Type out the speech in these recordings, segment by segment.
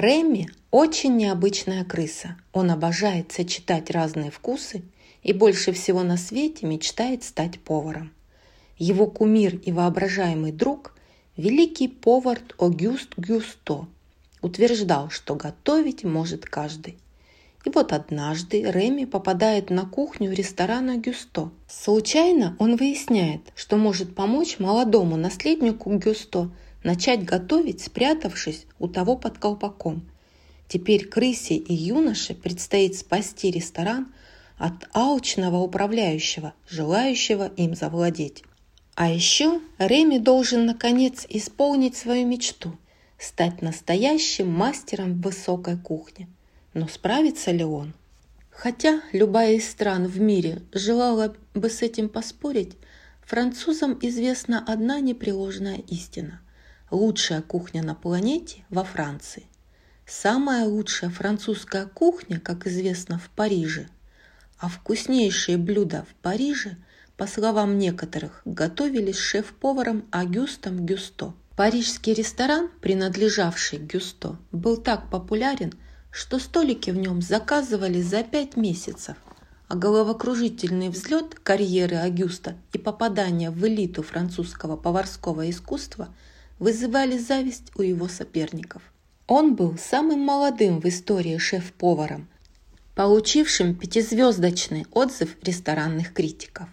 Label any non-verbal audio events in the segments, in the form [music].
Рэмми очень необычная крыса. Он обожает сочетать разные вкусы и больше всего на свете мечтает стать поваром. Его кумир и воображаемый друг – великий повар Огюст Гюсто – утверждал, что готовить может каждый. И вот однажды Реми попадает на кухню ресторана Гюсто. Случайно он выясняет, что может помочь молодому наследнику Гюсто – начать готовить, спрятавшись у того под колпаком. Теперь крысе и юноше предстоит спасти ресторан от алчного управляющего, желающего им завладеть. А еще Реми должен наконец исполнить свою мечту – стать настоящим мастером высокой кухни. Но справится ли он? Хотя любая из стран в мире желала бы с этим поспорить, французам известна одна непреложная истина – лучшая кухня на планете во Франции. Самая лучшая французская кухня, как известно, в Париже. А вкуснейшие блюда в Париже, по словам некоторых, готовились шеф-поваром Агюстом Гюсто. Парижский ресторан, принадлежавший Гюсто, был так популярен, что столики в нем заказывали за пять месяцев, а головокружительный взлет карьеры Агюста и попадание в элиту французского поварского искусства – вызывали зависть у его соперников. Он был самым молодым в истории шеф-поваром, получившим пятизвездочный отзыв ресторанных критиков.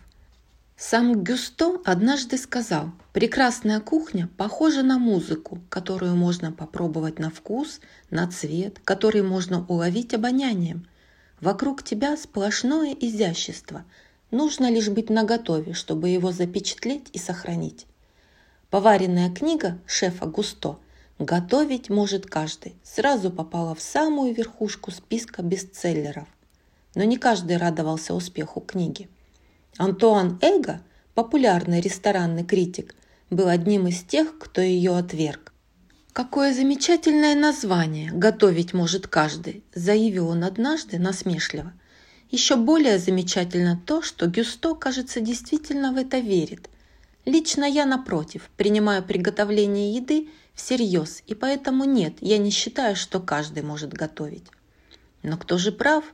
Сам Гюсто однажды сказал, прекрасная кухня похожа на музыку, которую можно попробовать на вкус, на цвет, который можно уловить обонянием. Вокруг тебя сплошное изящество, нужно лишь быть наготове, чтобы его запечатлеть и сохранить. Поваренная книга шефа Густо «Готовить может каждый» сразу попала в самую верхушку списка бестселлеров. Но не каждый радовался успеху книги. Антуан Эго, популярный ресторанный критик, был одним из тех, кто ее отверг. «Какое замечательное название «Готовить может каждый», заявил он однажды насмешливо. Еще более замечательно то, что Гюсто, кажется, действительно в это верит – Лично я, напротив, принимаю приготовление еды всерьез, и поэтому нет, я не считаю, что каждый может готовить. Но кто же прав?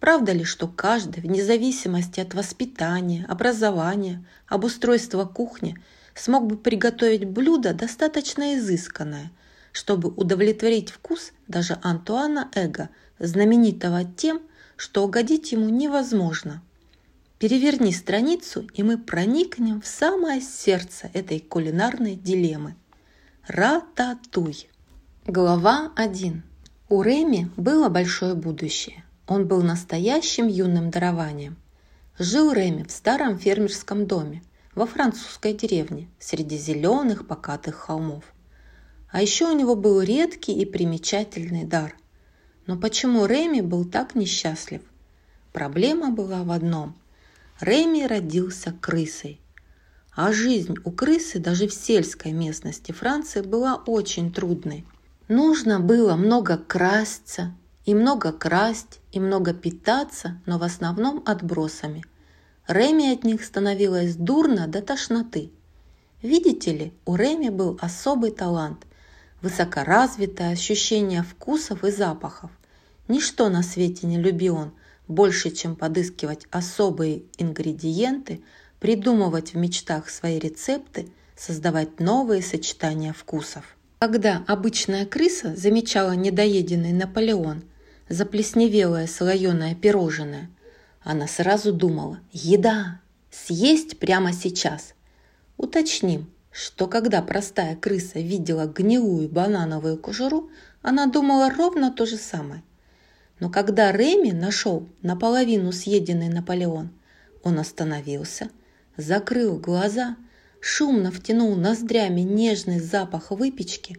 Правда ли, что каждый, вне зависимости от воспитания, образования, обустройства кухни, смог бы приготовить блюдо достаточно изысканное, чтобы удовлетворить вкус даже Антуана Эго, знаменитого тем, что угодить ему невозможно – Переверни страницу, и мы проникнем в самое сердце этой кулинарной дилеммы. Рататуй. Глава 1. У Реми было большое будущее. Он был настоящим юным дарованием. Жил Реми в старом фермерском доме во французской деревне среди зеленых покатых холмов. А еще у него был редкий и примечательный дар. Но почему Реми был так несчастлив? Проблема была в одном – Реми родился крысой. А жизнь у крысы даже в сельской местности Франции была очень трудной. Нужно было много красться, и много красть, и много питаться, но в основном отбросами. Реми от них становилось дурно до тошноты. Видите ли, у Реми был особый талант, высокоразвитое ощущение вкусов и запахов. Ничто на свете не любил он – больше, чем подыскивать особые ингредиенты, придумывать в мечтах свои рецепты, создавать новые сочетания вкусов. Когда обычная крыса замечала недоеденный Наполеон, заплесневелое слоеное пирожное, она сразу думала «Еда! Съесть прямо сейчас!» Уточним, что когда простая крыса видела гнилую банановую кожуру, она думала ровно то же самое – но когда Реми нашел наполовину съеденный Наполеон, он остановился, закрыл глаза, шумно втянул ноздрями нежный запах выпечки,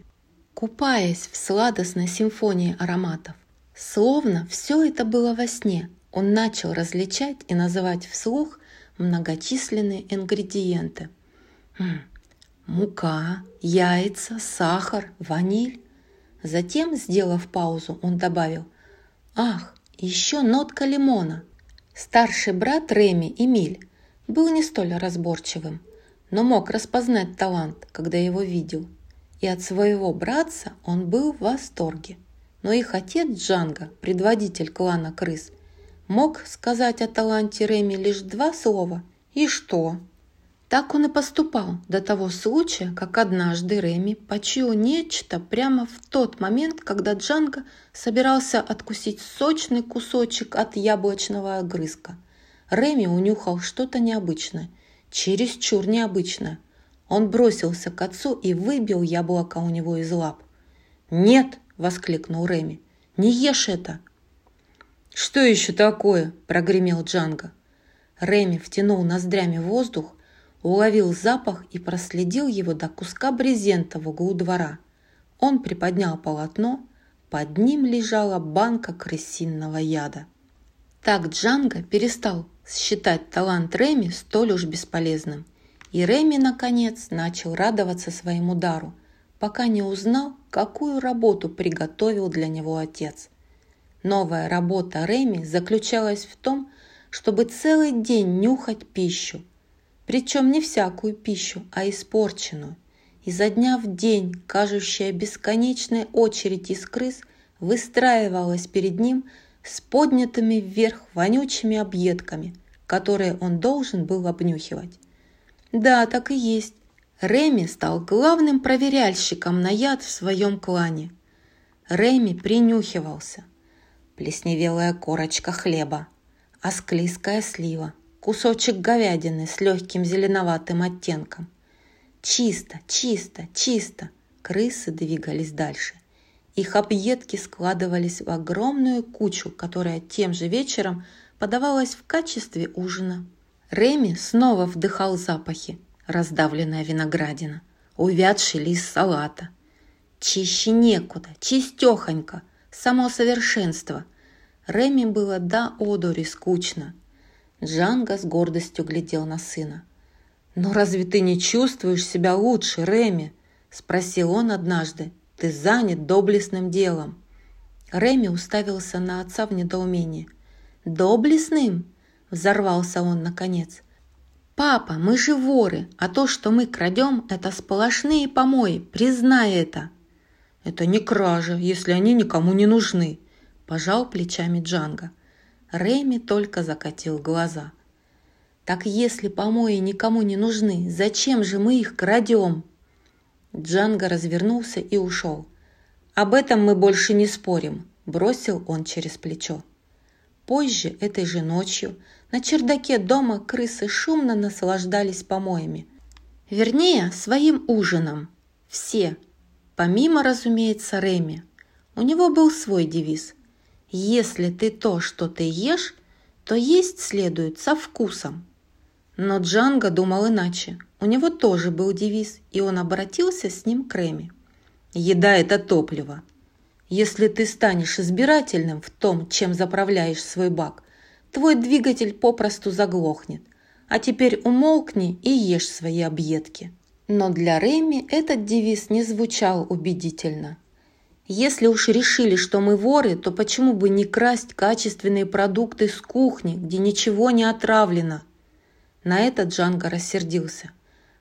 купаясь в сладостной симфонии ароматов. Словно все это было во сне, он начал различать и называть вслух многочисленные ингредиенты. Хм, мука, яйца, сахар, ваниль. Затем, сделав паузу, он добавил – Ах, еще нотка лимона. Старший брат Реми, Эмиль, был не столь разборчивым, но мог распознать талант, когда его видел. И от своего братца он был в восторге. но их отец Джанго, предводитель клана крыс, мог сказать о таланте Реми лишь два слова «И что?». Так он и поступал до того случая, как однажды Реми почуял нечто прямо в тот момент, когда Джанго собирался откусить сочный кусочек от яблочного огрызка. Реми унюхал что-то необычное, чересчур необычное. Он бросился к отцу и выбил яблоко у него из лап. «Нет!» – воскликнул Реми. «Не ешь это!» «Что еще такое?» – прогремел Джанго. Реми втянул ноздрями воздух, уловил запах и проследил его до куска брезента в углу двора. Он приподнял полотно, под ним лежала банка крысиного яда. Так Джанго перестал считать талант Реми столь уж бесполезным. И Реми, наконец, начал радоваться своему дару, пока не узнал, какую работу приготовил для него отец. Новая работа Реми заключалась в том, чтобы целый день нюхать пищу, причем не всякую пищу, а испорченную. Изо дня в день кажущая бесконечная очередь из крыс выстраивалась перед ним с поднятыми вверх вонючими объедками, которые он должен был обнюхивать. Да, так и есть. Реми стал главным проверяльщиком на яд в своем клане. Реми принюхивался. Плесневелая корочка хлеба, осклизкая слива, кусочек говядины с легким зеленоватым оттенком. Чисто, чисто, чисто. Крысы двигались дальше. Их объедки складывались в огромную кучу, которая тем же вечером подавалась в качестве ужина. Реми снова вдыхал запахи. Раздавленная виноградина, увядший лист салата. Чище некуда, чистехонько, само совершенство. Реми было до одури скучно – Джанго с гордостью глядел на сына. «Но разве ты не чувствуешь себя лучше, Реми?» – спросил он однажды. «Ты занят доблестным делом». Реми уставился на отца в недоумении. «Доблестным?» – взорвался он наконец. «Папа, мы же воры, а то, что мы крадем, это сплошные помои, признай это!» «Это не кража, если они никому не нужны», – пожал плечами Джанго. Рэми только закатил глаза. «Так если помои никому не нужны, зачем же мы их крадем?» Джанго развернулся и ушел. «Об этом мы больше не спорим», – бросил он через плечо. Позже, этой же ночью, на чердаке дома крысы шумно наслаждались помоями. Вернее, своим ужином. Все. Помимо, разумеется, Реми. У него был свой девиз если ты то, что ты ешь, то есть следует со вкусом. Но Джанго думал иначе. У него тоже был девиз, и он обратился с ним к Реми. Еда – это топливо. Если ты станешь избирательным в том, чем заправляешь свой бак, твой двигатель попросту заглохнет. А теперь умолкни и ешь свои объедки. Но для Реми этот девиз не звучал убедительно – если уж решили, что мы воры, то почему бы не красть качественные продукты с кухни, где ничего не отравлено? На это Джанго рассердился.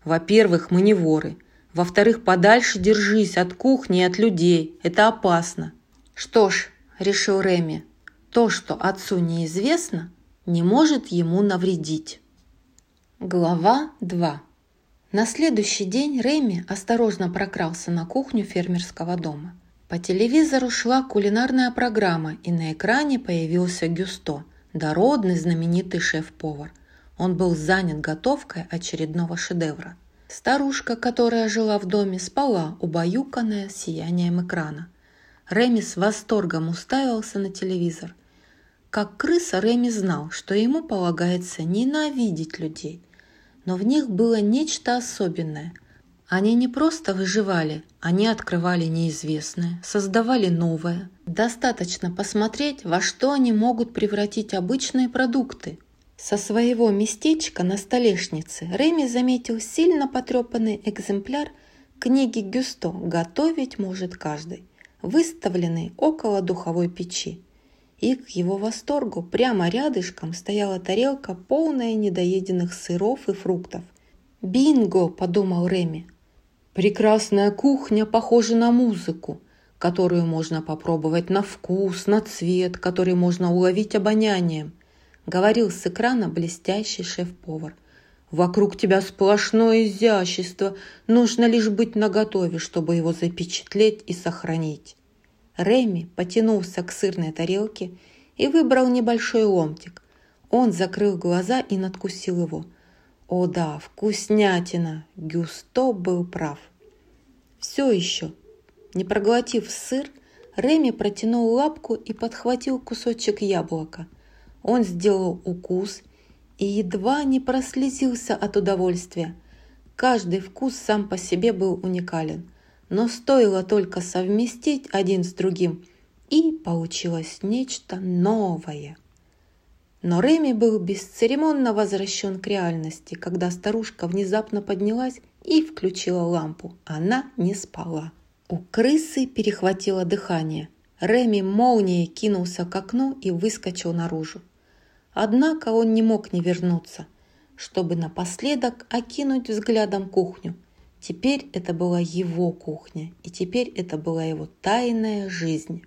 Во-первых, мы не воры. Во-вторых, подальше держись от кухни и от людей. Это опасно. Что ж, решил Реми, то, что отцу неизвестно, не может ему навредить. Глава 2 На следующий день Реми осторожно прокрался на кухню фермерского дома – по телевизору шла кулинарная программа, и на экране появился Гюсто, дородный знаменитый шеф-повар. Он был занят готовкой очередного шедевра. Старушка, которая жила в доме, спала, убаюканная сиянием экрана. Реми с восторгом уставился на телевизор. Как крыса Реми знал, что ему полагается ненавидеть людей. Но в них было нечто особенное – они не просто выживали, они открывали неизвестное, создавали новое. Достаточно посмотреть, во что они могут превратить обычные продукты. Со своего местечка на столешнице Реми заметил сильно потрепанный экземпляр книги Гюсто «Готовить может каждый», выставленный около духовой печи. И к его восторгу прямо рядышком стояла тарелка, полная недоеденных сыров и фруктов. «Бинго!» – подумал Реми. Прекрасная кухня похожа на музыку. которую можно попробовать на вкус, на цвет, который можно уловить обонянием, говорил с экрана блестящий шеф-повар. Вокруг тебя сплошное изящество, нужно лишь быть наготове, чтобы его запечатлеть и сохранить. Реми потянулся к сырной тарелке и выбрал небольшой ломтик. Он закрыл глаза и надкусил его. О да, вкуснятина! Гюсто был прав. Все еще, не проглотив сыр, Реми протянул лапку и подхватил кусочек яблока. Он сделал укус и едва не прослезился от удовольствия. Каждый вкус сам по себе был уникален, но стоило только совместить один с другим, и получилось нечто новое. Но Реми был бесцеремонно возвращен к реальности, когда старушка внезапно поднялась и включила лампу. Она не спала. У крысы перехватило дыхание. Реми молнией кинулся к окну и выскочил наружу. Однако он не мог не вернуться, чтобы напоследок окинуть взглядом кухню. Теперь это была его кухня, и теперь это была его тайная жизнь.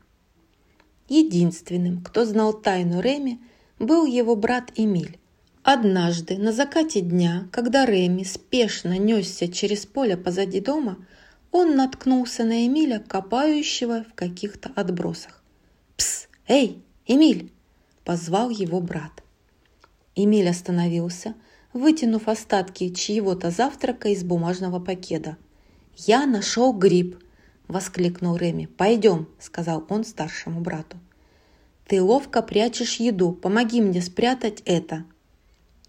Единственным, кто знал тайну Реми, был его брат Эмиль. Однажды на закате дня, когда Реми спешно несся через поле позади дома, он наткнулся на Эмиля, копающего в каких-то отбросах. «Пс! Эй, Эмиль!» позвал его брат. Эмиль остановился, вытянув остатки чьего-то завтрака из бумажного пакета. «Я нашел гриб!» – воскликнул Реми. «Пойдем!» – сказал он старшему брату. «Ты ловко прячешь еду, помоги мне спрятать это!»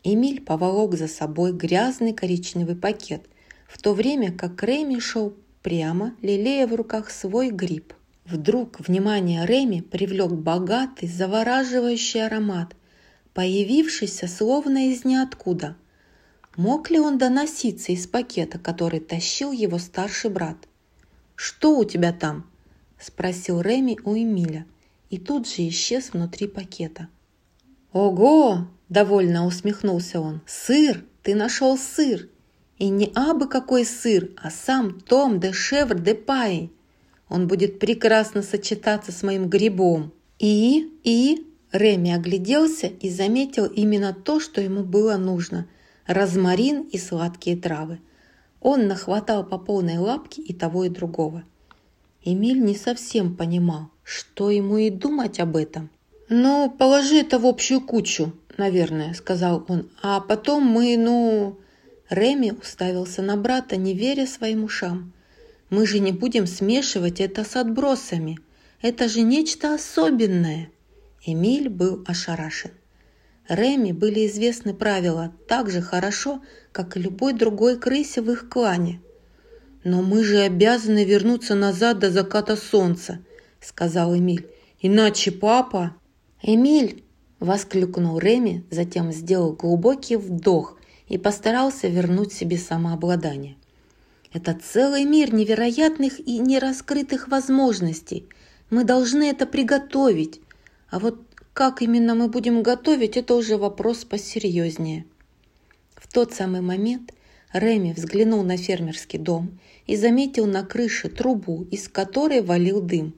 Эмиль поволок за собой грязный коричневый пакет, в то время как Реми шел прямо, лелея в руках свой гриб. Вдруг внимание Реми привлек богатый, завораживающий аромат, появившийся словно из ниоткуда. Мог ли он доноситься из пакета, который тащил его старший брат? «Что у тебя там?» – спросил Реми у Эмиля, и тут же исчез внутри пакета. «Ого!» – довольно усмехнулся он. «Сыр! Ты нашел сыр! И не абы какой сыр, а сам Том де Шевр де Пай!» Он будет прекрасно сочетаться с моим грибом. И, и, Реми огляделся и заметил именно то, что ему было нужно – розмарин и сладкие травы. Он нахватал по полной лапке и того, и другого. Эмиль не совсем понимал, что ему и думать об этом. «Ну, положи это в общую кучу, наверное», – сказал он. «А потом мы, ну...» Реми уставился на брата, не веря своим ушам. Мы же не будем смешивать это с отбросами. Это же нечто особенное. Эмиль был ошарашен. Реми были известны правила так же хорошо, как и любой другой крысе в их клане. «Но мы же обязаны вернуться назад до заката солнца», — сказал Эмиль. «Иначе папа...» «Эмиль!» — воскликнул Реми, затем сделал глубокий вдох и постарался вернуть себе самообладание. Это целый мир невероятных и нераскрытых возможностей. Мы должны это приготовить. А вот как именно мы будем готовить, это уже вопрос посерьезнее. В тот самый момент Реми взглянул на фермерский дом и заметил на крыше трубу, из которой валил дым.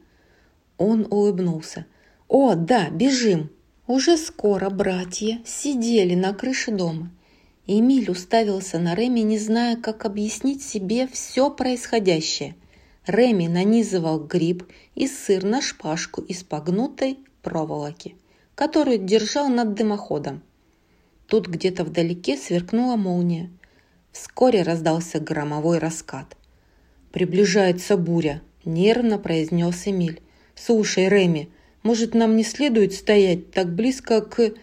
Он улыбнулся. «О, да, бежим!» Уже скоро братья сидели на крыше дома – Эмиль уставился на Реми, не зная, как объяснить себе все происходящее. Реми нанизывал гриб и сыр на шпажку из погнутой проволоки, которую держал над дымоходом. Тут где-то вдалеке сверкнула молния. Вскоре раздался громовой раскат. «Приближается буря», – нервно произнес Эмиль. «Слушай, Реми, может, нам не следует стоять так близко к...»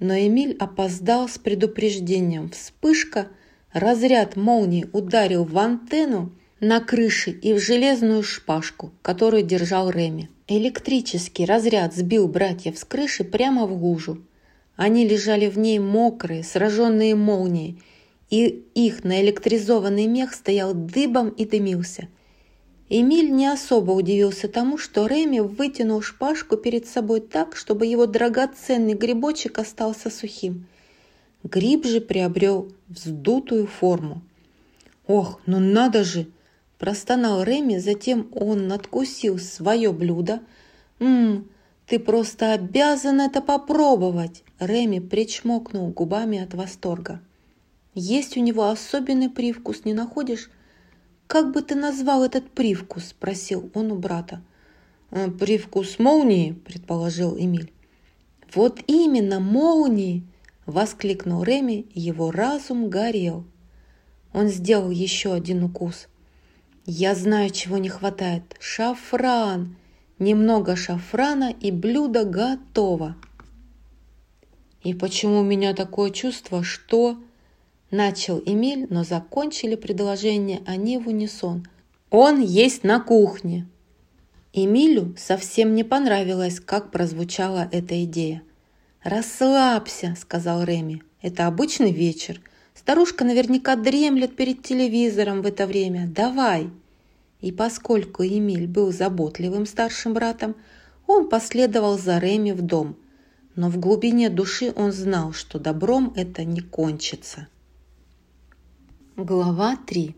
Но Эмиль опоздал с предупреждением. Вспышка, разряд молнии ударил в антенну на крыше и в железную шпажку, которую держал Реми. Электрический разряд сбил братьев с крыши прямо в лужу. Они лежали в ней мокрые, сраженные молнией, и их наэлектризованный мех стоял дыбом и дымился. Эмиль не особо удивился тому, что Реми вытянул шпажку перед собой так, чтобы его драгоценный грибочек остался сухим. Гриб же приобрел вздутую форму. «Ох, ну надо же!» – Простонал Реми, затем он надкусил свое блюдо. «Ммм, ты просто обязан это попробовать!» Реми причмокнул губами от восторга. «Есть у него особенный привкус, не находишь?» «Как бы ты назвал этот привкус?» – спросил он у брата. «Э, «Привкус молнии», – предположил Эмиль. «Вот именно, молнии!» – воскликнул Реми, его разум горел. Он сделал еще один укус. «Я знаю, чего не хватает. Шафран! Немного шафрана, и блюдо готово!» «И почему у меня такое чувство, что...» Начал Эмиль, но закончили предложение они в унисон. «Он есть на кухне!» Эмилю совсем не понравилось, как прозвучала эта идея. «Расслабься», — сказал Реми. «Это обычный вечер. Старушка наверняка дремлет перед телевизором в это время. Давай!» И поскольку Эмиль был заботливым старшим братом, он последовал за Реми в дом. Но в глубине души он знал, что добром это не кончится. Глава 3.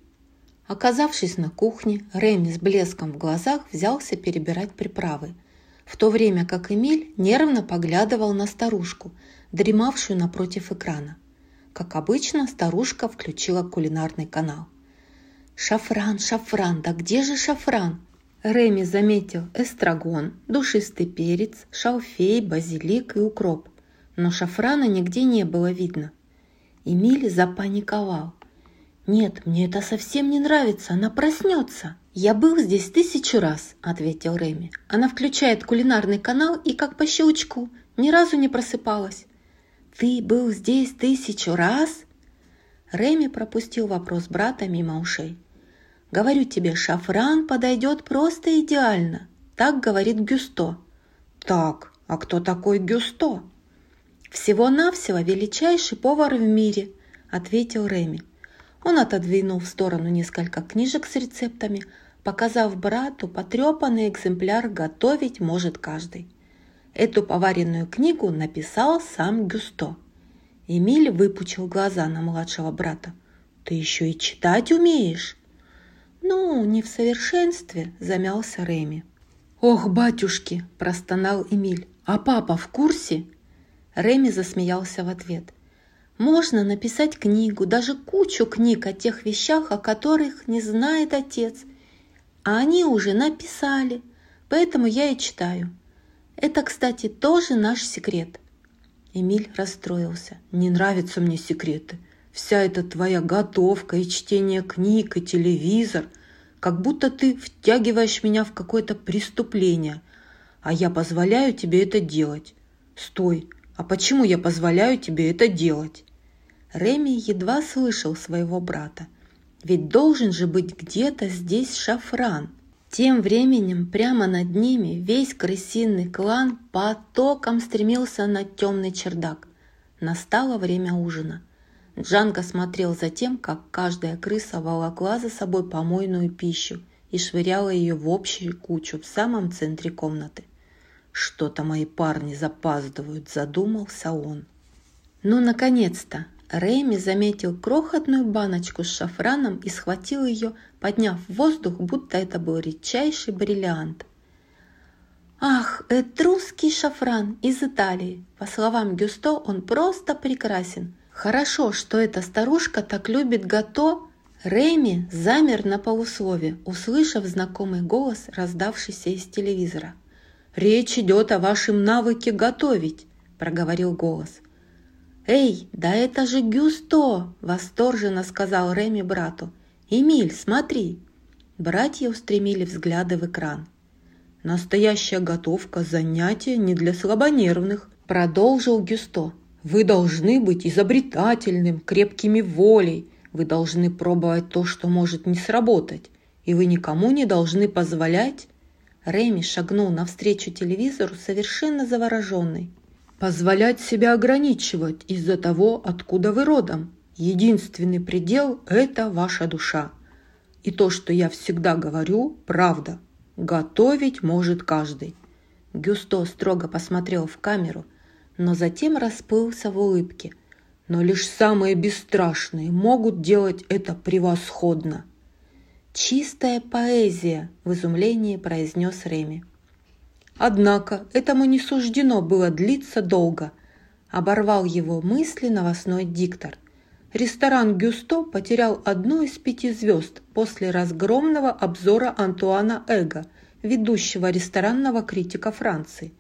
Оказавшись на кухне, Реми с блеском в глазах взялся перебирать приправы, в то время как Эмиль нервно поглядывал на старушку, дремавшую напротив экрана. Как обычно, старушка включила кулинарный канал. «Шафран, шафран, да где же шафран?» Реми заметил эстрагон, душистый перец, шалфей, базилик и укроп. Но шафрана нигде не было видно. Эмиль запаниковал. «Нет, мне это совсем не нравится, она проснется». «Я был здесь тысячу раз», — ответил Реми. «Она включает кулинарный канал и как по щелчку, ни разу не просыпалась». «Ты был здесь тысячу раз?» Реми пропустил вопрос брата мимо ушей. «Говорю тебе, шафран подойдет просто идеально», — так говорит Гюсто. «Так, а кто такой Гюсто?» «Всего-навсего величайший повар в мире», — ответил Реми. Он отодвинул в сторону несколько книжек с рецептами, показав брату потрепанный экземпляр «Готовить может каждый». Эту поваренную книгу написал сам Гюсто. Эмиль выпучил глаза на младшего брата. «Ты еще и читать умеешь?» «Ну, не в совершенстве», – замялся Реми. «Ох, батюшки!» – простонал Эмиль. «А папа в курсе?» Реми засмеялся в ответ. Можно написать книгу, даже кучу книг о тех вещах, о которых не знает отец. А они уже написали, поэтому я и читаю. Это, кстати, тоже наш секрет. Эмиль расстроился. Не нравятся мне секреты. Вся эта твоя готовка и чтение книг и телевизор, как будто ты втягиваешь меня в какое-то преступление, а я позволяю тебе это делать. Стой, а почему я позволяю тебе это делать? Реми едва слышал своего брата. Ведь должен же быть где-то здесь шафран. Тем временем прямо над ними весь крысиный клан потоком стремился на темный чердак. Настало время ужина. Джанго смотрел за тем, как каждая крыса волокла за собой помойную пищу и швыряла ее в общую кучу в самом центре комнаты. «Что-то мои парни запаздывают», – задумался он. «Ну, наконец-то!» Рэйми заметил крохотную баночку с шафраном и схватил ее, подняв в воздух, будто это был редчайший бриллиант. «Ах, это русский шафран из Италии!» По словам Гюсто, он просто прекрасен. Хорошо, что эта старушка так любит гато. Рэми замер на полуслове, услышав знакомый голос, раздавшийся из телевизора. «Речь идет о вашем навыке готовить», – проговорил голос – «Эй, да это же Гюсто!» – восторженно сказал Реми брату. «Эмиль, смотри!» Братья устремили взгляды в экран. «Настоящая готовка – занятие не для слабонервных», – продолжил Гюсто. «Вы должны быть изобретательным, крепкими волей. Вы должны пробовать то, что может не сработать. И вы никому не должны позволять...» Реми шагнул навстречу телевизору совершенно завороженный позволять себя ограничивать из-за того, откуда вы родом. Единственный предел – это ваша душа. И то, что я всегда говорю, правда. Готовить может каждый. Гюсто строго посмотрел в камеру, но затем расплылся в улыбке. Но лишь самые бесстрашные могут делать это превосходно. «Чистая поэзия!» – в изумлении произнес Реми. Однако этому не суждено было длиться долго. Оборвал его мысли новостной диктор. Ресторан «Гюсто» потерял одну из пяти звезд после разгромного обзора Антуана Эго, ведущего ресторанного критика Франции.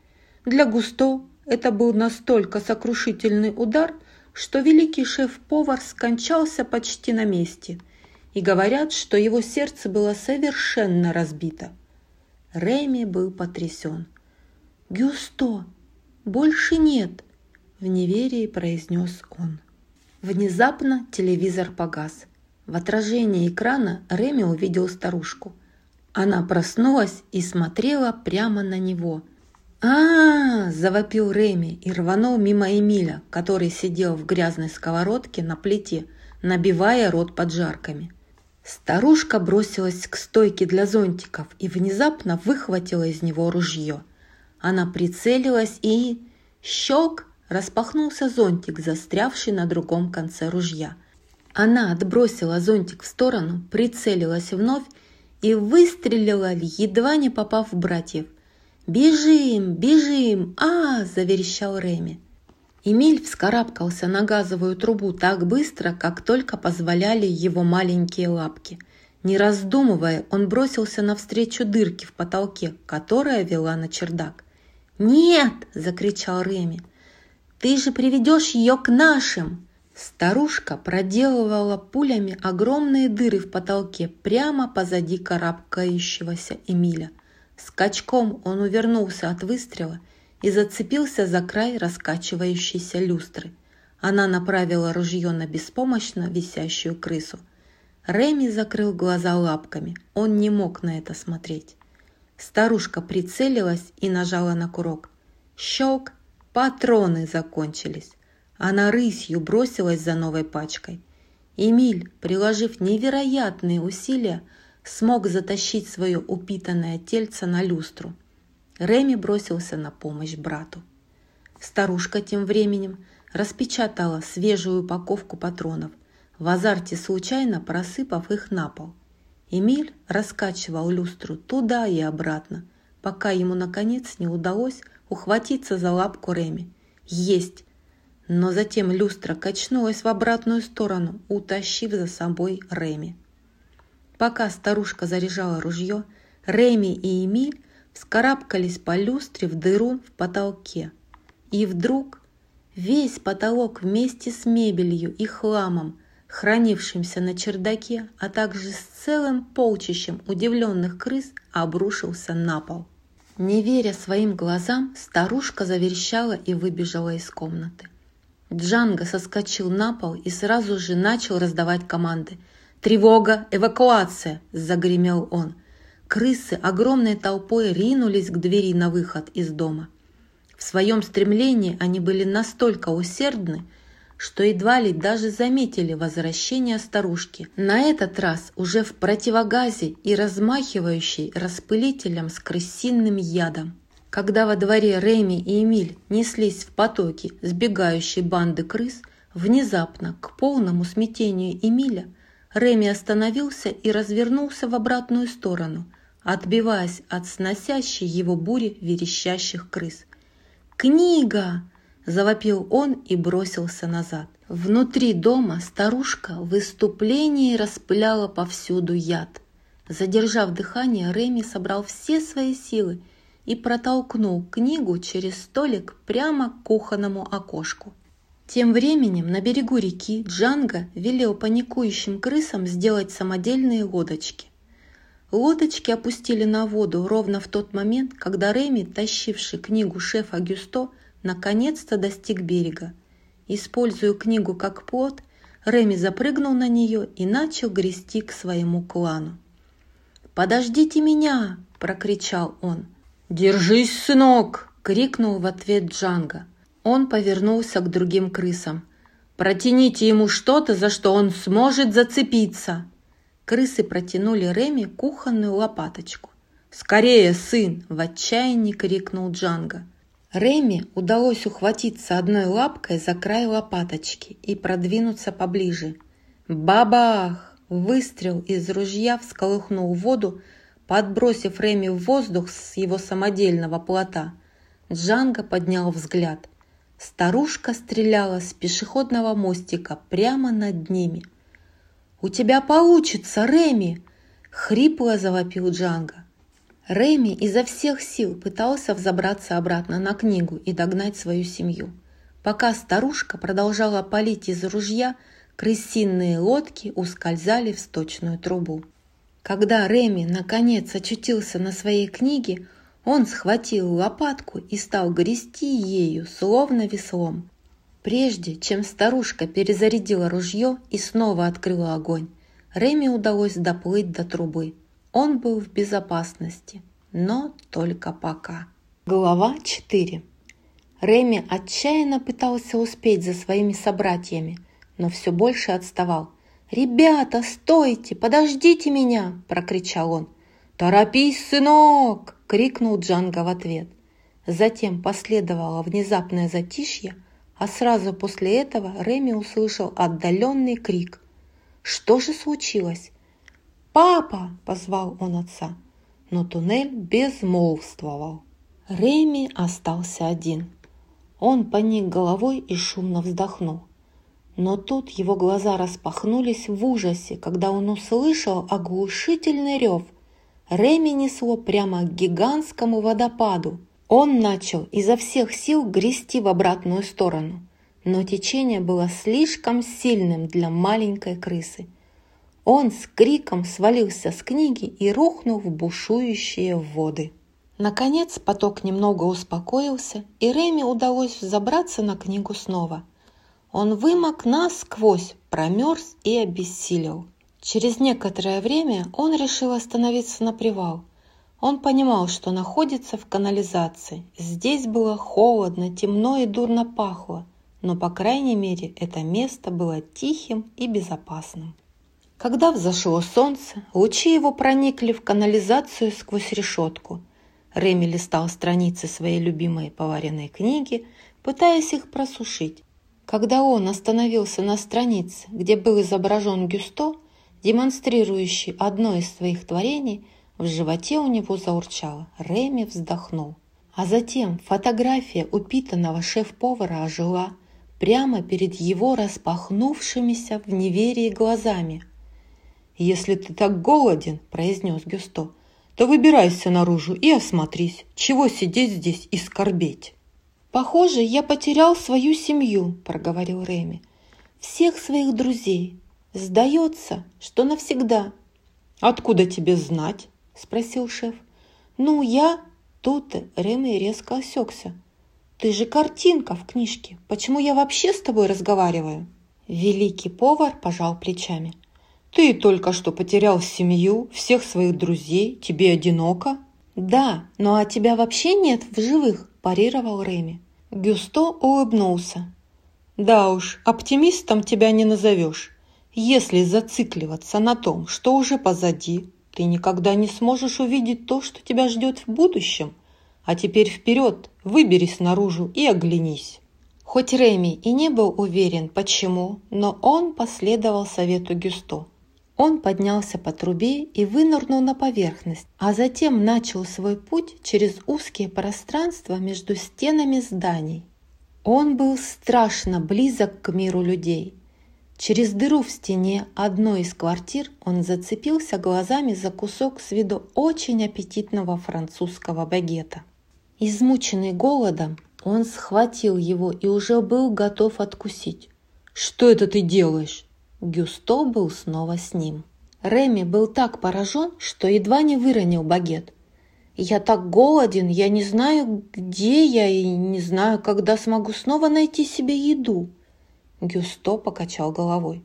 Для Густо это был настолько сокрушительный удар, что великий шеф-повар скончался почти на месте. И говорят, что его сердце было совершенно разбито. Реми был потрясен. «Гюсто! Больше нет!» – в неверии произнес он. Внезапно телевизор погас. В отражении экрана Реми увидел старушку. Она проснулась и смотрела прямо на него. а, завопил Реми и рванул мимо Эмиля, который сидел в грязной сковородке на плите, набивая рот поджарками. Старушка бросилась к стойке для зонтиков и внезапно выхватила из него ружье. Она прицелилась и... Щелк! Распахнулся зонтик, застрявший на другом конце ружья. Она отбросила зонтик в сторону, прицелилась вновь и выстрелила, едва не попав в братьев. «Бежим! Бежим! а заверещал Реми. Эмиль вскарабкался на газовую трубу так быстро, как только позволяли его маленькие лапки. Не раздумывая, он бросился навстречу дырке в потолке, которая вела на чердак. «Нет!» – закричал Реми. «Ты же приведешь ее к нашим!» Старушка проделывала пулями огромные дыры в потолке прямо позади карабкающегося Эмиля. Скачком он увернулся от выстрела и зацепился за край раскачивающейся люстры. Она направила ружье на беспомощно висящую крысу. Реми закрыл глаза лапками. Он не мог на это смотреть. Старушка прицелилась и нажала на курок. Щелк! Патроны закончились. Она рысью бросилась за новой пачкой. Эмиль, приложив невероятные усилия, смог затащить свое упитанное тельце на люстру – Реми бросился на помощь брату. Старушка тем временем распечатала свежую упаковку патронов, в азарте случайно просыпав их на пол. Эмиль раскачивал люстру туда и обратно, пока ему наконец не удалось ухватиться за лапку Реми. Есть! Но затем люстра качнулась в обратную сторону, утащив за собой Реми. Пока старушка заряжала ружье, Реми и Эмиль вскарабкались по люстре в дыру в потолке. И вдруг весь потолок вместе с мебелью и хламом, хранившимся на чердаке, а также с целым полчищем удивленных крыс, обрушился на пол. Не веря своим глазам, старушка заверещала и выбежала из комнаты. Джанго соскочил на пол и сразу же начал раздавать команды. «Тревога! Эвакуация!» – загремел он – Крысы огромной толпой ринулись к двери на выход из дома. В своем стремлении они были настолько усердны, что едва ли даже заметили возвращение старушки, на этот раз уже в противогазе и размахивающей распылителем с крысиным ядом. Когда во дворе Реми и Эмиль неслись в потоке сбегающей банды крыс, внезапно, к полному смятению Эмиля, Реми остановился и развернулся в обратную сторону – отбиваясь от сносящей его бури верещащих крыс. «Книга!» – завопил он и бросился назад. Внутри дома старушка в выступлении распыляла повсюду яд. Задержав дыхание, Реми собрал все свои силы и протолкнул книгу через столик прямо к кухонному окошку. Тем временем на берегу реки Джанго велел паникующим крысам сделать самодельные лодочки. Лодочки опустили на воду ровно в тот момент, когда Реми, тащивший книгу шефа Гюсто, наконец-то достиг берега. Используя книгу как плод, Реми запрыгнул на нее и начал грести к своему клану. «Подождите меня!» – прокричал он. «Держись, сынок!» – крикнул в ответ Джанго. Он повернулся к другим крысам. «Протяните ему что-то, за что он сможет зацепиться!» Крысы протянули Реми кухонную лопаточку. «Скорее, сын!» – в отчаянии крикнул Джанго. Реми удалось ухватиться одной лапкой за край лопаточки и продвинуться поближе. Бабах! Выстрел из ружья всколыхнул воду, подбросив Реми в воздух с его самодельного плота. Джанго поднял взгляд. Старушка стреляла с пешеходного мостика прямо над ними. «У тебя получится, Реми!» — хрипло завопил Джанго. Реми изо всех сил пытался взобраться обратно на книгу и догнать свою семью. Пока старушка продолжала палить из ружья, крысиные лодки ускользали в сточную трубу. Когда Реми наконец очутился на своей книге, он схватил лопатку и стал грести ею, словно веслом. Прежде чем старушка перезарядила ружье и снова открыла огонь, Реми удалось доплыть до трубы. Он был в безопасности, но только пока. Глава 4. Реми отчаянно пытался успеть за своими собратьями, но все больше отставал. «Ребята, стойте! Подождите меня!» – прокричал он. «Торопись, сынок!» – крикнул Джанго в ответ. Затем последовало внезапное затишье, а сразу после этого Реми услышал отдаленный крик. Что же случилось? «Папа!» – позвал он отца, но туннель безмолвствовал. Реми остался один. Он поник головой и шумно вздохнул. Но тут его глаза распахнулись в ужасе, когда он услышал оглушительный рев. Реми несло прямо к гигантскому водопаду. Он начал изо всех сил грести в обратную сторону, но течение было слишком сильным для маленькой крысы – он с криком свалился с книги и рухнул в бушующие воды. Наконец поток немного успокоился, и Реми удалось забраться на книгу снова. Он вымок насквозь, промерз и обессилел. Через некоторое время он решил остановиться на привал. Он понимал, что находится в канализации. Здесь было холодно, темно и дурно пахло, но, по крайней мере, это место было тихим и безопасным. Когда взошло солнце, лучи его проникли в канализацию сквозь решетку. Реми листал страницы своей любимой поваренной книги, пытаясь их просушить. Когда он остановился на странице, где был изображен Гюсто, демонстрирующий одно из своих творений, в животе у него заурчало. Реми вздохнул. А затем фотография упитанного шеф-повара ожила прямо перед его распахнувшимися в неверии глазами. «Если ты так голоден», – произнес Гюсто, – «то выбирайся наружу и осмотрись, чего сидеть здесь и скорбеть». «Похоже, я потерял свою семью», – проговорил Реми. «Всех своих друзей. Сдается, что навсегда». «Откуда тебе знать?» – спросил шеф. «Ну, я...» Тут Реми резко осекся. «Ты же картинка в книжке. Почему я вообще с тобой разговариваю?» Великий повар пожал плечами. Ты только что потерял семью, всех своих друзей, тебе одиноко. Да, но а тебя вообще нет в живых, парировал Реми. Гюсто улыбнулся. Да уж, оптимистом тебя не назовешь. Если зацикливаться на том, что уже позади, ты никогда не сможешь увидеть то, что тебя ждет в будущем. А теперь вперед, выберись наружу и оглянись. Хоть Реми и не был уверен, почему, но он последовал совету Гюсто. Он поднялся по трубе и вынырнул на поверхность, а затем начал свой путь через узкие пространства между стенами зданий. Он был страшно близок к миру людей. Через дыру в стене одной из квартир он зацепился глазами за кусок с виду очень аппетитного французского багета. Измученный голодом, он схватил его и уже был готов откусить. «Что это ты делаешь?» Гюсто был снова с ним. Реми был так поражен, что едва не выронил багет. «Я так голоден, я не знаю, где я и не знаю, когда смогу снова найти себе еду». Гюсто покачал головой.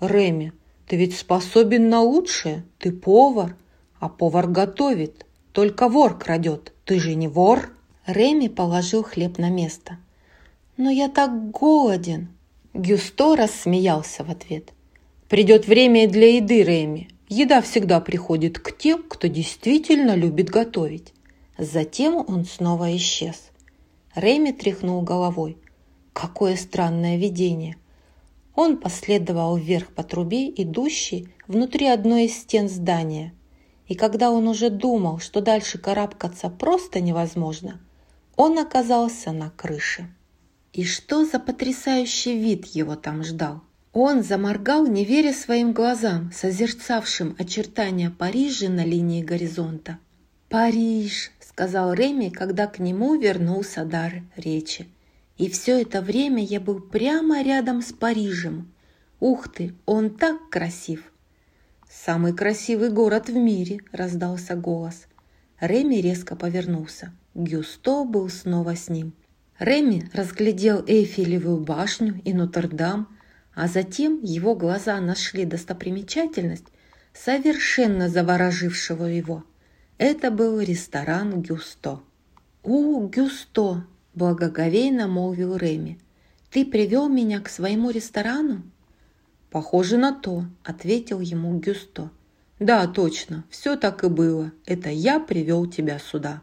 «Реми, ты ведь способен на лучшее, ты повар, а повар готовит, только вор крадет, ты же не вор?» Реми положил хлеб на место. «Но я так голоден!» Гюсто рассмеялся в ответ. «Придет время для еды, Рэми. Еда всегда приходит к тем, кто действительно любит готовить». Затем он снова исчез. Рэми тряхнул головой. Какое странное видение. Он последовал вверх по трубе, идущей внутри одной из стен здания. И когда он уже думал, что дальше карабкаться просто невозможно, он оказался на крыше. И что за потрясающий вид его там ждал? Он заморгал, не веря своим глазам, созерцавшим очертания Парижа на линии горизонта. «Париж!» – сказал Реми, когда к нему вернулся дар речи. И все это время я был прямо рядом с Парижем. Ух ты, он так красив! «Самый красивый город в мире!» – раздался голос. Реми резко повернулся. Гюсто был снова с ним. Реми разглядел Эйфелевую башню и Нотр-Дам, а затем его глаза нашли достопримечательность, совершенно заворожившего его. Это был ресторан Гюсто. «У, Гюсто!» Благоговейно молвил Реми. «Ты привел меня к своему ресторану?» «Похоже на то», — ответил ему Гюсто. «Да, точно, все так и было. Это я привел тебя сюда».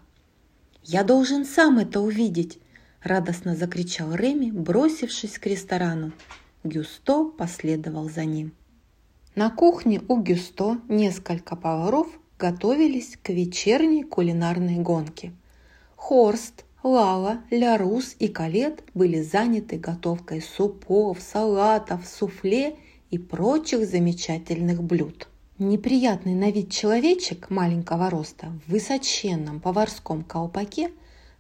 «Я должен сам это увидеть!» – радостно закричал Реми, бросившись к ресторану. Гюсто последовал за ним. На кухне у Гюсто несколько поваров готовились к вечерней кулинарной гонке. Хорст, Лала, Лярус и Калет были заняты готовкой супов, салатов, суфле и прочих замечательных блюд. Неприятный на вид человечек маленького роста в высоченном поварском колпаке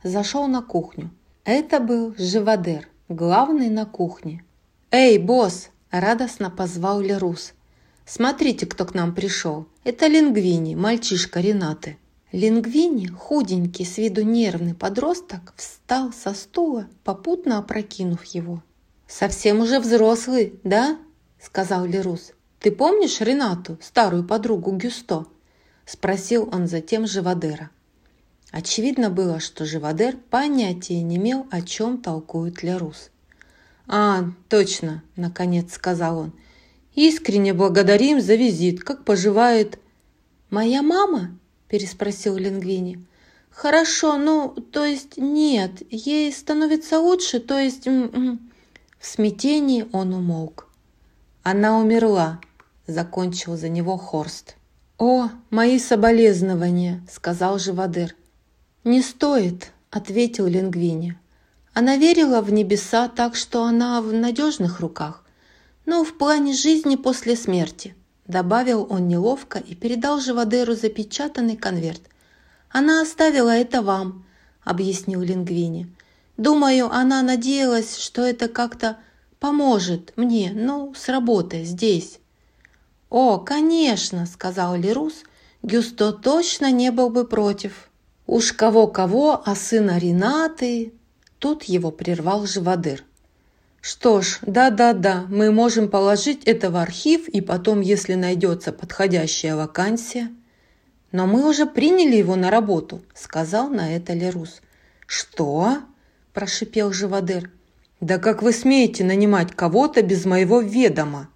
зашел на кухню. Это был Живодер, главный на кухне. «Эй, босс!» – радостно позвал Лерус. «Смотрите, кто к нам пришел. Это Лингвини, мальчишка Ренаты». Лингвини, худенький, с виду нервный подросток, встал со стула, попутно опрокинув его. «Совсем уже взрослый, да?» – сказал Лерус. «Ты помнишь Ренату, старую подругу Гюсто?» – спросил он затем Живодера. Очевидно было, что Живодер понятия не имел, о чем толкует Лерус. «А, точно!» – наконец сказал он. «Искренне благодарим за визит. Как поживает...» «Моя мама?» Переспросил Лингвини. «Хорошо, ну, то есть нет, ей становится лучше, то есть...» В смятении он умолк. «Она умерла», — закончил за него Хорст. «О, мои соболезнования», — сказал Живодер. «Не стоит», — ответил Лингвини. Она верила в небеса так, что она в надежных руках, но в плане жизни после смерти. Добавил он неловко и передал Живодеру запечатанный конверт. «Она оставила это вам», — объяснил Лингвини. «Думаю, она надеялась, что это как-то поможет мне, ну, с работой здесь». «О, конечно», — сказал Лерус, — «Гюсто точно не был бы против». «Уж кого-кого, а сына Ренаты...» Тут его прервал Живодер. Что ж, да-да-да, мы можем положить это в архив и потом, если найдется подходящая вакансия. Но мы уже приняли его на работу, сказал на это Лерус. Что? прошипел Живодер. Да как вы смеете нанимать кого-то без моего ведома?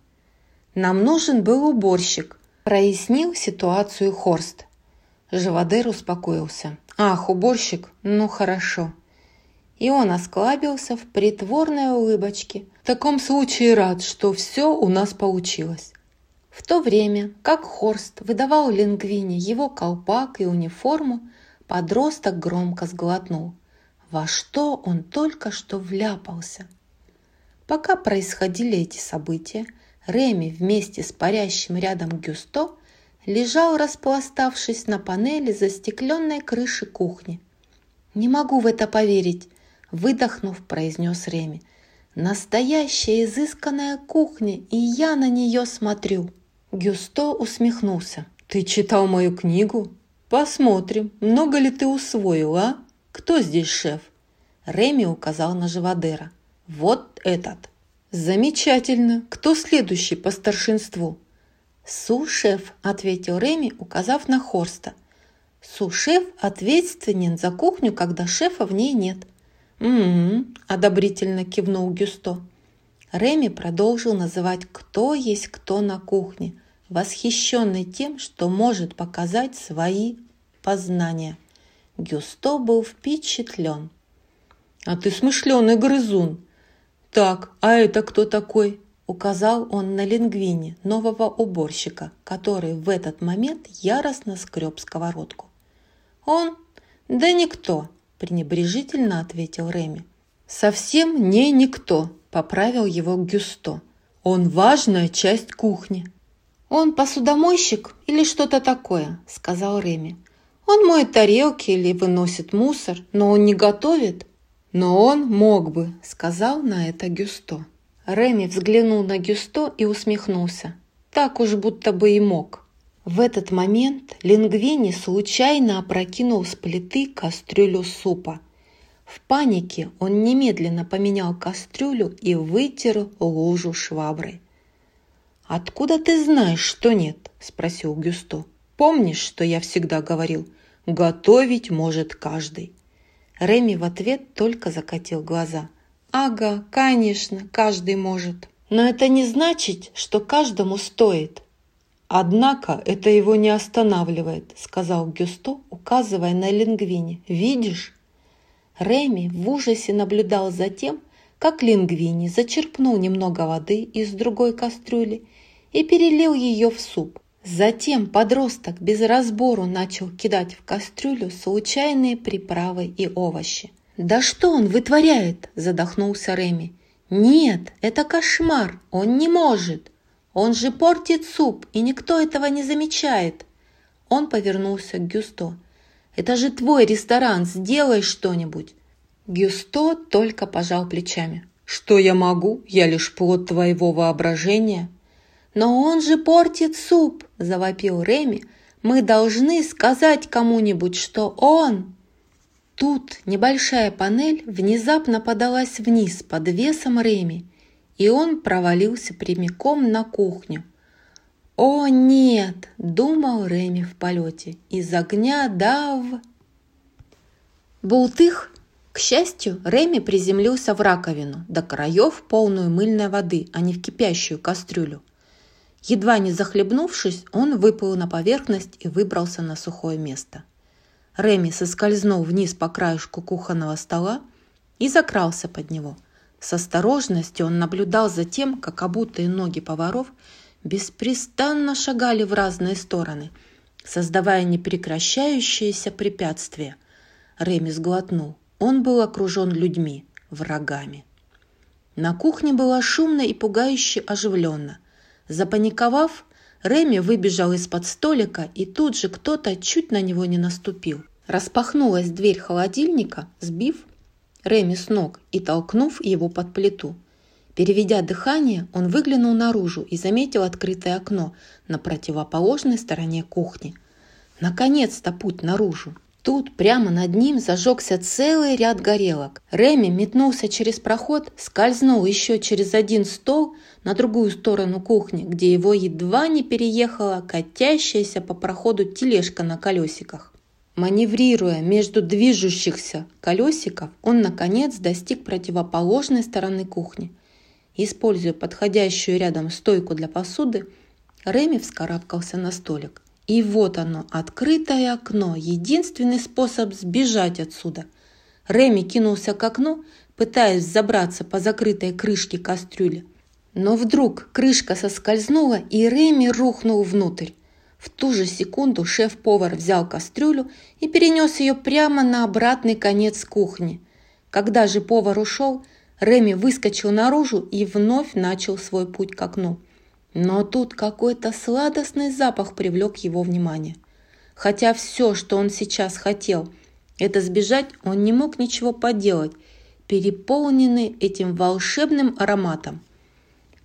Нам нужен был уборщик, прояснил ситуацию Хорст. Живодер успокоился. Ах, уборщик, ну хорошо и он осклабился в притворной улыбочке. В таком случае рад, что все у нас получилось. В то время, как Хорст выдавал Лингвине его колпак и униформу, подросток громко сглотнул. Во что он только что вляпался? Пока происходили эти события, Реми вместе с парящим рядом Гюсто лежал, распластавшись на панели застекленной крыши кухни. «Не могу в это поверить!» Выдохнув, произнес Реми. «Настоящая изысканная кухня, и я на нее смотрю». Гюсто усмехнулся. «Ты читал мою книгу? Посмотрим, много ли ты усвоил, а? Кто здесь шеф?» Реми указал на Живодера. «Вот этот». «Замечательно. Кто следующий по старшинству?» «Су-шеф», — ответил Реми, указав на Хорста. «Су-шеф ответственен за кухню, когда шефа в ней нет. Одобрительно кивнул Гюсто. Реми продолжил называть, кто есть кто на кухне, восхищенный тем, что может показать свои познания. Гюсто был впечатлен. «А ты смышленый грызун!» «Так, а это кто такой?» указал он на лингвине нового уборщика, который в этот момент яростно скреб сковородку. «Он? Да никто!» – пренебрежительно ответил Реми. «Совсем не никто», – поправил его Гюсто. «Он важная часть кухни». «Он посудомойщик или что-то такое», – сказал Реми. «Он моет тарелки или выносит мусор, но он не готовит». «Но он мог бы», – сказал на это Гюсто. Реми взглянул на Гюсто и усмехнулся. Так уж будто бы и мог. В этот момент Лингвини случайно опрокинул с плиты кастрюлю супа. В панике он немедленно поменял кастрюлю и вытер лужу шваброй. «Откуда ты знаешь, что нет?» – спросил Гюсто. «Помнишь, что я всегда говорил? Готовить может каждый». Реми в ответ только закатил глаза. «Ага, конечно, каждый может. Но это не значит, что каждому стоит. «Однако это его не останавливает», – сказал Гюсто, указывая на Лингвини. «Видишь?» Реми в ужасе наблюдал за тем, как Лингвини зачерпнул немного воды из другой кастрюли и перелил ее в суп. Затем подросток без разбору начал кидать в кастрюлю случайные приправы и овощи. «Да что он вытворяет?» – задохнулся Реми. «Нет, это кошмар, он не может!» Он же портит суп, и никто этого не замечает. Он повернулся к Гюсто. «Это же твой ресторан, сделай что-нибудь!» Гюсто только пожал плечами. «Что я могу? Я лишь плод твоего воображения». «Но он же портит суп!» – завопил Реми. «Мы должны сказать кому-нибудь, что он...» Тут небольшая панель внезапно подалась вниз под весом Реми, и он провалился прямиком на кухню. «О, нет!» – думал Реми в полете. «Из огня дав...» Бултых! К счастью, Реми приземлился в раковину, до краев полную мыльной воды, а не в кипящую кастрюлю. Едва не захлебнувшись, он выплыл на поверхность и выбрался на сухое место. Реми соскользнул вниз по краешку кухонного стола и закрался под него – с осторожностью он наблюдал за тем, как обутые ноги поваров беспрестанно шагали в разные стороны, создавая непрекращающиеся препятствия. Реми сглотнул. Он был окружен людьми, врагами. На кухне было шумно и пугающе оживленно. Запаниковав, Реми выбежал из-под столика, и тут же кто-то чуть на него не наступил. Распахнулась дверь холодильника, сбив Реми с ног и толкнув его под плиту. Переведя дыхание, он выглянул наружу и заметил открытое окно на противоположной стороне кухни. Наконец-то путь наружу. Тут прямо над ним зажегся целый ряд горелок. Реми метнулся через проход, скользнул еще через один стол на другую сторону кухни, где его едва не переехала катящаяся по проходу тележка на колесиках. Маневрируя между движущихся колесиков, он, наконец, достиг противоположной стороны кухни. Используя подходящую рядом стойку для посуды, Реми вскарабкался на столик. И вот оно, открытое окно, единственный способ сбежать отсюда. Реми кинулся к окну, пытаясь забраться по закрытой крышке кастрюли. Но вдруг крышка соскользнула, и Реми рухнул внутрь. В ту же секунду шеф-повар взял кастрюлю и перенес ее прямо на обратный конец кухни. Когда же повар ушел, Реми выскочил наружу и вновь начал свой путь к окну. Но тут какой-то сладостный запах привлек его внимание. Хотя все, что он сейчас хотел, это сбежать, он не мог ничего поделать, переполненный этим волшебным ароматом.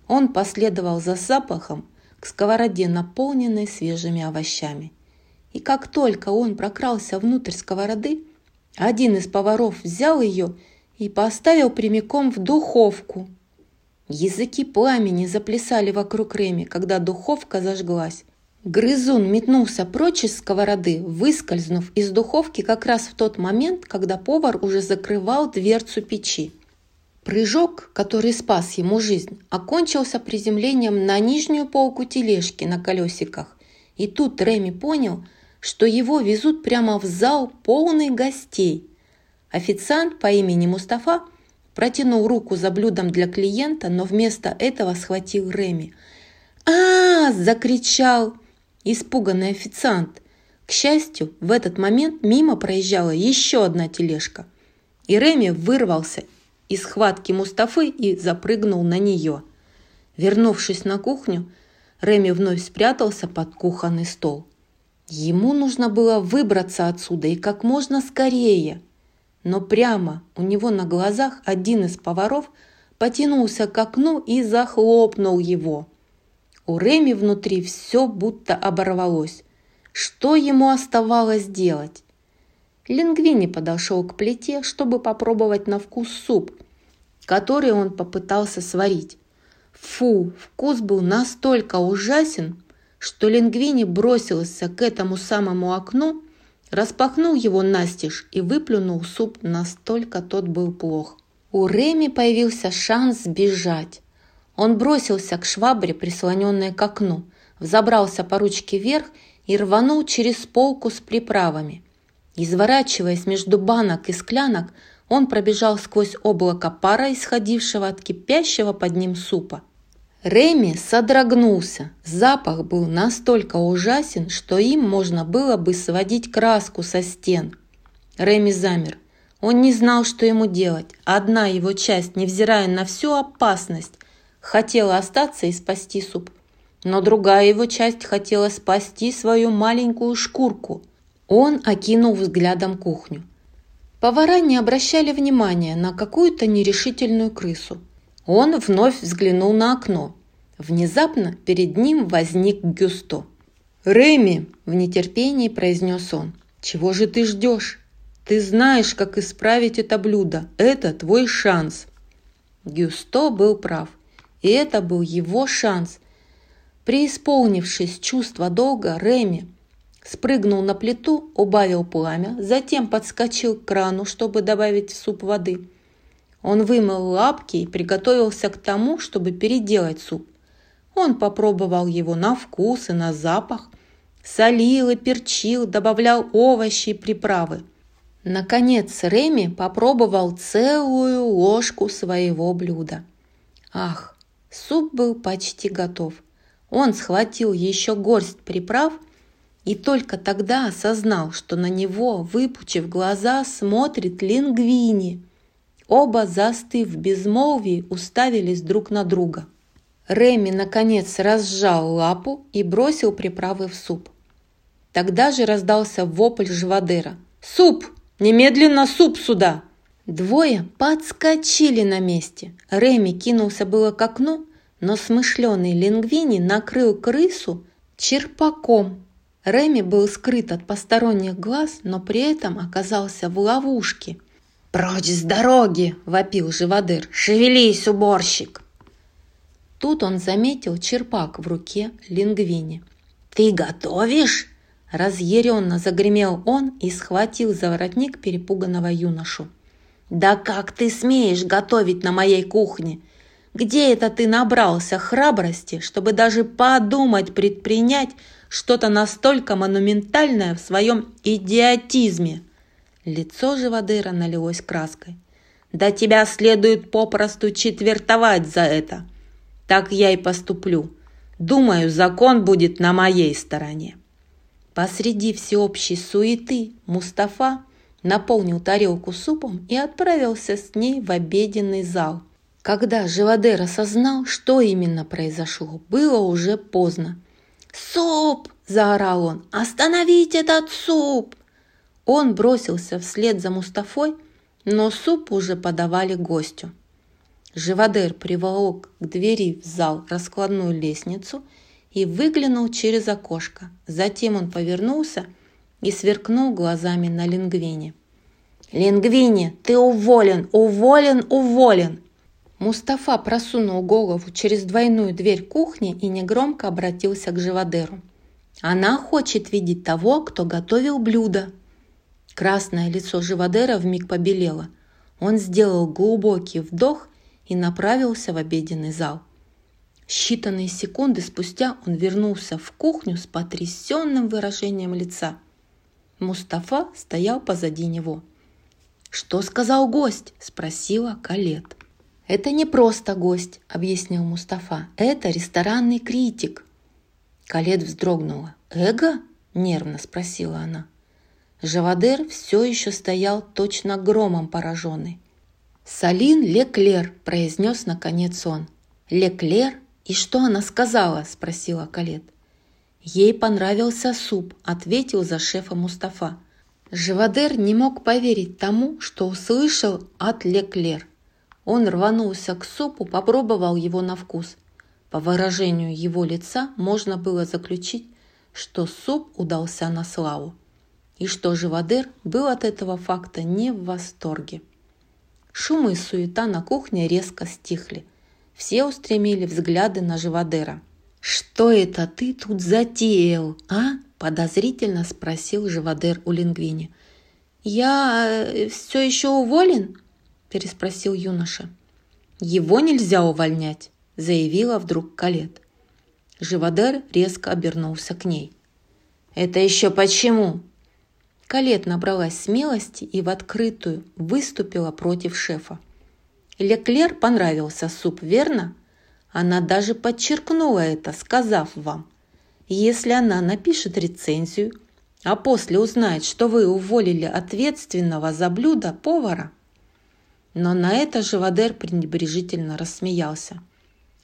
Он последовал за запахом к сковороде, наполненной свежими овощами. И как только он прокрался внутрь сковороды, один из поваров взял ее и поставил прямиком в духовку. Языки пламени заплясали вокруг Реми, когда духовка зажглась. Грызун метнулся прочь из сковороды, выскользнув из духовки как раз в тот момент, когда повар уже закрывал дверцу печи. Прыжок, который спас ему жизнь, окончился приземлением на нижнюю полку тележки на колесиках. И тут Реми понял, что его везут прямо в зал полный гостей. Официант по имени Мустафа протянул руку за блюдом для клиента, но вместо этого схватил Реми. а, закричал испуганный официант. К счастью, в этот момент мимо проезжала еще одна тележка. И Реми вырвался из схватки Мустафы и запрыгнул на нее. Вернувшись на кухню, Реми вновь спрятался под кухонный стол. Ему нужно было выбраться отсюда и как можно скорее. Но прямо у него на глазах один из поваров потянулся к окну и захлопнул его. У Реми внутри все будто оборвалось. Что ему оставалось делать? Лингвини подошел к плите, чтобы попробовать на вкус суп, который он попытался сварить. Фу, вкус был настолько ужасен, что Лингвини бросился к этому самому окну, распахнул его настежь и выплюнул суп, настолько тот был плох. У Реми появился шанс сбежать. Он бросился к швабре, прислоненной к окну, взобрался по ручке вверх и рванул через полку с приправами. Изворачиваясь между банок и склянок, он пробежал сквозь облако пара, исходившего от кипящего под ним супа. Реми содрогнулся. Запах был настолько ужасен, что им можно было бы сводить краску со стен. Реми замер. Он не знал, что ему делать. Одна его часть, невзирая на всю опасность, хотела остаться и спасти суп. Но другая его часть хотела спасти свою маленькую шкурку. Он окинул взглядом кухню. Повара не обращали внимания на какую-то нерешительную крысу – он вновь взглянул на окно. Внезапно перед ним возник Гюсто. «Реми!» – в нетерпении произнес он. «Чего же ты ждешь? Ты знаешь, как исправить это блюдо. Это твой шанс!» Гюсто был прав. И это был его шанс. Преисполнившись чувства долга, Реми спрыгнул на плиту, убавил пламя, затем подскочил к крану, чтобы добавить в суп воды – он вымыл лапки и приготовился к тому, чтобы переделать суп. Он попробовал его на вкус и на запах, солил и перчил, добавлял овощи и приправы. Наконец Реми попробовал целую ложку своего блюда. Ах, суп был почти готов. Он схватил еще горсть приправ и только тогда осознал, что на него, выпучив глаза, смотрит лингвини – Оба, застыв в безмолвии, уставились друг на друга. Реми, наконец, разжал лапу и бросил приправы в суп. Тогда же раздался вопль Живодера. «Суп! Немедленно суп сюда!» Двое подскочили на месте. Реми кинулся было к окну, но смышленый лингвини накрыл крысу черпаком. Реми был скрыт от посторонних глаз, но при этом оказался в ловушке – «Прочь с дороги!» – вопил живодыр. «Шевелись, уборщик!» Тут он заметил черпак в руке лингвини. «Ты готовишь?» – разъяренно загремел он и схватил за воротник перепуганного юношу. «Да как ты смеешь готовить на моей кухне? Где это ты набрался храбрости, чтобы даже подумать предпринять что-то настолько монументальное в своем идиотизме?» Лицо живодыра налилось краской. «Да тебя следует попросту четвертовать за это. Так я и поступлю. Думаю, закон будет на моей стороне». Посреди всеобщей суеты Мустафа наполнил тарелку супом и отправился с ней в обеденный зал. Когда Живодер осознал, что именно произошло, было уже поздно. «Суп!» – заорал он. «Остановить этот суп!» Он бросился вслед за Мустафой, но суп уже подавали гостю. Живодер приволок к двери в зал раскладную лестницу и выглянул через окошко. Затем он повернулся и сверкнул глазами на Лингвине. «Лингвини, ты уволен, уволен, уволен!» Мустафа просунул голову через двойную дверь кухни и негромко обратился к Живодеру. «Она хочет видеть того, кто готовил блюдо», Красное лицо Живодера вмиг побелело. Он сделал глубокий вдох и направился в обеденный зал. Считанные секунды спустя он вернулся в кухню с потрясенным выражением лица. Мустафа стоял позади него. «Что сказал гость?» – спросила Калет. «Это не просто гость», – объяснил Мустафа. «Это ресторанный критик». Калет вздрогнула. «Эго?» – нервно спросила она. Живодер все еще стоял точно громом пораженный. «Салин Леклер», – произнес наконец он. «Леклер? И что она сказала?» – спросила Калет. «Ей понравился суп», – ответил за шефа Мустафа. Живодер не мог поверить тому, что услышал от Леклер. Он рванулся к супу, попробовал его на вкус. По выражению его лица можно было заключить, что суп удался на славу, и что Живодер был от этого факта не в восторге. Шум и суета на кухне резко стихли. Все устремили взгляды на Живодера. «Что это ты тут затеял, а?» – подозрительно спросил Живодер у Лингвини. «Я э, все еще уволен?» – переспросил юноша. «Его нельзя увольнять», – заявила вдруг Калет. Живодер резко обернулся к ней. «Это еще почему?» Калет набралась смелости и в открытую выступила против шефа. Леклер понравился суп, верно? Она даже подчеркнула это, сказав вам. Если она напишет рецензию, а после узнает, что вы уволили ответственного за блюдо повара. Но на это Живодер пренебрежительно рассмеялся.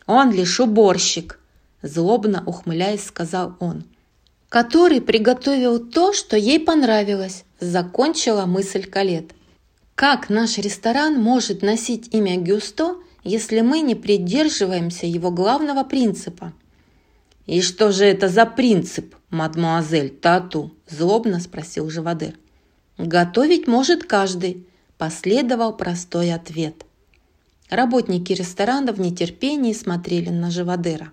«Он лишь уборщик», – злобно ухмыляясь, сказал он – который приготовил то, что ей понравилось, закончила мысль Калет. Как наш ресторан может носить имя Гюсто, если мы не придерживаемся его главного принципа? «И что же это за принцип, мадмуазель Тату?» – злобно спросил Живодер. «Готовить может каждый», – последовал простой ответ. Работники ресторана в нетерпении смотрели на Живодера.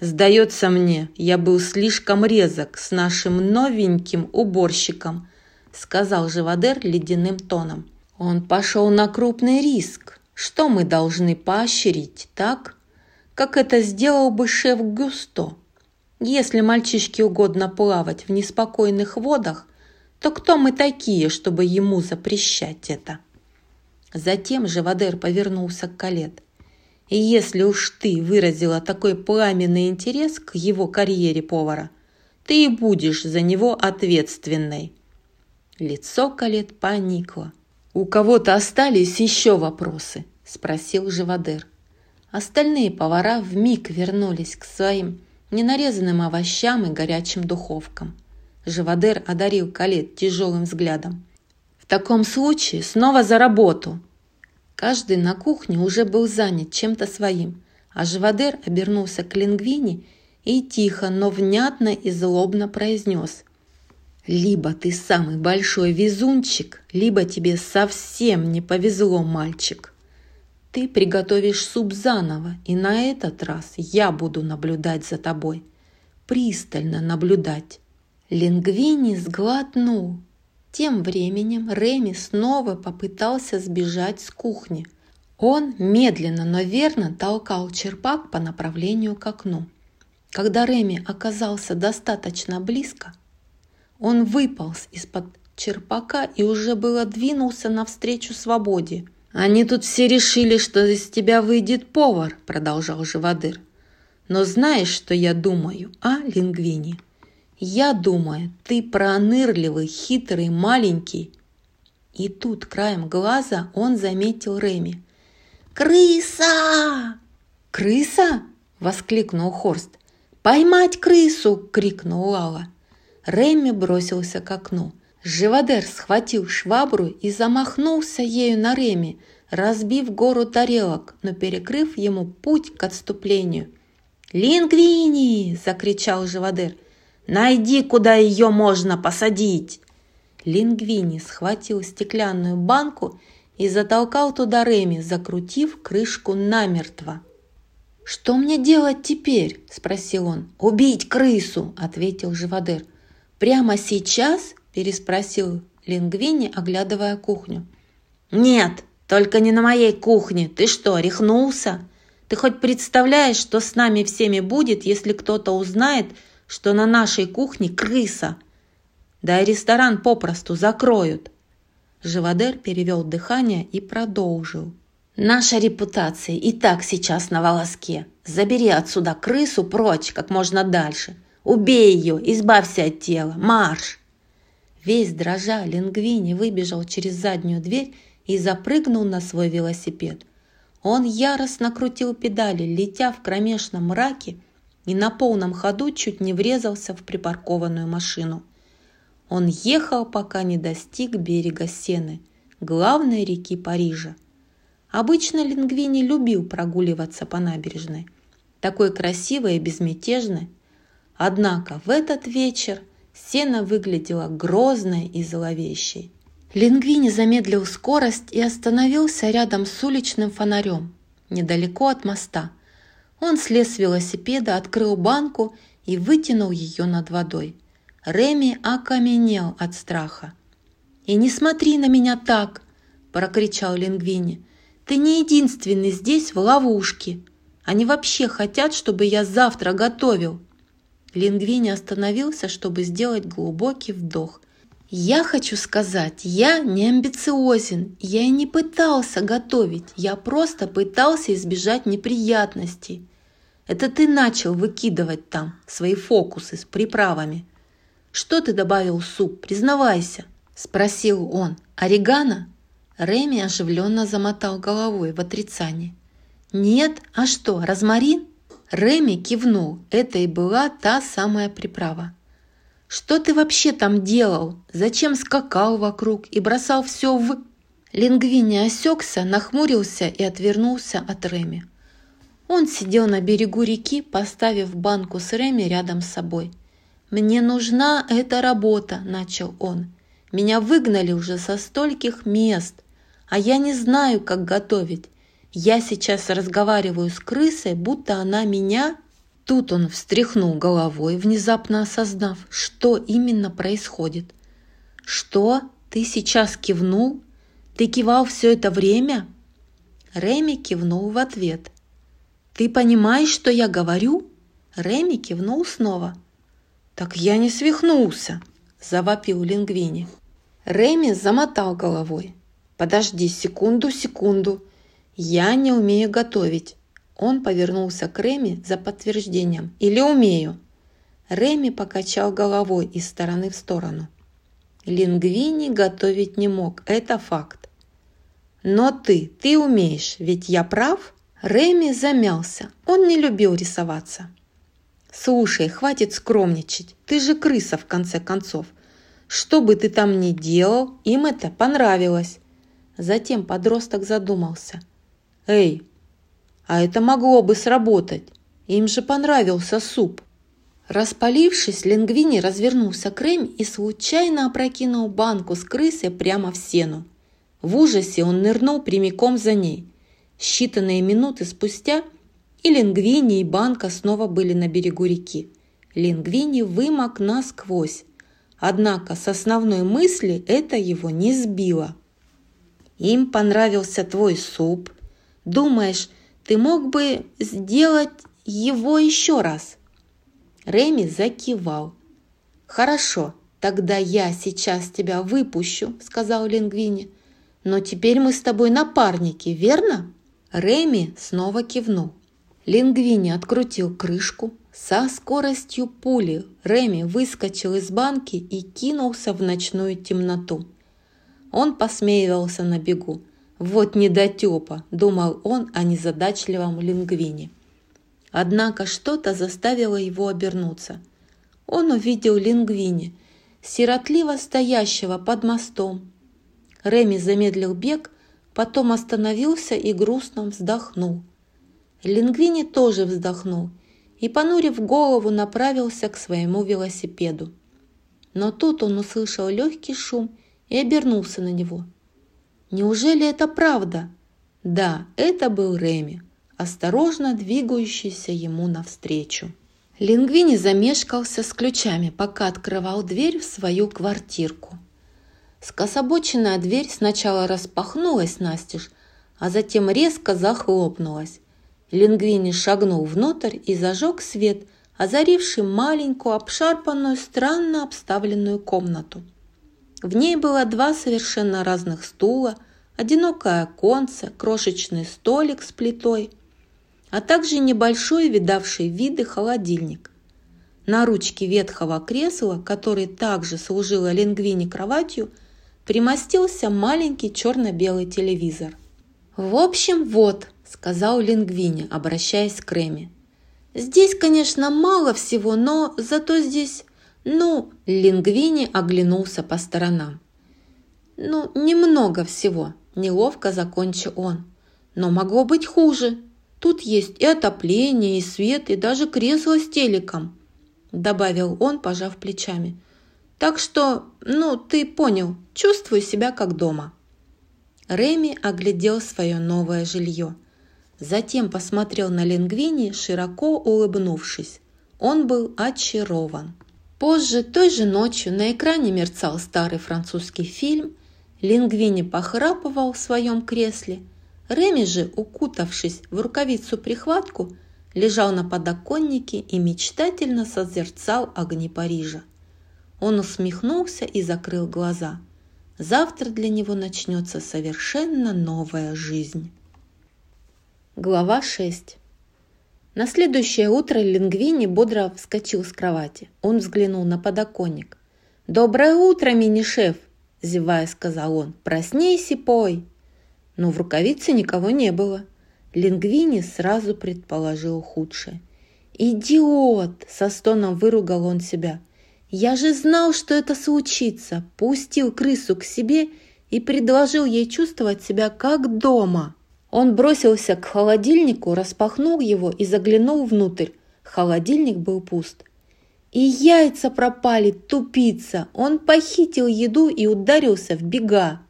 Сдается мне, я был слишком резок с нашим новеньким уборщиком, сказал Живодер ледяным тоном. Он пошел на крупный риск. Что мы должны поощрить, так? Как это сделал бы шеф Гюсто? Если мальчишке угодно плавать в неспокойных водах, то кто мы такие, чтобы ему запрещать это? Затем Живодер повернулся к Калет. И если уж ты выразила такой пламенный интерес к его карьере повара, ты и будешь за него ответственной. Лицо Калет поникло. «У кого-то остались еще вопросы?» – спросил Живодер. Остальные повара вмиг вернулись к своим ненарезанным овощам и горячим духовкам. Живодер одарил Калет тяжелым взглядом. «В таком случае снова за работу!» Каждый на кухне уже был занят чем-то своим, а Живодер обернулся к Лингвине и тихо, но внятно и злобно произнес. «Либо ты самый большой везунчик, либо тебе совсем не повезло, мальчик. Ты приготовишь суп заново, и на этот раз я буду наблюдать за тобой. Пристально наблюдать». Лингвини сглотнул, тем временем Реми снова попытался сбежать с кухни. Он медленно, но верно толкал черпак по направлению к окну. Когда Реми оказался достаточно близко, он выполз из-под черпака и уже было двинулся навстречу свободе. «Они тут все решили, что из тебя выйдет повар», – продолжал Живодыр. «Но знаешь, что я думаю, а, Лингвини?» Я думаю, ты пронырливый, хитрый, маленький. И тут краем глаза он заметил Реми. «Крыса!» «Крыса?» – воскликнул Хорст. «Поймать крысу!» – крикнул Лала. Реми бросился к окну. Живодер схватил швабру и замахнулся ею на Реми, разбив гору тарелок, но перекрыв ему путь к отступлению. «Лингвини!» – закричал Живодер – Найди, куда ее можно посадить!» Лингвини схватил стеклянную банку и затолкал туда Реми, закрутив крышку намертво. «Что мне делать теперь?» – спросил он. «Убить крысу!» – ответил Живодер. «Прямо сейчас?» – переспросил Лингвини, оглядывая кухню. «Нет, только не на моей кухне. Ты что, рехнулся? Ты хоть представляешь, что с нами всеми будет, если кто-то узнает, что на нашей кухне крыса. Да и ресторан попросту закроют. Живодер перевел дыхание и продолжил. «Наша репутация и так сейчас на волоске. Забери отсюда крысу прочь как можно дальше. Убей ее, избавься от тела. Марш!» Весь дрожа, Лингвини выбежал через заднюю дверь и запрыгнул на свой велосипед. Он яростно крутил педали, летя в кромешном мраке, и на полном ходу чуть не врезался в припаркованную машину. Он ехал, пока не достиг берега Сены, главной реки Парижа. Обычно Лингвини любил прогуливаться по набережной, такой красивой и безмятежной. Однако в этот вечер Сена выглядела грозной и зловещей. Лингвини замедлил скорость и остановился рядом с уличным фонарем, недалеко от моста. Он слез с велосипеда, открыл банку и вытянул ее над водой. Реми окаменел от страха. «И не смотри на меня так!» – прокричал Лингвини. «Ты не единственный здесь в ловушке. Они вообще хотят, чтобы я завтра готовил». Лингвини остановился, чтобы сделать глубокий вдох я хочу сказать, я не амбициозен, я и не пытался готовить, я просто пытался избежать неприятностей. Это ты начал выкидывать там свои фокусы с приправами. Что ты добавил в суп, признавайся, спросил он. Орегано? Реми оживленно замотал головой в отрицании. Нет, а что, розмарин? Реми кивнул, это и была та самая приправа. Что ты вообще там делал? Зачем скакал вокруг и бросал все в...» Лингвини осекся, нахмурился и отвернулся от Реми. Он сидел на берегу реки, поставив банку с Реми рядом с собой. «Мне нужна эта работа», – начал он. «Меня выгнали уже со стольких мест, а я не знаю, как готовить. Я сейчас разговариваю с крысой, будто она меня Тут он встряхнул головой, внезапно осознав, что именно происходит. «Что? Ты сейчас кивнул? Ты кивал все это время?» Реми кивнул в ответ. «Ты понимаешь, что я говорю?» Реми кивнул снова. «Так я не свихнулся!» – завопил Лингвини. Реми замотал головой. «Подожди секунду, секунду. Я не умею готовить. Он повернулся к Реми за подтверждением. «Или умею?» Реми покачал головой из стороны в сторону. Лингвини готовить не мог, это факт. «Но ты, ты умеешь, ведь я прав?» Реми замялся, он не любил рисоваться. «Слушай, хватит скромничать, ты же крыса в конце концов. Что бы ты там ни делал, им это понравилось». Затем подросток задумался. «Эй, а это могло бы сработать. Им же понравился суп. Распалившись, Лингвини развернулся к Рэм и случайно опрокинул банку с крысой прямо в сену. В ужасе он нырнул прямиком за ней. Считанные минуты спустя и Лингвини, и банка снова были на берегу реки. Лингвини вымок насквозь. Однако с основной мысли это его не сбило. «Им понравился твой суп. Думаешь, ты мог бы сделать его еще раз?» Реми закивал. «Хорошо, тогда я сейчас тебя выпущу», — сказал Лингвини. «Но теперь мы с тобой напарники, верно?» Реми снова кивнул. Лингвини открутил крышку. Со скоростью пули Реми выскочил из банки и кинулся в ночную темноту. Он посмеивался на бегу. «Вот недотепа», – думал он о незадачливом лингвине. Однако что-то заставило его обернуться. Он увидел лингвини, сиротливо стоящего под мостом. Реми замедлил бег, потом остановился и грустно вздохнул. Лингвини тоже вздохнул и, понурив голову, направился к своему велосипеду. Но тут он услышал легкий шум и обернулся на него – Неужели это правда? Да, это был Реми, осторожно двигающийся ему навстречу. Лингвини замешкался с ключами, пока открывал дверь в свою квартирку. Скособоченная дверь сначала распахнулась настежь, а затем резко захлопнулась. Лингвини шагнул внутрь и зажег свет, озаривший маленькую, обшарпанную, странно обставленную комнату. В ней было два совершенно разных стула, одинокое оконце, крошечный столик с плитой, а также небольшой видавший виды холодильник. На ручке ветхого кресла, который также служил Лингвине кроватью, примостился маленький черно-белый телевизор. «В общем, вот», – сказал Лингвине, обращаясь к Реми. «Здесь, конечно, мало всего, но зато здесь, ну...» Лингвини оглянулся по сторонам. «Ну, немного всего», – неловко закончил он. «Но могло быть хуже. Тут есть и отопление, и свет, и даже кресло с телеком добавил он, пожав плечами. Так что, ну, ты понял, чувствую себя как дома. Реми оглядел свое новое жилье. Затем посмотрел на Лингвини, широко улыбнувшись. Он был очарован. Позже, той же ночью, на экране мерцал старый французский фильм. Лингвини похрапывал в своем кресле. Реми же, укутавшись в рукавицу-прихватку, лежал на подоконнике и мечтательно созерцал огни Парижа. Он усмехнулся и закрыл глаза. Завтра для него начнется совершенно новая жизнь. Глава 6 На следующее утро Лингвини бодро вскочил с кровати. Он взглянул на подоконник. «Доброе утро, мини-шеф!» – зевая, сказал он. «Проснись и пой!» Но в рукавице никого не было – Лингвини сразу предположил худшее. «Идиот!» – со стоном выругал он себя. «Я же знал, что это случится!» Пустил крысу к себе и предложил ей чувствовать себя как дома. Он бросился к холодильнику, распахнул его и заглянул внутрь. Холодильник был пуст. И яйца пропали, тупица! Он похитил еду и ударился в бега.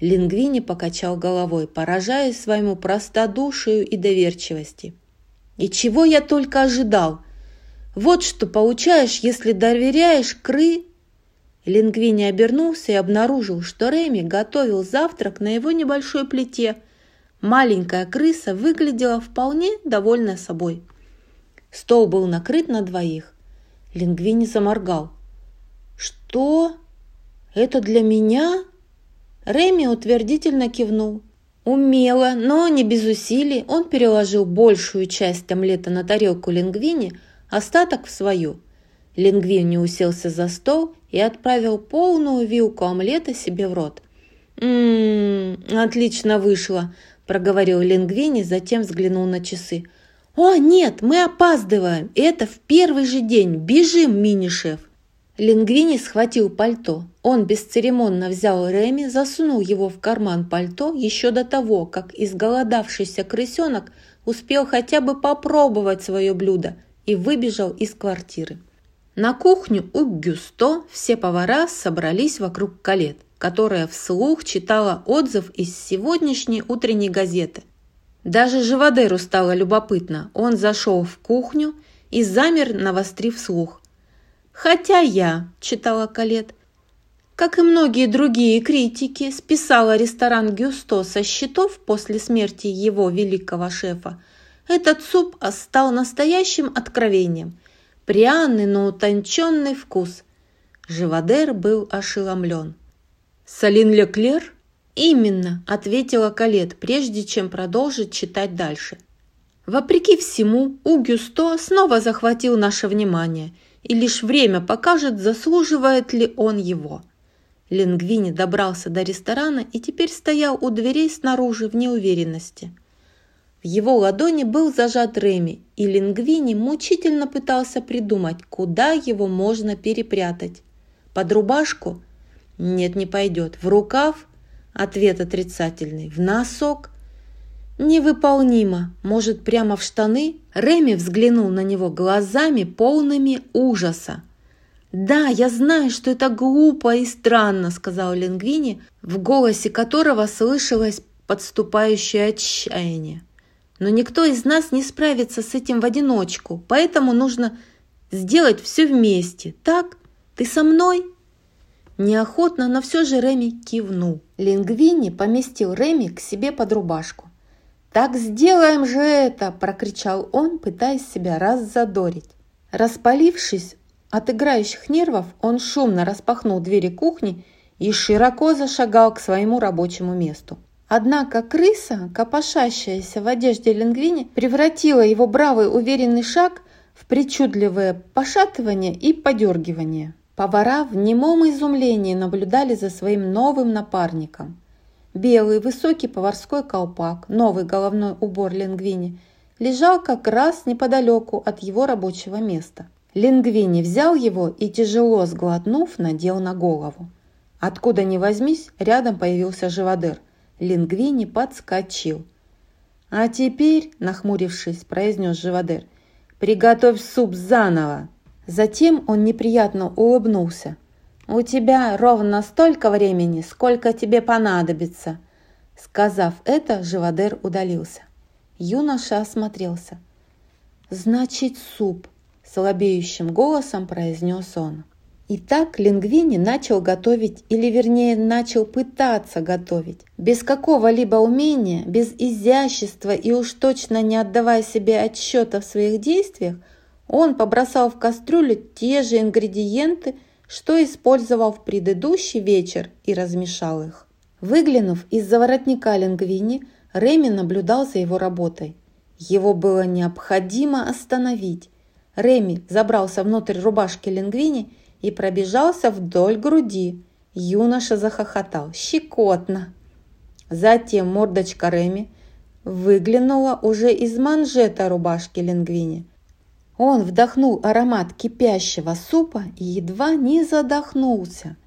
Лингвини покачал головой, поражаясь своему простодушию и доверчивости. «И чего я только ожидал! Вот что получаешь, если доверяешь кры...» Лингвини обернулся и обнаружил, что Реми готовил завтрак на его небольшой плите. Маленькая крыса выглядела вполне довольна собой. Стол был накрыт на двоих. Лингвини заморгал. «Что? Это для меня?» Реми утвердительно кивнул. Умело, но не без усилий, он переложил большую часть омлета на тарелку Лингвини, остаток в свою. Лингвини уселся за стол и отправил полную вилку омлета себе в рот. «Ммм, отлично вышло», – проговорил Лингвини, затем взглянул на часы. «О, нет, мы опаздываем! Это в первый же день! Бежим, мини-шеф!» Лингвини схватил пальто. Он бесцеремонно взял Реми, засунул его в карман пальто еще до того, как изголодавшийся крысенок успел хотя бы попробовать свое блюдо и выбежал из квартиры. На кухню у Гюсто все повара собрались вокруг Калет, которая вслух читала отзыв из сегодняшней утренней газеты. Даже Живодеру стало любопытно. Он зашел в кухню и замер, навострив слух. Хотя я, читала Калет, как и многие другие критики, списала ресторан Гюсто со счетов после смерти его великого шефа, этот суп стал настоящим откровением. Пряный, но утонченный вкус. Живодер был ошеломлен. «Салин Леклер?» «Именно», – ответила Калет, прежде чем продолжить читать дальше. Вопреки всему, у Гюсто снова захватил наше внимание – и лишь время покажет, заслуживает ли он его. Лингвини добрался до ресторана и теперь стоял у дверей снаружи в неуверенности. В его ладони был зажат Реми, и Лингвини мучительно пытался придумать, куда его можно перепрятать. Под рубашку? Нет, не пойдет. В рукав? Ответ отрицательный. В носок? Невыполнимо. Может, прямо в штаны? Реми взглянул на него глазами, полными ужаса. «Да, я знаю, что это глупо и странно», — сказал Лингвини, в голосе которого слышалось подступающее отчаяние. «Но никто из нас не справится с этим в одиночку, поэтому нужно сделать все вместе. Так? Ты со мной?» Неохотно, но все же Реми кивнул. Лингвини поместил Реми к себе под рубашку. «Так сделаем же это!» – прокричал он, пытаясь себя раззадорить. Распалившись от играющих нервов, он шумно распахнул двери кухни и широко зашагал к своему рабочему месту. Однако крыса, копошащаяся в одежде Лингвини, превратила его бравый уверенный шаг в причудливое пошатывание и подергивание. Повара в немом изумлении наблюдали за своим новым напарником. Белый высокий поварской колпак, новый головной убор Лингвини, лежал как раз неподалеку от его рабочего места. Лингвини взял его и, тяжело сглотнув, надел на голову. Откуда ни возьмись, рядом появился живодер. Лингвини подскочил. «А теперь», – нахмурившись, произнес живодер, – «приготовь суп заново». Затем он неприятно улыбнулся. «У тебя ровно столько времени, сколько тебе понадобится». Сказав это, живодер удалился. Юноша осмотрелся. «Значит, суп», – слабеющим голосом произнес он. Итак, Лингвини начал готовить, или вернее начал пытаться готовить. Без какого-либо умения, без изящества и уж точно не отдавая себе отсчета в своих действиях, он побросал в кастрюлю те же ингредиенты, что использовал в предыдущий вечер и размешал их. Выглянув из-за воротника Лингвини, Реми наблюдал за его работой. Его было необходимо остановить. Реми забрался внутрь рубашки Лингвини и пробежался вдоль груди. Юноша захохотал. Щекотно. Затем мордочка Реми выглянула уже из манжета рубашки Лингвини. Он вдохнул аромат кипящего супа и едва не задохнулся.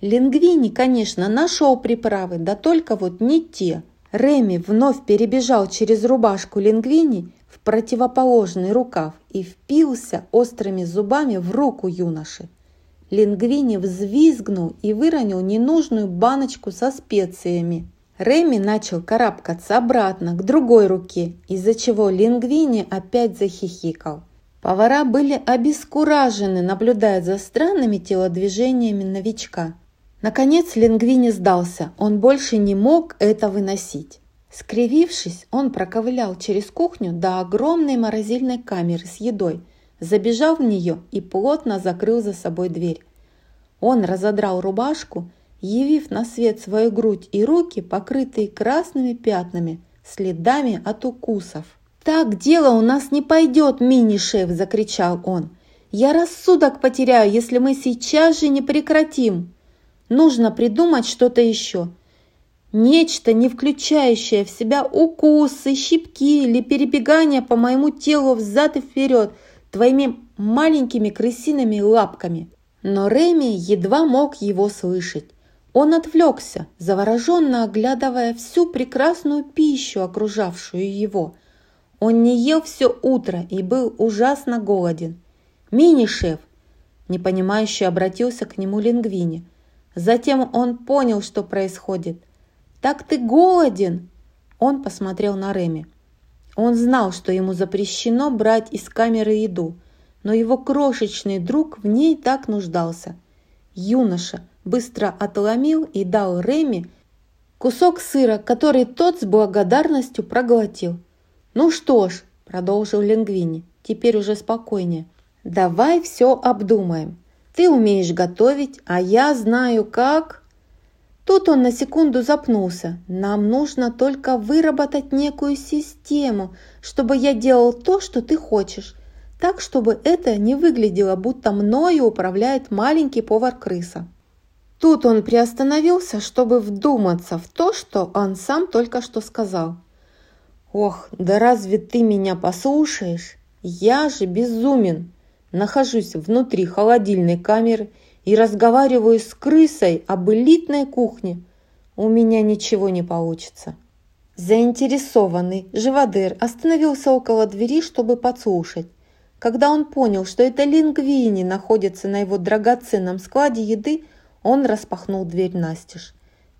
Лингвини, конечно, нашел приправы, да только вот не те. Реми вновь перебежал через рубашку Лингвини в противоположный рукав и впился острыми зубами в руку юноши. Лингвини взвизгнул и выронил ненужную баночку со специями. Реми начал карабкаться обратно к другой руке, из-за чего Лингвини опять захихикал. Повара были обескуражены, наблюдая за странными телодвижениями новичка. Наконец Лингвини сдался, он больше не мог это выносить. Скривившись, он проковылял через кухню до огромной морозильной камеры с едой, забежал в нее и плотно закрыл за собой дверь. Он разодрал рубашку, явив на свет свою грудь и руки, покрытые красными пятнами, следами от укусов. «Так дело у нас не пойдет, мини-шеф!» – закричал он. «Я рассудок потеряю, если мы сейчас же не прекратим. Нужно придумать что-то еще. Нечто, не включающее в себя укусы, щипки или перебегание по моему телу взад и вперед твоими маленькими крысиными лапками». Но Реми едва мог его слышать. Он отвлекся, завороженно оглядывая всю прекрасную пищу, окружавшую его – он не ел все утро и был ужасно голоден. «Мини-шеф!» Непонимающе обратился к нему Лингвини. Затем он понял, что происходит. «Так ты голоден!» Он посмотрел на Реми. Он знал, что ему запрещено брать из камеры еду, но его крошечный друг в ней так нуждался. Юноша быстро отломил и дал Реми кусок сыра, который тот с благодарностью проглотил. «Ну что ж», – продолжил Лингвини, теперь уже спокойнее, – «давай все обдумаем. Ты умеешь готовить, а я знаю как...» Тут он на секунду запнулся. «Нам нужно только выработать некую систему, чтобы я делал то, что ты хочешь, так, чтобы это не выглядело, будто мною управляет маленький повар-крыса». Тут он приостановился, чтобы вдуматься в то, что он сам только что сказал – Ох, да разве ты меня послушаешь? Я же безумен. Нахожусь внутри холодильной камеры и разговариваю с крысой об элитной кухне. У меня ничего не получится. Заинтересованный живодер остановился около двери, чтобы подслушать. Когда он понял, что это лингвини находится на его драгоценном складе еды, он распахнул дверь настежь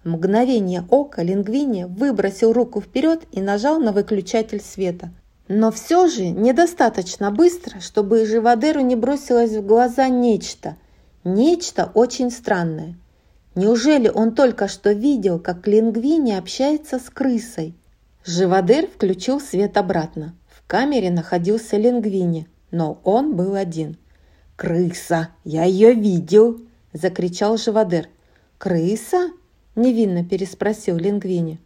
мгновение ока Лингвини выбросил руку вперед и нажал на выключатель света. Но все же недостаточно быстро, чтобы Живодеру не бросилось в глаза нечто. Нечто очень странное. Неужели он только что видел, как Лингвини общается с крысой? Живодер включил свет обратно. В камере находился Лингвини, но он был один. «Крыса! Я ее видел!» – закричал Живодер. «Крыса?» – невинно переспросил Лингвини.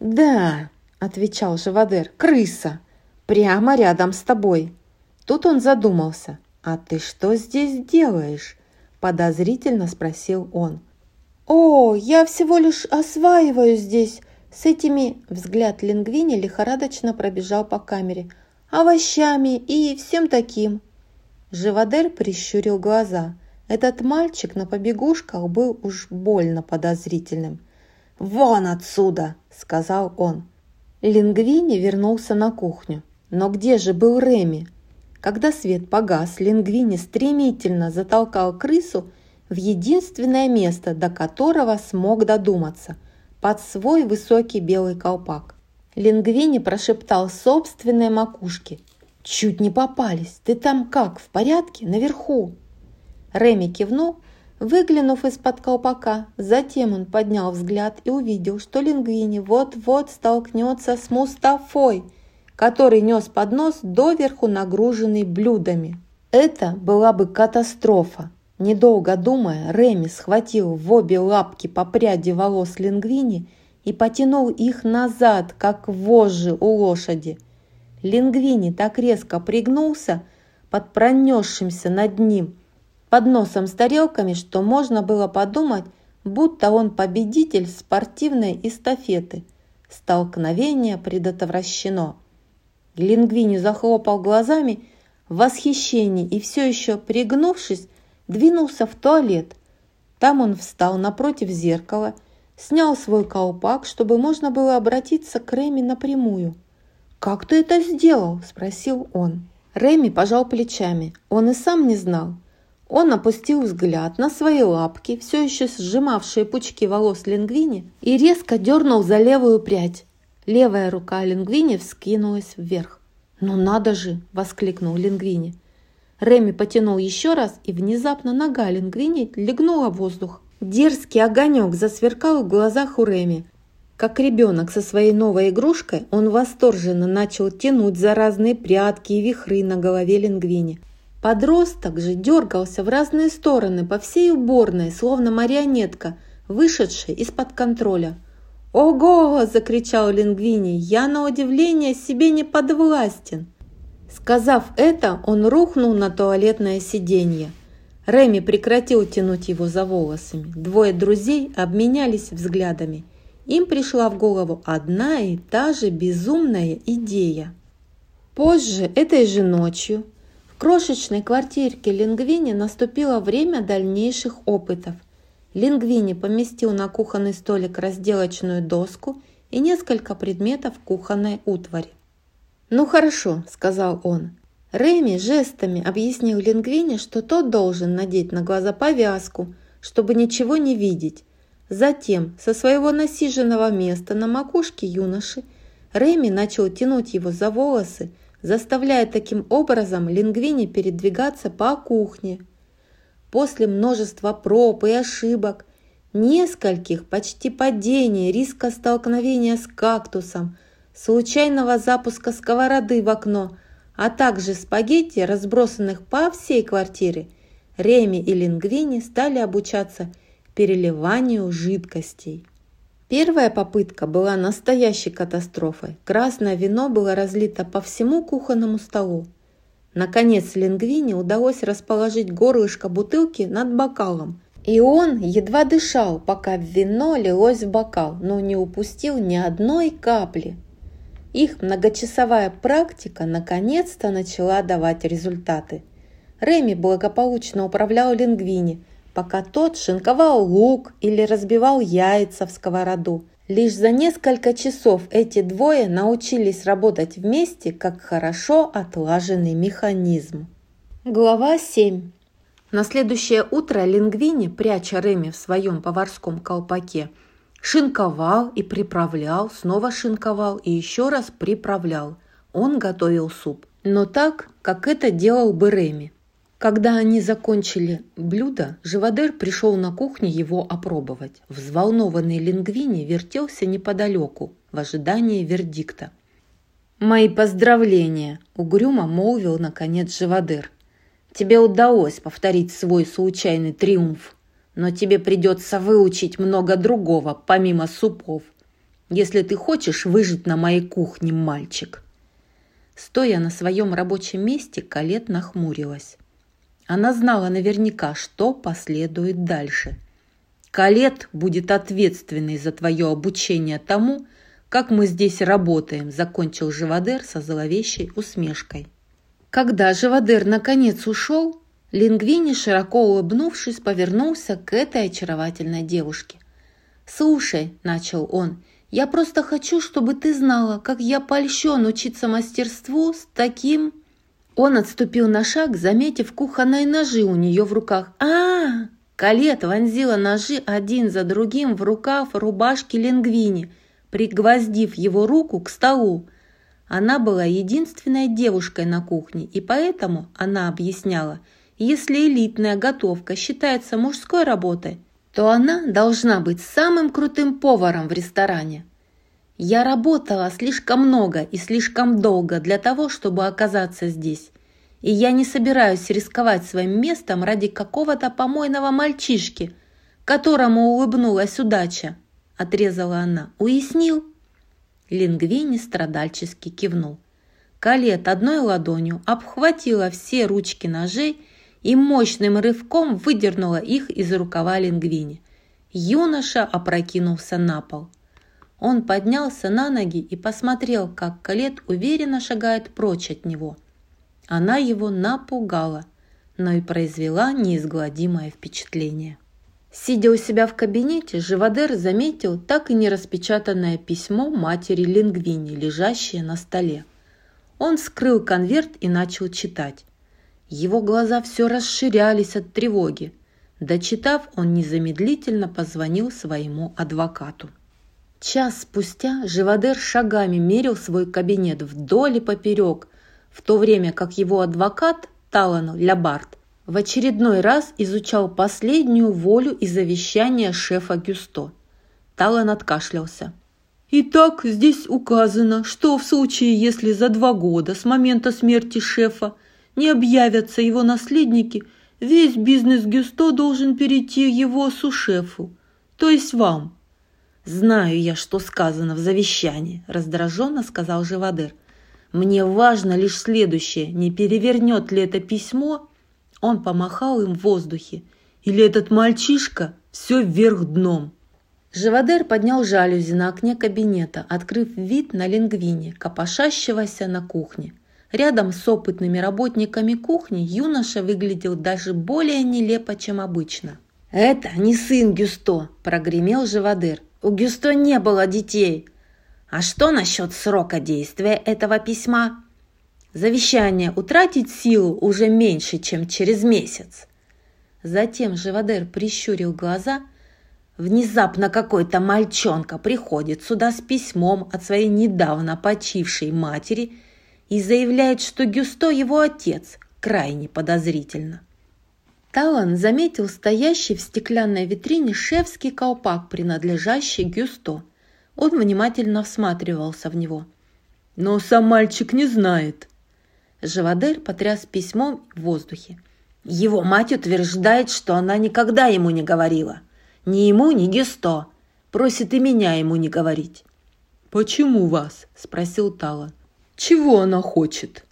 «Да», – отвечал Живодер, – «крыса. Прямо рядом с тобой». Тут он задумался. «А ты что здесь делаешь?» – подозрительно спросил он. «О, я всего лишь осваиваю здесь с этими...» Взгляд Лингвини лихорадочно пробежал по камере. «Овощами и всем таким». Живодер прищурил глаза. Этот мальчик на побегушках был уж больно подозрительным. «Вон отсюда!» – сказал он. Лингвини вернулся на кухню. Но где же был Реми? Когда свет погас, Лингвини стремительно затолкал крысу в единственное место, до которого смог додуматься – под свой высокий белый колпак. Лингвини прошептал собственной макушке. «Чуть не попались. Ты там как, в порядке? Наверху?» Реми кивнул, выглянув из-под колпака. Затем он поднял взгляд и увидел, что Лингвини вот-вот столкнется с Мустафой, который нес поднос доверху нагруженный блюдами. Это была бы катастрофа. Недолго думая, Реми схватил в обе лапки по пряди волос Лингвини и потянул их назад, как вожжи у лошади. Лингвини так резко пригнулся под пронесшимся над ним подносом с тарелками, что можно было подумать, будто он победитель спортивной эстафеты. Столкновение предотвращено. Лингвини захлопал глазами в восхищении и все еще пригнувшись, двинулся в туалет. Там он встал напротив зеркала, снял свой колпак, чтобы можно было обратиться к Реми напрямую. «Как ты это сделал?» – спросил он. Реми пожал плечами. Он и сам не знал. Он опустил взгляд на свои лапки, все еще сжимавшие пучки волос Лингвини, и резко дернул за левую прядь. Левая рука Лингвини вскинулась вверх. «Ну надо же!» – воскликнул Лингвини. Реми потянул еще раз, и внезапно нога Лингвини легнула в воздух. Дерзкий огонек засверкал в глазах у Реми. Как ребенок со своей новой игрушкой, он восторженно начал тянуть за разные прятки и вихры на голове Лингвини. Подросток же дергался в разные стороны по всей уборной, словно марионетка, вышедшая из-под контроля. «Ого!» – закричал Лингвини. «Я на удивление себе не подвластен!» Сказав это, он рухнул на туалетное сиденье. Реми прекратил тянуть его за волосами. Двое друзей обменялись взглядами. Им пришла в голову одна и та же безумная идея. Позже, этой же ночью, крошечной квартирке Лингвини наступило время дальнейших опытов. Лингвини поместил на кухонный столик разделочную доску и несколько предметов кухонной утвари. «Ну хорошо», – сказал он. Рэми жестами объяснил Лингвине, что тот должен надеть на глаза повязку, чтобы ничего не видеть. Затем со своего насиженного места на макушке юноши Рэми начал тянуть его за волосы, заставляя таким образом Лингвини передвигаться по кухне. После множества проб и ошибок, нескольких почти падений, риска столкновения с кактусом – случайного запуска сковороды в окно, а также спагетти, разбросанных по всей квартире, Реми и Лингвини стали обучаться переливанию жидкостей. Первая попытка была настоящей катастрофой. Красное вино было разлито по всему кухонному столу. Наконец Лингвини удалось расположить горлышко бутылки над бокалом, и он едва дышал, пока вино лилось в бокал, но не упустил ни одной капли. Их многочасовая практика наконец-то начала давать результаты. Реми благополучно управлял лингвини, пока тот шинковал лук или разбивал яйца в сковороду. Лишь за несколько часов эти двое научились работать вместе, как хорошо отлаженный механизм. Глава 7. На следующее утро Лингвини, пряча Реми в своем поварском колпаке, Шинковал и приправлял, снова шинковал и еще раз приправлял. Он готовил суп, но так, как это делал бы Реми. Когда они закончили блюдо, Живодер пришел на кухню его опробовать. Взволнованный лингвини вертелся неподалеку, в ожидании вердикта. «Мои поздравления!» – угрюмо молвил наконец Живодер. «Тебе удалось повторить свой случайный триумф. Но тебе придется выучить много другого, помимо супов, если ты хочешь выжить на моей кухне, мальчик». Стоя на своем рабочем месте, Калет нахмурилась. Она знала наверняка, что последует дальше. Калет будет ответственной за твое обучение тому, как мы здесь работаем», – закончил Живодер со зловещей усмешкой. Когда Живодер наконец ушел, Лингвини, широко улыбнувшись, повернулся к этой очаровательной девушке. «Слушай», – начал он, – «я просто хочу, чтобы ты знала, как я польщен учиться мастерству с таким...» Он отступил на шаг, заметив кухонные ножи у нее в руках. а, -а, -а Калет вонзила ножи один за другим в рукав рубашки Лингвини, пригвоздив его руку к столу. Она была единственной девушкой на кухне, и поэтому, она объясняла, если элитная готовка считается мужской работой, то она должна быть самым крутым поваром в ресторане. Я работала слишком много и слишком долго для того, чтобы оказаться здесь. И я не собираюсь рисковать своим местом ради какого-то помойного мальчишки, которому улыбнулась удача отрезала она. «Уяснил?» Лингвини страдальчески кивнул. Калет одной ладонью обхватила все ручки ножей и мощным рывком выдернула их из рукава Лингвини. Юноша опрокинулся на пол. Он поднялся на ноги и посмотрел, как Калет уверенно шагает прочь от него. Она его напугала, но и произвела неизгладимое впечатление. Сидя у себя в кабинете, Живодер заметил так и не распечатанное письмо матери Лингвини, лежащее на столе. Он скрыл конверт и начал читать. Его глаза все расширялись от тревоги. Дочитав, он незамедлительно позвонил своему адвокату. Час спустя Живодер шагами мерил свой кабинет вдоль и поперек, в то время как его адвокат Талан Лябард в очередной раз изучал последнюю волю и завещание шефа Гюсто. Талан откашлялся. «Итак, здесь указано, что в случае, если за два года с момента смерти шефа не объявятся его наследники, весь бизнес Гюсто должен перейти его сушефу, то есть вам». «Знаю я, что сказано в завещании», – раздраженно сказал Живодер. «Мне важно лишь следующее, не перевернет ли это письмо он помахал им в воздухе. Или этот мальчишка все вверх дном. Живодер поднял жалюзи на окне кабинета, открыв вид на лингвине, копошащегося на кухне. Рядом с опытными работниками кухни юноша выглядел даже более нелепо, чем обычно. «Это не сын Гюсто», – прогремел Живодер. «У Гюсто не было детей». «А что насчет срока действия этого письма?» Завещание утратить силу уже меньше, чем через месяц. Затем Живодер прищурил глаза. Внезапно какой-то мальчонка приходит сюда с письмом от своей недавно почившей матери и заявляет, что Гюсто его отец, крайне подозрительно. Талан заметил стоящий в стеклянной витрине шефский колпак, принадлежащий Гюсто. Он внимательно всматривался в него. «Но сам мальчик не знает», Живодер потряс письмом в воздухе. Его мать утверждает, что она никогда ему не говорила. Ни ему, ни Гесто. Просит и меня ему не говорить. «Почему вас?» – спросил Тала. «Чего она хочет?»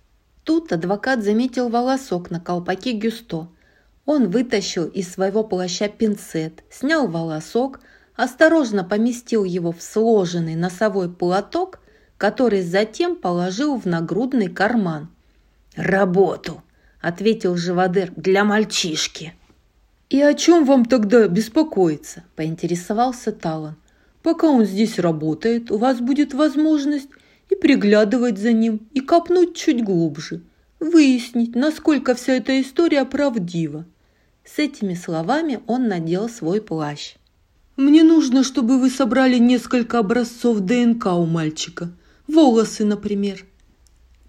Тут адвокат заметил волосок на колпаке Гюсто. Он вытащил из своего плаща пинцет, снял волосок, осторожно поместил его в сложенный носовой платок, который затем положил в нагрудный карман – «Работу», — ответил Живодер, — «для мальчишки». «И о чем вам тогда беспокоиться?» – поинтересовался Талан. «Пока он здесь работает, у вас будет возможность и приглядывать за ним, и копнуть чуть глубже, выяснить, насколько вся эта история правдива». С этими словами он надел свой плащ. «Мне нужно, чтобы вы собрали несколько образцов ДНК у мальчика. Волосы, например.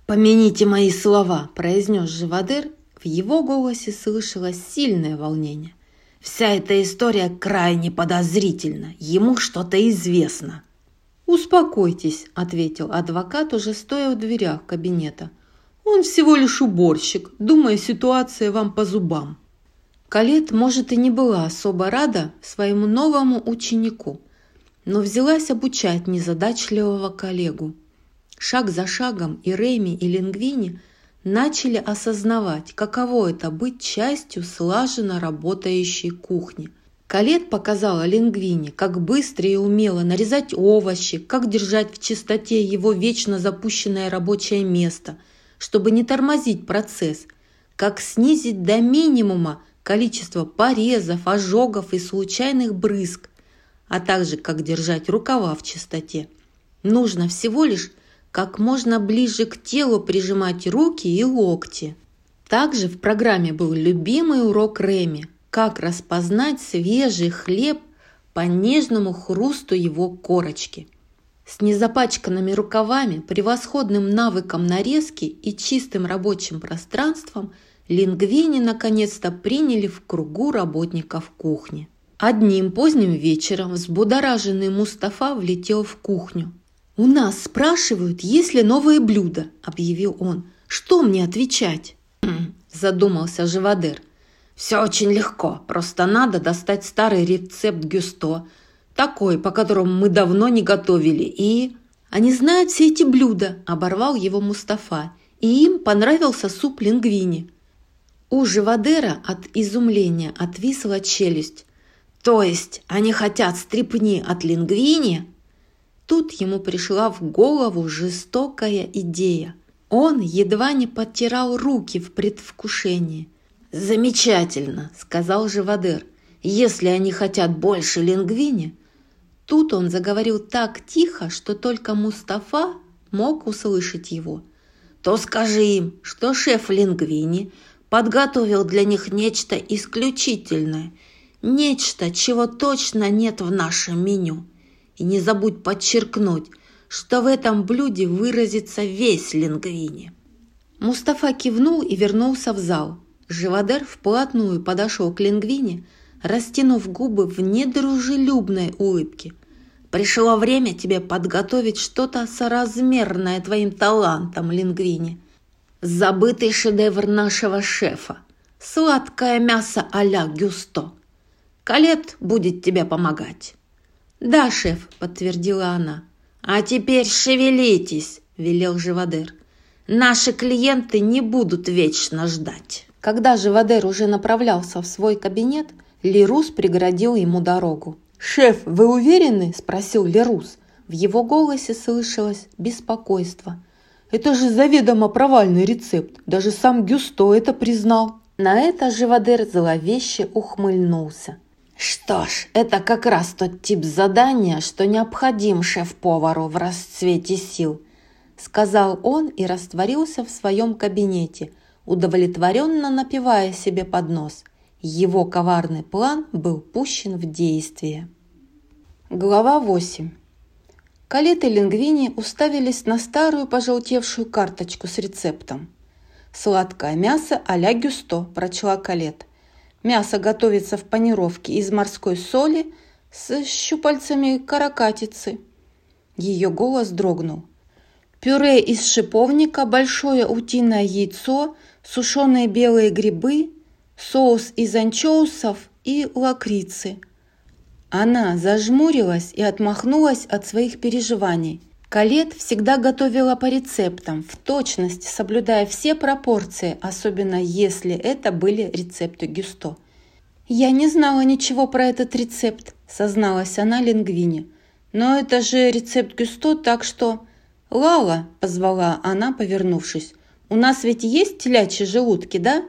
«Помяните мои слова», – произнес Живодер. В его голосе слышалось сильное волнение. «Вся эта история крайне подозрительна. Ему что-то известно». «Успокойтесь», – ответил адвокат, уже стоя в дверях кабинета. «Он всего лишь уборщик. Думаю, ситуация вам по зубам». Калет, может, и не была особо рада своему новому ученику, но взялась обучать незадачливого коллегу. Шаг за шагом и Реми, и Лингвини начали осознавать, каково это быть частью слаженно работающей кухни. Калет показала Лингвине, как быстро и умело нарезать овощи, как держать в чистоте его вечно запущенное рабочее место, чтобы не тормозить процесс, как снизить до минимума количество порезов, ожогов и случайных брызг, а также как держать рукава в чистоте. Нужно всего лишь как можно ближе к телу прижимать руки и локти. Также в программе был любимый урок Реми – как распознать свежий хлеб по нежному хрусту его корочки. С незапачканными рукавами, превосходным навыком нарезки и чистым рабочим пространством – лингвини наконец-то приняли в кругу работников кухни. Одним поздним вечером взбудораженный Мустафа влетел в кухню. «У нас спрашивают, есть ли новые блюда», – объявил он. «Что мне отвечать?» [clears throat] задумался Живодер. «Все очень легко, просто надо достать старый рецепт гюсто, такой, по которому мы давно не готовили, и...» «Они знают все эти блюда», – оборвал его Мустафа, «и им понравился суп лингвини». У Живодера от изумления отвисла челюсть. «То есть они хотят стрипни от лингвини?» Тут ему пришла в голову жестокая идея. Он едва не подтирал руки в предвкушении. «Замечательно», — сказал Живодер. «Если они хотят больше лингвини...» Тут он заговорил так тихо, что только Мустафа мог услышать его. «То скажи им, что шеф лингвини подготовил для них нечто исключительное, нечто, чего точно нет в нашем меню. И не забудь подчеркнуть, что в этом блюде выразится весь лингвини. Мустафа кивнул и вернулся в зал. Живодер вплотную подошел к лингвине, растянув губы в недружелюбной улыбке. «Пришло время тебе подготовить что-то соразмерное твоим талантам, лингвини забытый шедевр нашего шефа. Сладкое мясо а-ля Гюсто. Калет будет тебе помогать». «Да, шеф», — подтвердила она. «А теперь шевелитесь», — велел Живодер. «Наши клиенты не будут вечно ждать». Когда Живодер уже направлялся в свой кабинет, Лерус преградил ему дорогу. «Шеф, вы уверены?» – спросил Лерус. В его голосе слышалось беспокойство. Это же заведомо провальный рецепт. Даже сам Гюсто это признал. На это Живодер зловеще ухмыльнулся. Что ж, это как раз тот тип задания, что необходим шеф-повару в расцвете сил, сказал он и растворился в своем кабинете, удовлетворенно напивая себе под нос. Его коварный план был пущен в действие. Глава 8. Калет и Лингвини уставились на старую пожелтевшую карточку с рецептом. «Сладкое мясо а-ля гюсто», – прочла Калет. «Мясо готовится в панировке из морской соли с щупальцами каракатицы». Ее голос дрогнул. Пюре из шиповника, большое утиное яйцо, сушеные белые грибы, соус из анчоусов и лакрицы – она зажмурилась и отмахнулась от своих переживаний. Калет всегда готовила по рецептам, в точности соблюдая все пропорции, особенно если это были рецепты Гюсто. «Я не знала ничего про этот рецепт», – созналась она Лингвине. «Но это же рецепт Гюсто, так что...» «Лала», – позвала она, повернувшись, – «у нас ведь есть телячьи желудки, да?»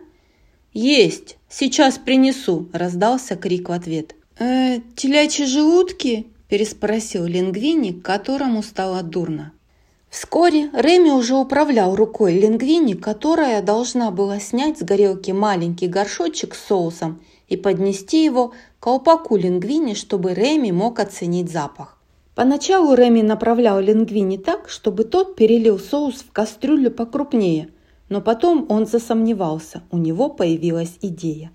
«Есть, сейчас принесу», – раздался крик в ответ. «Э, телячьи желудки?» – переспросил Лингвини, которому стало дурно. Вскоре Реми уже управлял рукой Лингвини, которая должна была снять с горелки маленький горшочек с соусом и поднести его к колпаку Лингвини, чтобы Реми мог оценить запах. Поначалу Реми направлял Лингвини так, чтобы тот перелил соус в кастрюлю покрупнее, но потом он засомневался, у него появилась идея.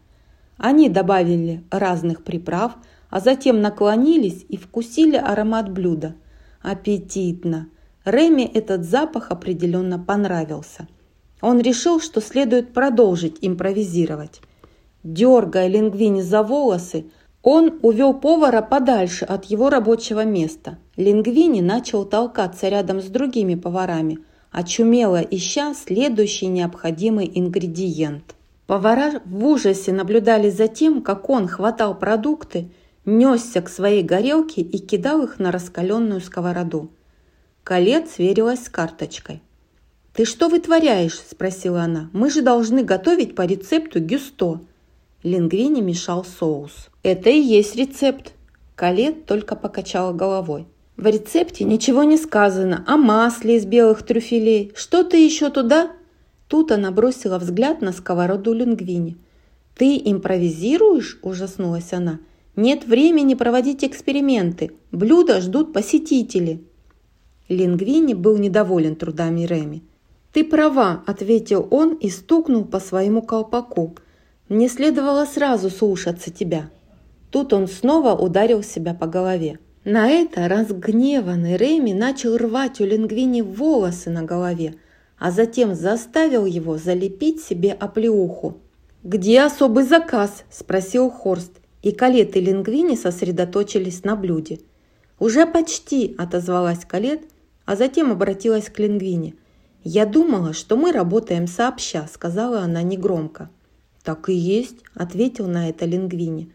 Они добавили разных приправ, а затем наклонились и вкусили аромат блюда. Аппетитно! Реми этот запах определенно понравился. Он решил, что следует продолжить импровизировать. Дергая Лингвини за волосы, он увел повара подальше от его рабочего места. Лингвини начал толкаться рядом с другими поварами, очумело ища следующий необходимый ингредиент. Повара в ужасе наблюдали за тем, как он хватал продукты, несся к своей горелке и кидал их на раскаленную сковороду. Колет сверилась с карточкой. «Ты что вытворяешь?» – спросила она. «Мы же должны готовить по рецепту гюсто». Лингвини мешал соус. «Это и есть рецепт». Калет только покачала головой. «В рецепте ничего не сказано о масле из белых трюфелей. Что ты еще туда?» Тут она бросила взгляд на сковороду Лингвини. «Ты импровизируешь?» – ужаснулась она. «Нет времени проводить эксперименты. Блюда ждут посетители». Лингвини был недоволен трудами Реми. «Ты права», – ответил он и стукнул по своему колпаку. Мне следовало сразу слушаться тебя». Тут он снова ударил себя по голове. На это разгневанный Реми начал рвать у Лингвини волосы на голове, а затем заставил его залепить себе оплеуху. «Где особый заказ?» – спросил Хорст, и Калет и Лингвини сосредоточились на блюде. «Уже почти», – отозвалась Калет, а затем обратилась к Лингвине. «Я думала, что мы работаем сообща», – сказала она негромко. «Так и есть», – ответил на это Лингвини.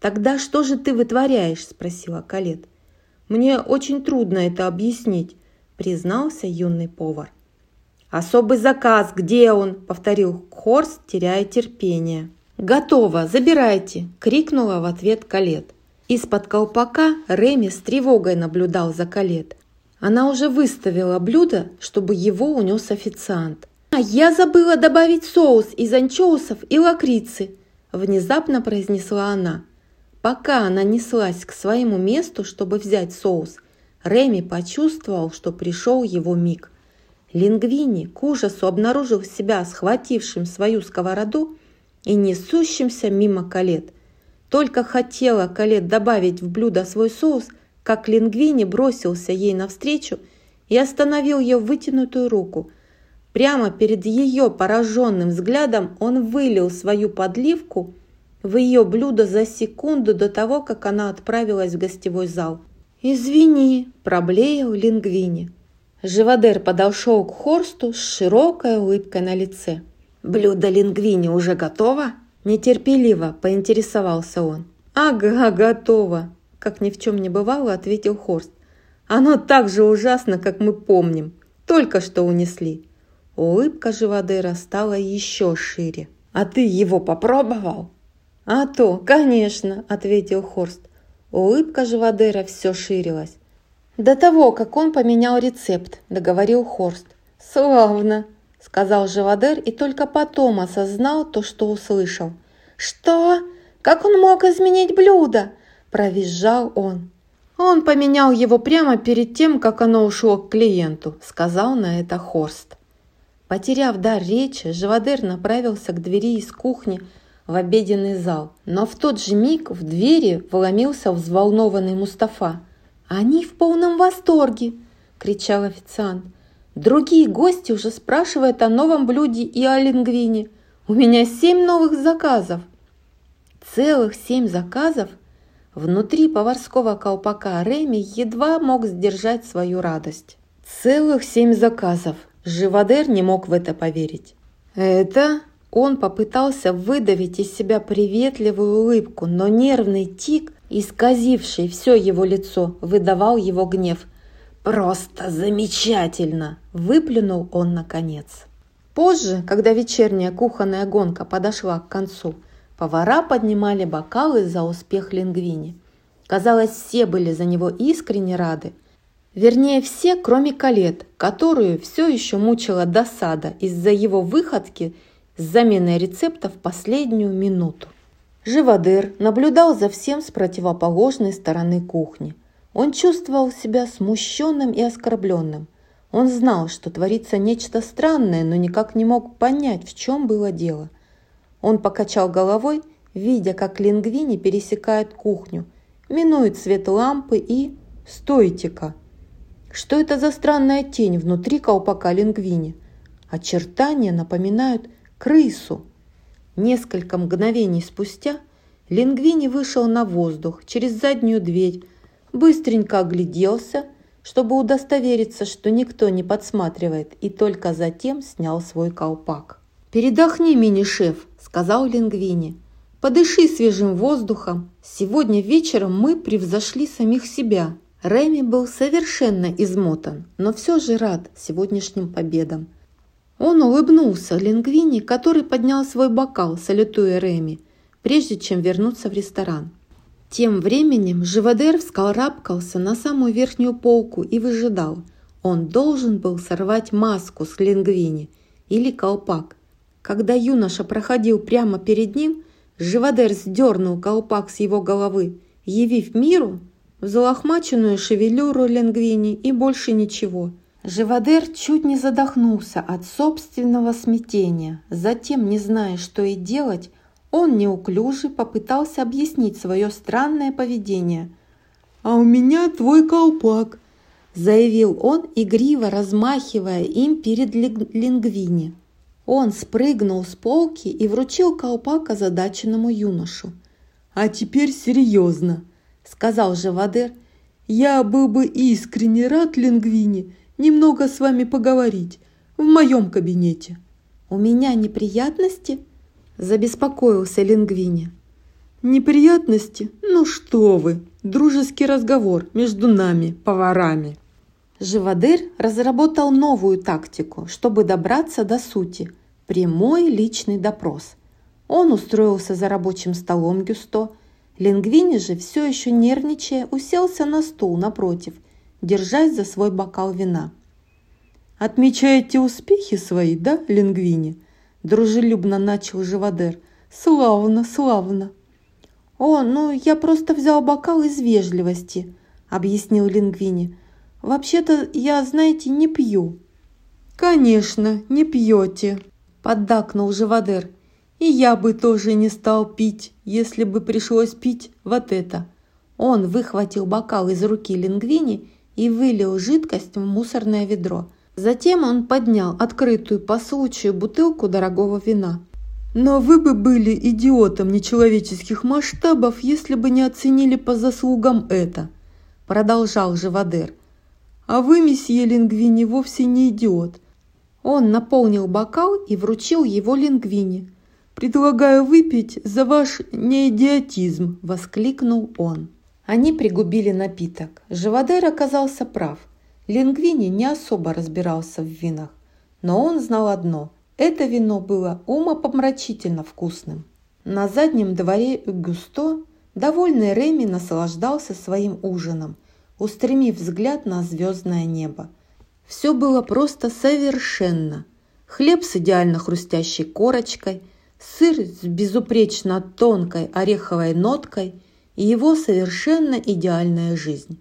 «Тогда что же ты вытворяешь?» – спросила Калет. «Мне очень трудно это объяснить», – признался юный повар. «Особый заказ, где он?» – повторил Хорст, теряя терпение. «Готово, забирайте!» – крикнула в ответ Калет. Из-под колпака Реми с тревогой наблюдал за Калет. Она уже выставила блюдо, чтобы его унес официант. «А я забыла добавить соус из анчоусов и лакрицы», – внезапно произнесла она. Пока она неслась к своему месту, чтобы взять соус, Реми почувствовал, что пришел его миг. Лингвини к ужасу обнаружил себя схватившим свою сковороду и несущимся мимо Калет. Только хотела Калет добавить в блюдо свой соус, как Лингвини бросился ей навстречу и остановил ее вытянутую руку – Прямо перед ее пораженным взглядом он вылил свою подливку в ее блюдо за секунду до того, как она отправилась в гостевой зал. «Извини», – проблеял Лингвини. Живодер подошел к Хорсту с широкой улыбкой на лице. «Блюдо Лингвини уже готово?» Нетерпеливо поинтересовался он. «Ага, готово!» Как ни в чем не бывало, ответил Хорст. «Оно так же ужасно, как мы помним. Только что унесли. Улыбка Живодера стала еще шире. «А ты его попробовал?» «А то, конечно», – ответил Хорст. Улыбка Живодера все ширилась. «До того, как он поменял рецепт», – договорил Хорст. «Славно», – сказал Живодер и только потом осознал то, что услышал. «Что? Как он мог изменить блюдо?» – провизжал он. «Он поменял его прямо перед тем, как оно ушло к клиенту», – сказал на это Хорст. Потеряв дар речи, Живодер направился к двери из кухни в обеденный зал. Но в тот же миг в двери вломился взволнованный Мустафа. «Они в полном восторге!» – кричал официант. «Другие гости уже спрашивают о новом блюде и о лингвине. У меня семь новых заказов!» Целых семь заказов? Внутри поварского колпака Реми едва мог сдержать свою радость. Целых семь заказов. Живодер не мог в это поверить. «Это...» Он попытался выдавить из себя приветливую улыбку, но нервный тик, исказивший все его лицо, выдавал его гнев. «Просто замечательно!» – выплюнул он наконец. Позже, когда вечерняя кухонная гонка подошла к концу, повара поднимали бокалы за успех Лингвини. Казалось, все были за него искренне рады, Вернее, все, кроме Калет, которую все еще мучила досада из-за его выходки с заменой рецепта в последнюю минуту. Живодер наблюдал за всем с противоположной стороны кухни. Он чувствовал себя смущенным и оскорбленным. Он знал, что творится нечто странное, но никак не мог понять, в чем было дело. Он покачал головой, видя, как лингвини пересекает кухню, минует свет лампы и... «Стойте-ка!» Что это за странная тень внутри колпака лингвини? Очертания напоминают крысу. Несколько мгновений спустя Лингвини вышел на воздух через заднюю дверь, быстренько огляделся, чтобы удостовериться, что никто не подсматривает, и только затем снял свой колпак. «Передохни, мини-шеф», – сказал Лингвини. «Подыши свежим воздухом. Сегодня вечером мы превзошли самих себя». Рэми был совершенно измотан, но все же рад сегодняшним победам. Он улыбнулся Лингвини, который поднял свой бокал, салютуя Рэми, прежде чем вернуться в ресторан. Тем временем Живодер вскарабкался на самую верхнюю полку и выжидал. Он должен был сорвать маску с Лингвини или колпак. Когда юноша проходил прямо перед ним, Живодер сдернул колпак с его головы, явив миру взлохмаченную шевелюру Ленгвини и больше ничего. Живодер чуть не задохнулся от собственного смятения. Затем, не зная, что и делать, он неуклюже попытался объяснить свое странное поведение. «А у меня твой колпак», – заявил он, игриво размахивая им перед Лингвини. Он спрыгнул с полки и вручил колпак озадаченному юношу. «А теперь серьезно», – сказал Живодер. «Я был бы искренне рад, Лингвини, немного с вами поговорить в моем кабинете». «У меня неприятности?» – забеспокоился Лингвини. «Неприятности? Ну что вы! Дружеский разговор между нами, поварами!» Живодер разработал новую тактику, чтобы добраться до сути – прямой личный допрос. Он устроился за рабочим столом Гюсто – Лингвини же, все еще нервничая, уселся на стул напротив, держась за свой бокал вина. «Отмечаете успехи свои, да, Лингвини?» – дружелюбно начал Живодер. «Славно, славно!» «О, ну я просто взял бокал из вежливости», – объяснил Лингвини. «Вообще-то я, знаете, не пью». «Конечно, не пьете», – поддакнул Живодер. И я бы тоже не стал пить, если бы пришлось пить вот это. Он выхватил бокал из руки Лингвини и вылил жидкость в мусорное ведро. Затем он поднял открытую по случаю бутылку дорогого вина. «Но вы бы были идиотом нечеловеческих масштабов, если бы не оценили по заслугам это», – продолжал Живодер. «А вы, месье Лингвини, вовсе не идиот». Он наполнил бокал и вручил его Лингвини. «Предлагаю выпить за ваш неидиотизм!» – воскликнул он. Они пригубили напиток. Живодер оказался прав. Лингвини не особо разбирался в винах. Но он знал одно – это вино было умопомрачительно вкусным. На заднем дворе Густо довольный Реми наслаждался своим ужином, устремив взгляд на звездное небо. Все было просто совершенно. Хлеб с идеально хрустящей корочкой – сыр с безупречно тонкой ореховой ноткой и его совершенно идеальная жизнь.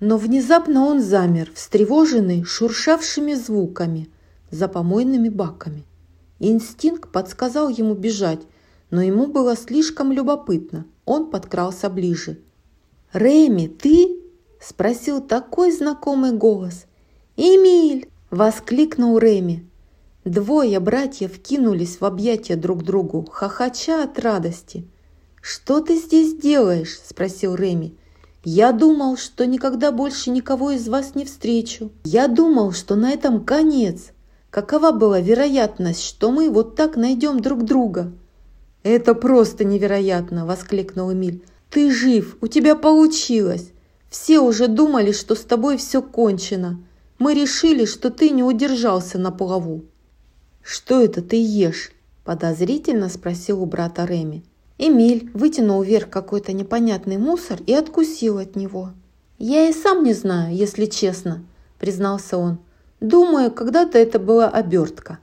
Но внезапно он замер, встревоженный шуршавшими звуками за помойными баками. Инстинкт подсказал ему бежать, но ему было слишком любопытно. Он подкрался ближе. «Реми, ты?» – спросил такой знакомый голос. «Эмиль!» – воскликнул Реми. Двое братьев кинулись в объятия друг другу, хохоча от радости. «Что ты здесь делаешь?» – спросил Реми. «Я думал, что никогда больше никого из вас не встречу. Я думал, что на этом конец. Какова была вероятность, что мы вот так найдем друг друга?» «Это просто невероятно!» – воскликнул Эмиль. «Ты жив! У тебя получилось! Все уже думали, что с тобой все кончено. Мы решили, что ты не удержался на плаву». «Что это ты ешь?» – подозрительно спросил у брата Реми. Эмиль вытянул вверх какой-то непонятный мусор и откусил от него. «Я и сам не знаю, если честно», – признался он. «Думаю, когда-то это была обертка».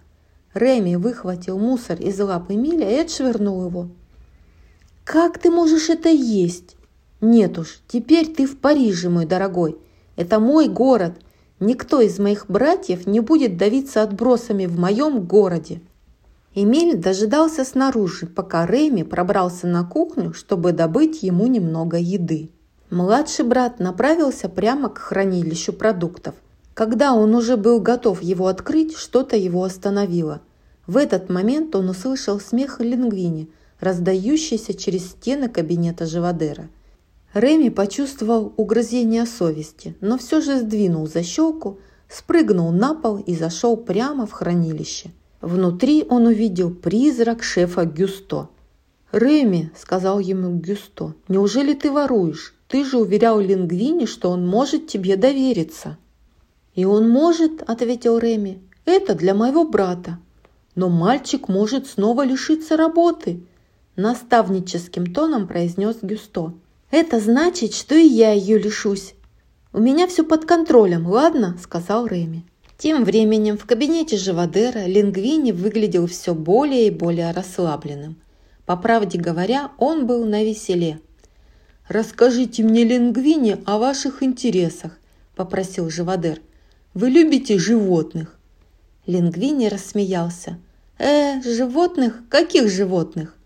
Реми выхватил мусор из лап Эмиля и отшвырнул его. «Как ты можешь это есть?» «Нет уж, теперь ты в Париже, мой дорогой. Это мой город, Никто из моих братьев не будет давиться отбросами в моем городе. Эмиль дожидался снаружи, пока Рэми пробрался на кухню, чтобы добыть ему немного еды. Младший брат направился прямо к хранилищу продуктов. Когда он уже был готов его открыть, что-то его остановило. В этот момент он услышал смех Лингвини, раздающийся через стены кабинета Живодера. Реми почувствовал угрызение совести, но все же сдвинул защелку, спрыгнул на пол и зашел прямо в хранилище. Внутри он увидел призрак шефа Гюсто. «Реми», — сказал ему Гюсто, — «неужели ты воруешь? Ты же уверял Лингвини, что он может тебе довериться». «И он может», — ответил Реми, — «это для моего брата. Но мальчик может снова лишиться работы», — наставническим тоном произнес Гюсто. «Это значит, что и я ее лишусь. У меня все под контролем, ладно?» – сказал Реми. Тем временем в кабинете Живодера Лингвини выглядел все более и более расслабленным. По правде говоря, он был на веселе. «Расскажите мне, Лингвини, о ваших интересах», – попросил Живодер. «Вы любите животных?» Лингвини рассмеялся. «Э, животных? Каких животных?»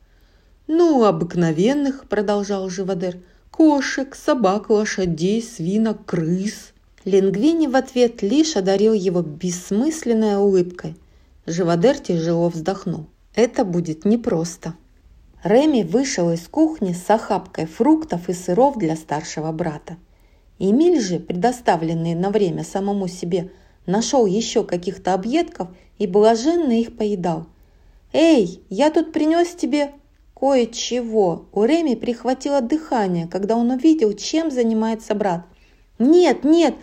«Ну, обыкновенных», – продолжал Живодер. «Кошек, собак, лошадей, свинок, крыс». Лингвини в ответ лишь одарил его бессмысленной улыбкой. Живодер тяжело вздохнул. «Это будет непросто». Реми вышел из кухни с охапкой фруктов и сыров для старшего брата. Эмиль же, предоставленный на время самому себе, нашел еще каких-то объедков и блаженно их поедал. «Эй, я тут принес тебе кое-чего». У Реми прихватило дыхание, когда он увидел, чем занимается брат. «Нет, нет,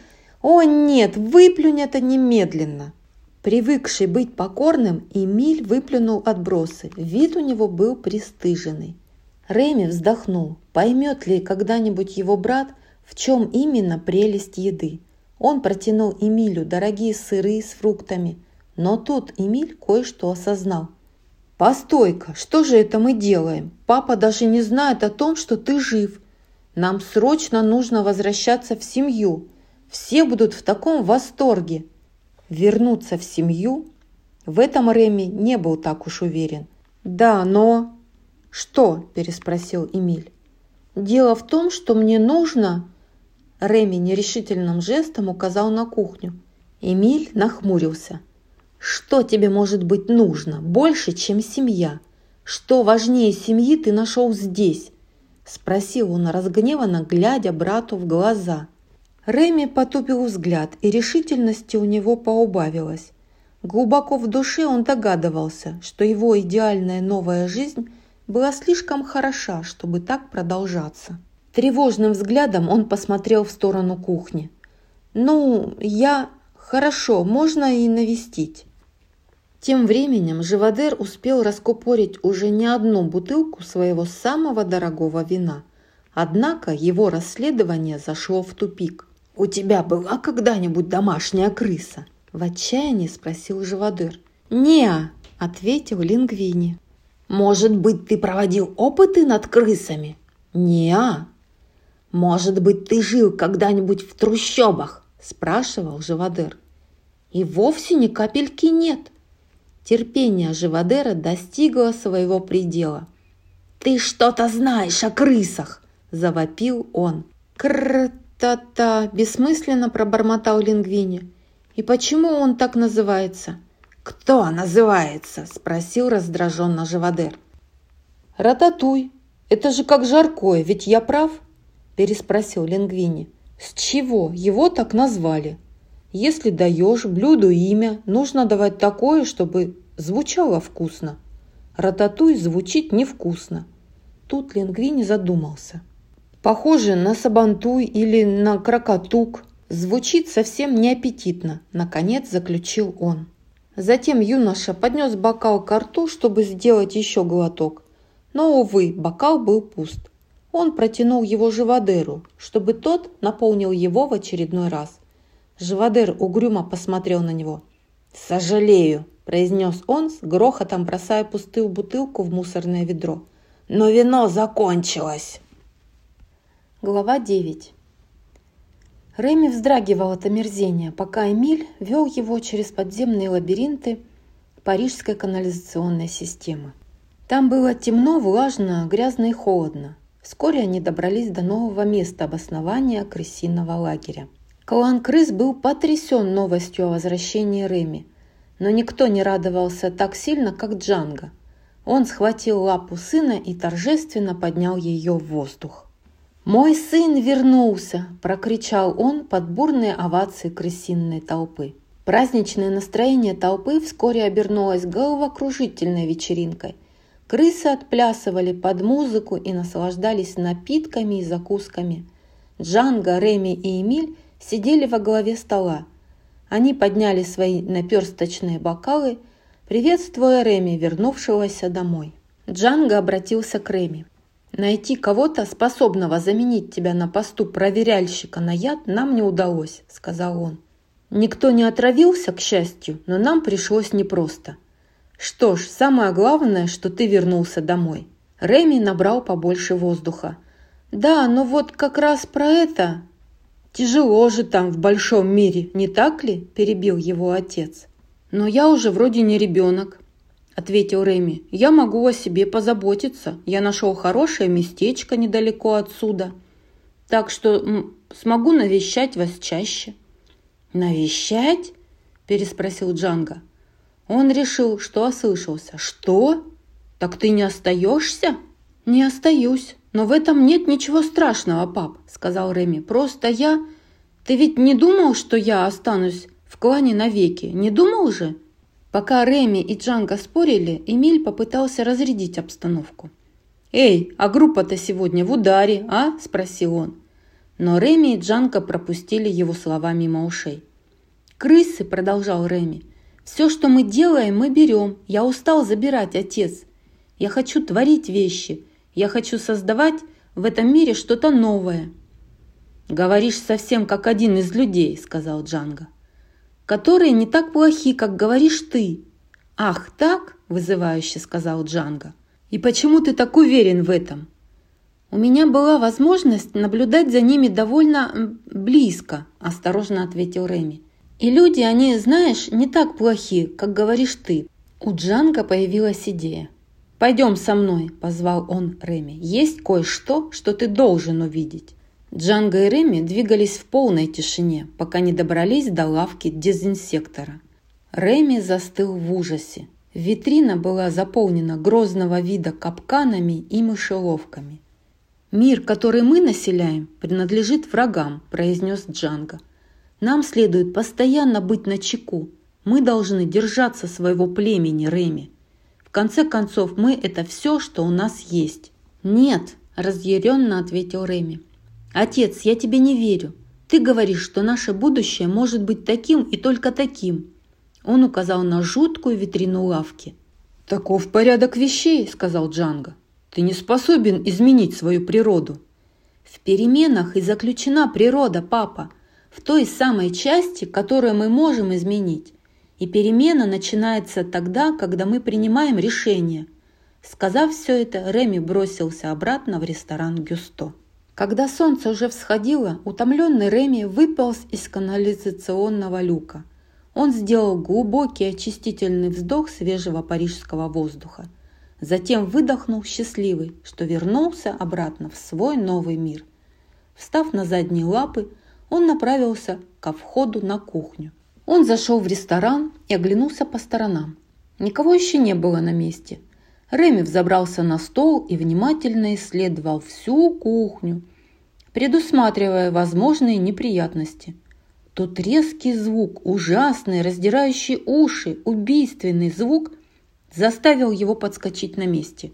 о нет, выплюнь это немедленно!» Привыкший быть покорным, Эмиль выплюнул отбросы. Вид у него был пристыженный. Реми вздохнул. Поймет ли когда-нибудь его брат, в чем именно прелесть еды? Он протянул Эмилю дорогие сыры с фруктами, но тут Эмиль кое-что осознал. «Постой-ка, что же это мы делаем? Папа даже не знает о том, что ты жив. Нам срочно нужно возвращаться в семью. Все будут в таком восторге». Вернуться в семью? В этом Реми не был так уж уверен. «Да, но...» «Что?» – переспросил Эмиль. «Дело в том, что мне нужно...» Реми нерешительным жестом указал на кухню. Эмиль нахмурился. «Что тебе может быть нужно больше, чем семья? Что важнее семьи ты нашел здесь?» Спросил он разгневанно, глядя брату в глаза. Реми потупил взгляд, и решительности у него поубавилось. Глубоко в душе он догадывался, что его идеальная новая жизнь была слишком хороша, чтобы так продолжаться. Тревожным взглядом он посмотрел в сторону кухни. «Ну, я... Хорошо, можно и навестить». Тем временем Живодер успел раскупорить уже не одну бутылку своего самого дорогого вина. Однако его расследование зашло в тупик. «У тебя была когда-нибудь домашняя крыса?» В отчаянии спросил Живодер. «Не-а», ответил Лингвини. «Может быть, ты проводил опыты над крысами?» «Не-а», «Может быть, ты жил когда-нибудь в трущобах?» – спрашивал Живодер. «И вовсе ни капельки нет». Терпение Живодера достигло своего предела. «Ты что-то знаешь о крысах!» – завопил он. «Кр-та-та!» – бессмысленно пробормотал Лингвини. «И почему он так называется?» «Кто называется?» – спросил раздраженно Живодер. «Рататуй. Это же как жаркое, ведь я прав?» – переспросил Лингвини. «С чего его так назвали? Если даешь блюду имя, нужно давать такое, чтобы звучало вкусно. Рататуй звучит невкусно». Тут Лингвини задумался. «Похоже на сабантуй или на крокотук. Звучит совсем неаппетитно», – наконец заключил он. Затем юноша поднес бокал к рту, чтобы сделать еще глоток. Но, увы, бокал был пуст. Он протянул его Живодеру, чтобы тот наполнил его в очередной раз. Живодер угрюмо посмотрел на него. «Сожалею», – произнес он с грохотом, бросая пустую бутылку в мусорное ведро. «Но вино закончилось!» Глава 9 Реми вздрагивал от омерзения, пока Эмиль вел его через подземные лабиринты парижской канализационной системы. Там было темно, влажно, грязно и холодно. Вскоре они добрались до нового места обоснования крысиного лагеря. Клан крыс был потрясен новостью о возвращении Реми. но никто не радовался так сильно, как Джанго. Он схватил лапу сына и торжественно поднял ее в воздух. «Мой сын вернулся!» – прокричал он под бурные овации крысиной толпы. Праздничное настроение толпы вскоре обернулось головокружительной вечеринкой. Крысы отплясывали под музыку и наслаждались напитками и закусками. Джанго, Реми и Эмиль сидели во главе стола. Они подняли свои наперсточные бокалы, приветствуя Реми, вернувшегося домой. Джанго обратился к Реми. «Найти кого-то, способного заменить тебя на посту проверяльщика на яд, нам не удалось», – сказал он. «Никто не отравился, к счастью, но нам пришлось непросто. Что ж, самое главное, что ты вернулся домой». Реми набрал побольше воздуха. «Да, но вот как раз про это «Тяжело же там, в большом мире, не так ли?» – перебил его отец. «Но я уже вроде не ребенок», – ответил Реми. «Я могу о себе позаботиться. Я нашел хорошее местечко недалеко отсюда. Так что смогу навещать вас чаще». «Навещать?» – переспросил Джанго. Он решил, что ослышался. «Что? Так ты не остаешься?» «Не остаюсь. Но в этом нет ничего страшного, пап», – сказал Реми. «Просто я... Ты ведь не думал, что я останусь в клане навеки? Не думал же?» Пока Реми и Джанго спорили, Эмиль попытался разрядить обстановку. «Эй, а группа-то сегодня в ударе, а?» – спросил он. Но Реми и Джанго пропустили его слова мимо ушей. «Крысы», – продолжал Реми, – «все, что мы делаем, мы берем. Я устал забирать, отец. Я хочу творить вещи. Я хочу создавать в этом мире что-то новое». «Говоришь совсем как один из людей», – сказал Джанго. «Которые не так плохи, как говоришь ты». «Ах, так?» – вызывающе сказал Джанго. «И почему ты так уверен в этом?» «У меня была возможность наблюдать за ними довольно близко», – осторожно ответил Реми. «И люди, они, знаешь, не так плохи, как говоришь ты». У Джанга появилась идея. «Пойдем со мной», – позвал он Реми. «Есть кое-что, что ты должен увидеть». Джанго и Реми двигались в полной тишине, пока не добрались до лавки дезинсектора. Реми застыл в ужасе. Витрина была заполнена грозного вида капканами и мышеловками. «Мир, который мы населяем, принадлежит врагам», – произнес Джанго. «Нам следует постоянно быть на чеку. Мы должны держаться своего племени, Реми. В конце концов, мы – это все, что у нас есть». «Нет», – разъяренно ответил Реми. «Отец, я тебе не верю. Ты говоришь, что наше будущее может быть таким и только таким». Он указал на жуткую витрину лавки. «Таков порядок вещей», – сказал Джанго. «Ты не способен изменить свою природу». «В переменах и заключена природа, папа, в той самой части, которую мы можем изменить. И перемена начинается тогда, когда мы принимаем решение». Сказав все это, Реми бросился обратно в ресторан Гюсто. Когда солнце уже всходило, утомленный Реми выполз из канализационного люка. Он сделал глубокий очистительный вздох свежего парижского воздуха. Затем выдохнул счастливый, что вернулся обратно в свой новый мир. Встав на задние лапы, он направился ко входу на кухню. Он зашел в ресторан и оглянулся по сторонам. Никого еще не было на месте – Реми взобрался на стол и внимательно исследовал всю кухню, предусматривая возможные неприятности. Тот резкий звук, ужасный, раздирающий уши, убийственный звук заставил его подскочить на месте.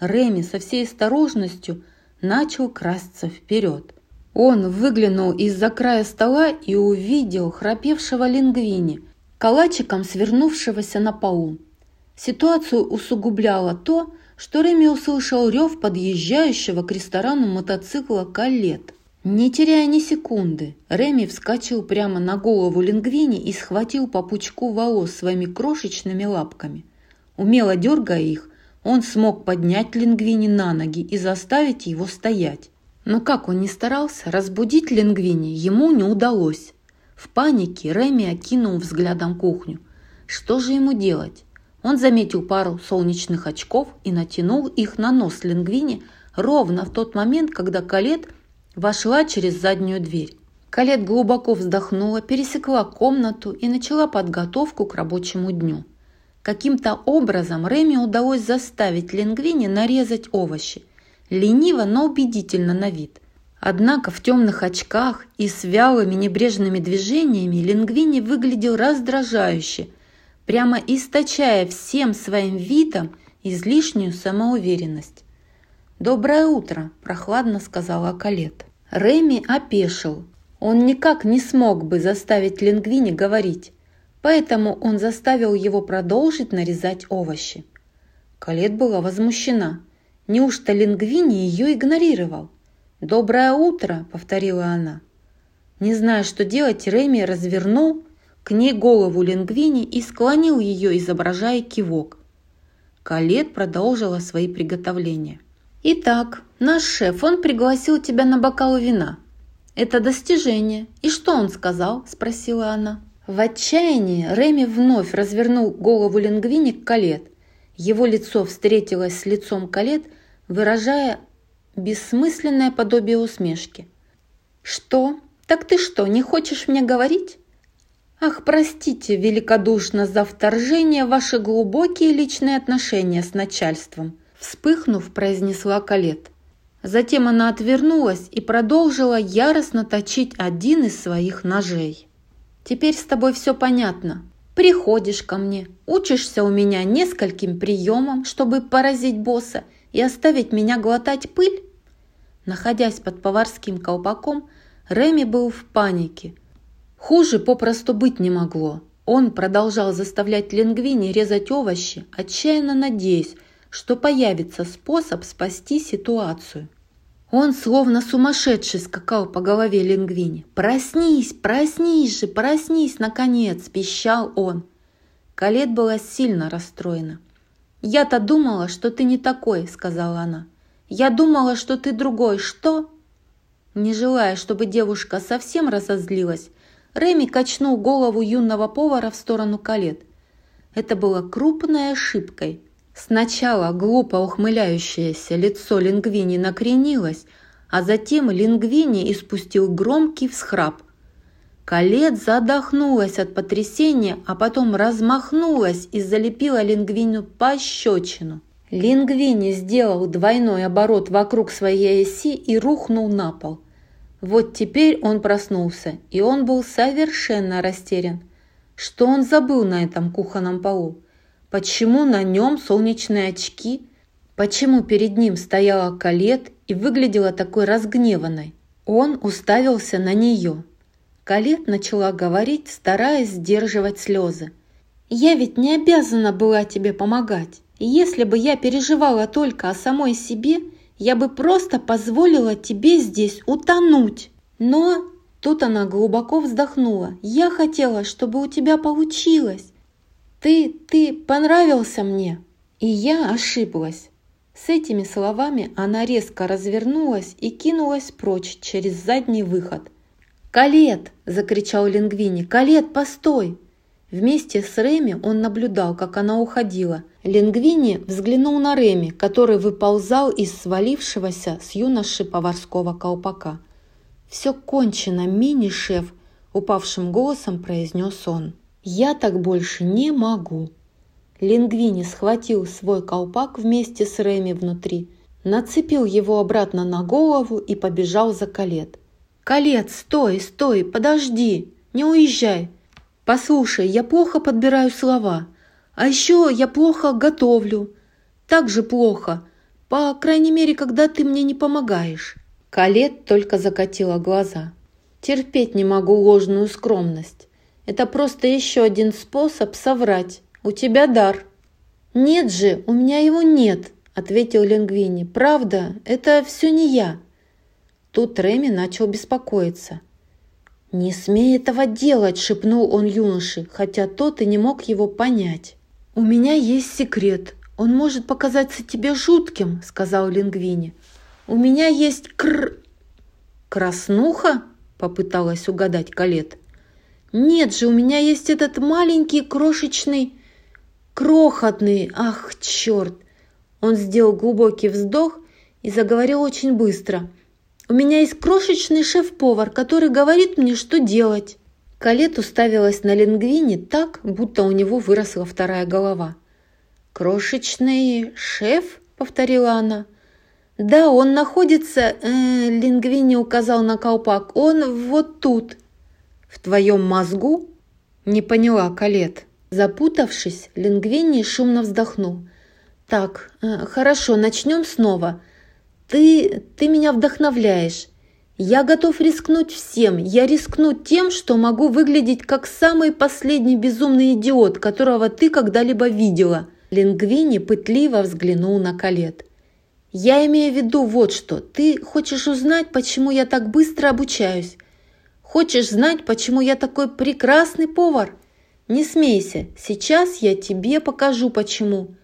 Реми со всей осторожностью начал красться вперед. Он выглянул из-за края стола и увидел храпевшего лингвини, калачиком свернувшегося на полу. Ситуацию усугубляло то, что Реми услышал рев подъезжающего к ресторану мотоцикла «Калет». Не теряя ни секунды, Реми вскочил прямо на голову Лингвини и схватил по пучку волос своими крошечными лапками. Умело дергая их, он смог поднять Лингвини на ноги и заставить его стоять. Но как он ни старался, разбудить Лингвини ему не удалось. В панике Реми окинул взглядом кухню. Что же ему делать? Он заметил пару солнечных очков и натянул их на нос Лингвини ровно в тот момент, когда Калет вошла через заднюю дверь. Калет глубоко вздохнула, пересекла комнату и начала подготовку к рабочему дню. Каким-то образом Реми удалось заставить Лингвини нарезать овощи. Лениво, но убедительно на вид. Однако в темных очках и с вялыми небрежными движениями Лингвини выглядел раздражающе, прямо источая всем своим видом излишнюю самоуверенность. «Доброе утро!» – прохладно сказала Калет. Реми опешил. Он никак не смог бы заставить Лингвини говорить, поэтому он заставил его продолжить нарезать овощи. Калет была возмущена. Неужто Лингвини ее игнорировал? «Доброе утро!» – повторила она. Не зная, что делать, Реми развернул к ней голову Лингвини и склонил ее, изображая кивок. Калет продолжила свои приготовления. «Итак, наш шеф, он пригласил тебя на бокал вина. Это достижение. И что он сказал?» – спросила она. В отчаянии Реми вновь развернул голову Лингвини к Калет. Его лицо встретилось с лицом Калет, выражая бессмысленное подобие усмешки. «Что? Так ты что, не хочешь мне говорить?» «Ах, простите великодушно за вторжение в ваши глубокие личные отношения с начальством», вспыхнув, произнесла Калет. Затем она отвернулась и продолжила яростно точить один из своих ножей. «Теперь с тобой все понятно. Приходишь ко мне, учишься у меня нескольким приемам, чтобы поразить босса и оставить меня глотать пыль, Находясь под поварским колпаком, Реми был в панике. Хуже попросту быть не могло. Он продолжал заставлять Лингвини резать овощи, отчаянно надеясь, что появится способ спасти ситуацию. Он словно сумасшедший скакал по голове Лингвини. «Проснись, проснись же, проснись, наконец!» – пищал он. Калет была сильно расстроена. «Я-то думала, что ты не такой», – сказала она. Я думала, что ты другой. Что?» Не желая, чтобы девушка совсем разозлилась, Реми качнул голову юного повара в сторону колет. Это было крупной ошибкой. Сначала глупо ухмыляющееся лицо Лингвини накренилось, а затем Лингвини испустил громкий всхрап. Калет задохнулась от потрясения, а потом размахнулась и залепила Лингвиню пощечину. Лингвини сделал двойной оборот вокруг своей оси и рухнул на пол. Вот теперь он проснулся, и он был совершенно растерян. Что он забыл на этом кухонном полу? Почему на нем солнечные очки? Почему перед ним стояла Калет и выглядела такой разгневанной? Он уставился на нее. Калет начала говорить, стараясь сдерживать слезы. «Я ведь не обязана была тебе помогать. Если бы я переживала только о самой себе, я бы просто позволила тебе здесь утонуть. Но тут она глубоко вздохнула. Я хотела, чтобы у тебя получилось. Ты, ты понравился мне. И я ошиблась. С этими словами она резко развернулась и кинулась прочь через задний выход. «Калет!» – закричал Лингвини. «Калет, постой!» Вместе с Реми он наблюдал, как она уходила. Лингвини взглянул на Реми, который выползал из свалившегося с юноши поварского колпака. «Все кончено, мини-шеф!» – упавшим голосом произнес он. «Я так больше не могу!» Лингвини схватил свой колпак вместе с Реми внутри, нацепил его обратно на голову и побежал за Калет. «Калет, стой, стой, подожди, не уезжай, «Послушай, я плохо подбираю слова. А еще я плохо готовлю. Так же плохо. По крайней мере, когда ты мне не помогаешь». Калет только закатила глаза. «Терпеть не могу ложную скромность. Это просто еще один способ соврать. У тебя дар». «Нет же, у меня его нет», – ответил Лингвини. «Правда, это все не я». Тут Реми начал беспокоиться. «Не смей этого делать!» – шепнул он юноше, хотя тот и не мог его понять. «У меня есть секрет. Он может показаться тебе жутким», – сказал Лингвини. «У меня есть кр...» «Краснуха?» – попыталась угадать Калет. «Нет же, у меня есть этот маленький крошечный...» «Крохотный! Ах, черт!» Он сделал глубокий вздох и заговорил очень быстро. У меня есть крошечный шеф-повар, который говорит мне, что делать». Калет уставилась на Лингвини так, будто у него выросла вторая голова. «Крошечный шеф?» — повторила она. «Да, он находится...» э, Лингвини указал на колпак. «Он вот тут». «В твоем мозгу?» Не поняла Калет. Запутавшись, Лингвини шумно вздохнул. «Так, э, хорошо, начнем снова. Ты, ты меня вдохновляешь. Я готов рискнуть всем. Я рискну тем, что могу выглядеть как самый последний безумный идиот, которого ты когда-либо видела». Лингвини пытливо взглянул на Калет. «Я имею в виду вот что. Ты хочешь узнать, почему я так быстро обучаюсь? Хочешь знать, почему я такой прекрасный повар? Не смейся, сейчас я тебе покажу, почему».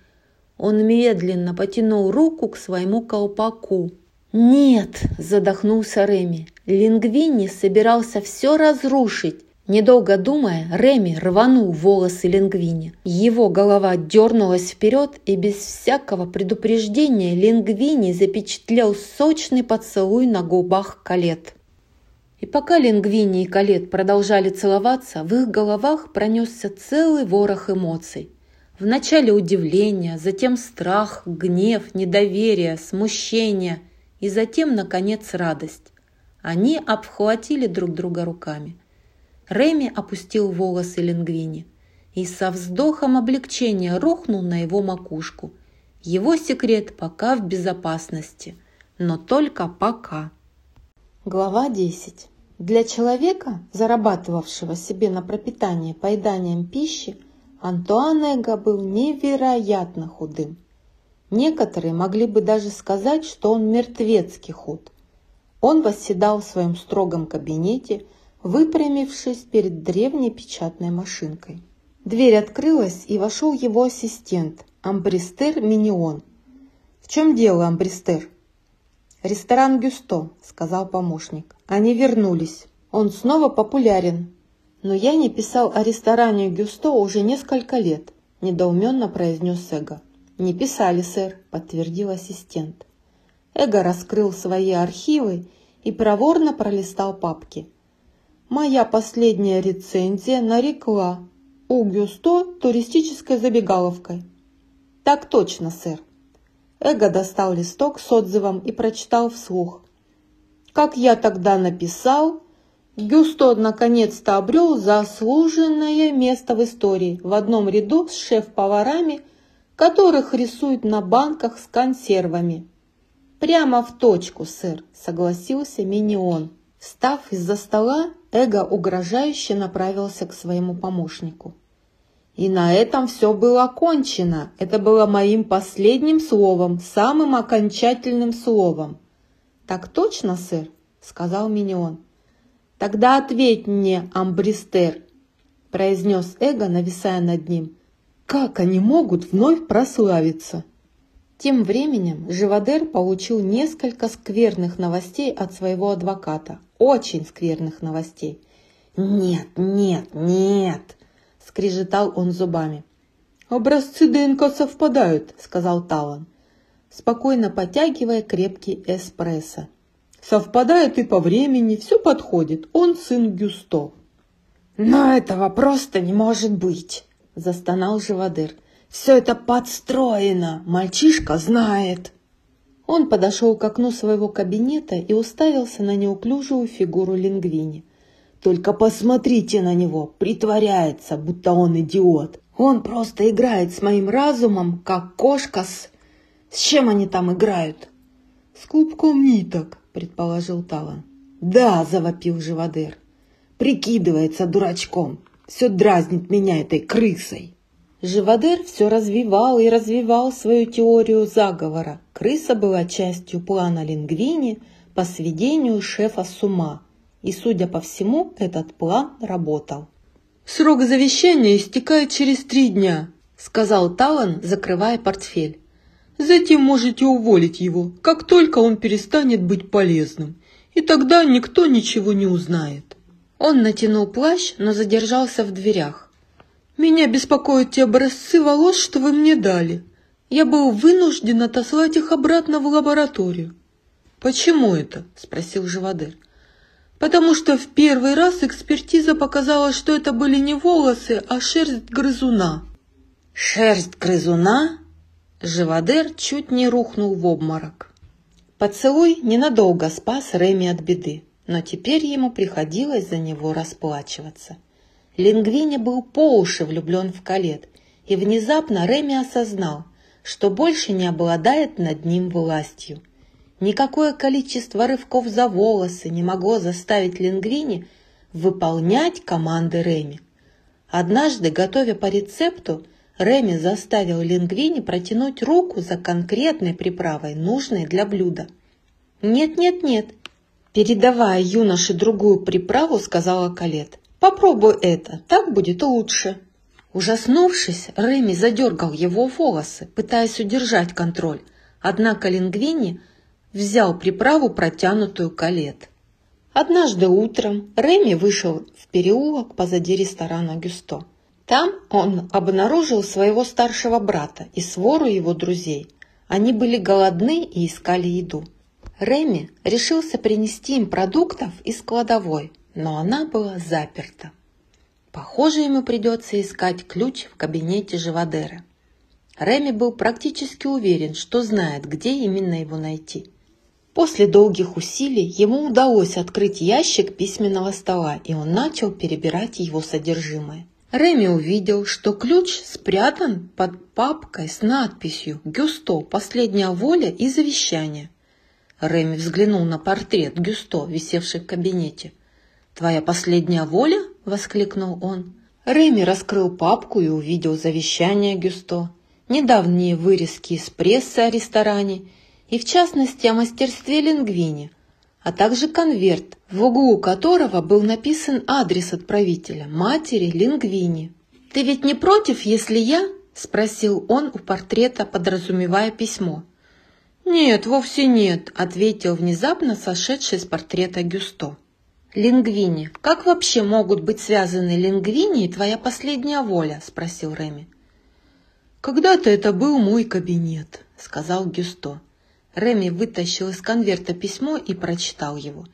Он медленно потянул руку к своему колпаку. «Нет!» – задохнулся Реми. Лингвини собирался все разрушить. Недолго думая, Реми рванул волосы Лингвини. Его голова дернулась вперед, и без всякого предупреждения Лингвини запечатлел сочный поцелуй на губах Калет. И пока Лингвини и Калет продолжали целоваться, в их головах пронесся целый ворох эмоций – Вначале удивление, затем страх, гнев, недоверие, смущение и затем, наконец, радость. Они обхватили друг друга руками. Реми опустил волосы Лингвини и со вздохом облегчения рухнул на его макушку. Его секрет пока в безопасности, но только пока. Глава 10. Для человека, зарабатывавшего себе на пропитание поеданием пищи, Антуан Эго был невероятно худым. Некоторые могли бы даже сказать, что он мертвецкий худ. Он восседал в своем строгом кабинете, выпрямившись перед древней печатной машинкой. Дверь открылась, и вошел его ассистент, Амбристер Минион. «В чем дело, Амбристер?» «Ресторан Гюсто», — сказал помощник. «Они вернулись. Он снова популярен. «Но я не писал о ресторане Гюсто уже несколько лет», – недоуменно произнес Эго. «Не писали, сэр», – подтвердил ассистент. Эго раскрыл свои архивы и проворно пролистал папки. «Моя последняя рецензия нарекла у Гюсто туристической забегаловкой». «Так точно, сэр». Эго достал листок с отзывом и прочитал вслух. «Как я тогда написал, Гюсто наконец-то обрел заслуженное место в истории в одном ряду с шеф-поварами, которых рисуют на банках с консервами. «Прямо в точку, сэр», — согласился Минион. Встав из-за стола, Эго угрожающе направился к своему помощнику. И на этом все было кончено. Это было моим последним словом, самым окончательным словом. «Так точно, сэр?» — сказал Минион. «Тогда ответь мне, Амбристер», – произнес Эго, нависая над ним. «Как они могут вновь прославиться?» Тем временем Живодер получил несколько скверных новостей от своего адвоката. Очень скверных новостей. «Нет, нет, нет!» – скрежетал он зубами. «Образцы ДНК совпадают», – сказал Талан, спокойно потягивая крепкий эспрессо. Совпадает и по времени, все подходит. Он сын Гюсто. «Но этого просто не может быть!» – застонал Живодыр. «Все это подстроено! Мальчишка знает!» Он подошел к окну своего кабинета и уставился на неуклюжую фигуру Лингвини. «Только посмотрите на него! Притворяется, будто он идиот! Он просто играет с моим разумом, как кошка с... С чем они там играют?» «С клубком ниток», – предположил Талан. «Да!» – завопил Живодер. «Прикидывается дурачком. Все дразнит меня этой крысой». Живодер все развивал и развивал свою теорию заговора. Крыса была частью плана Лингвини по сведению шефа с ума. И, судя по всему, этот план работал. «Срок завещания истекает через три дня», – сказал Талан, закрывая портфель. Затем можете уволить его, как только он перестанет быть полезным, и тогда никто ничего не узнает». Он натянул плащ, но задержался в дверях. «Меня беспокоят те образцы волос, что вы мне дали. Я был вынужден отослать их обратно в лабораторию». «Почему это?» – спросил Живодер. «Потому что в первый раз экспертиза показала, что это были не волосы, а шерсть грызуна». «Шерсть грызуна?» Живодер чуть не рухнул в обморок. Поцелуй ненадолго спас Реми от беды, но теперь ему приходилось за него расплачиваться. Лингвини был по уши влюблен в Калет, и внезапно Реми осознал, что больше не обладает над ним властью. Никакое количество рывков за волосы не могло заставить Лингвини выполнять команды Реми. Однажды, готовя по рецепту, Реми заставил Лингвини протянуть руку за конкретной приправой, нужной для блюда. «Нет-нет-нет», передавая юноше другую приправу, сказала Калет. «Попробуй это, так будет лучше». Ужаснувшись, Реми задергал его волосы, пытаясь удержать контроль, однако Лингвини взял приправу, протянутую Калет. Однажды утром Реми вышел в переулок позади ресторана «Гюсто». Там он обнаружил своего старшего брата и свору его друзей. Они были голодны и искали еду. Реми решился принести им продуктов из кладовой, но она была заперта. Похоже, ему придется искать ключ в кабинете Живодера. Реми был практически уверен, что знает, где именно его найти. После долгих усилий ему удалось открыть ящик письменного стола, и он начал перебирать его содержимое. Реми увидел, что ключ спрятан под папкой с надписью «Гюсто. Последняя воля и завещание». Реми взглянул на портрет Гюсто, висевший в кабинете. «Твоя последняя воля?» – воскликнул он. Реми раскрыл папку и увидел завещание Гюсто, недавние вырезки из прессы о ресторане и, в частности, о мастерстве Лингвини – а также конверт, в углу которого был написан адрес отправителя, матери Лингвини. «Ты ведь не против, если я?» – спросил он у портрета, подразумевая письмо. «Нет, вовсе нет», – ответил внезапно сошедший с портрета Гюсто. «Лингвини. Как вообще могут быть связаны Лингвини и твоя последняя воля?» – спросил Реми. «Когда-то это был мой кабинет», – сказал Гюсто. Реми вытащил из конверта письмо и прочитал его.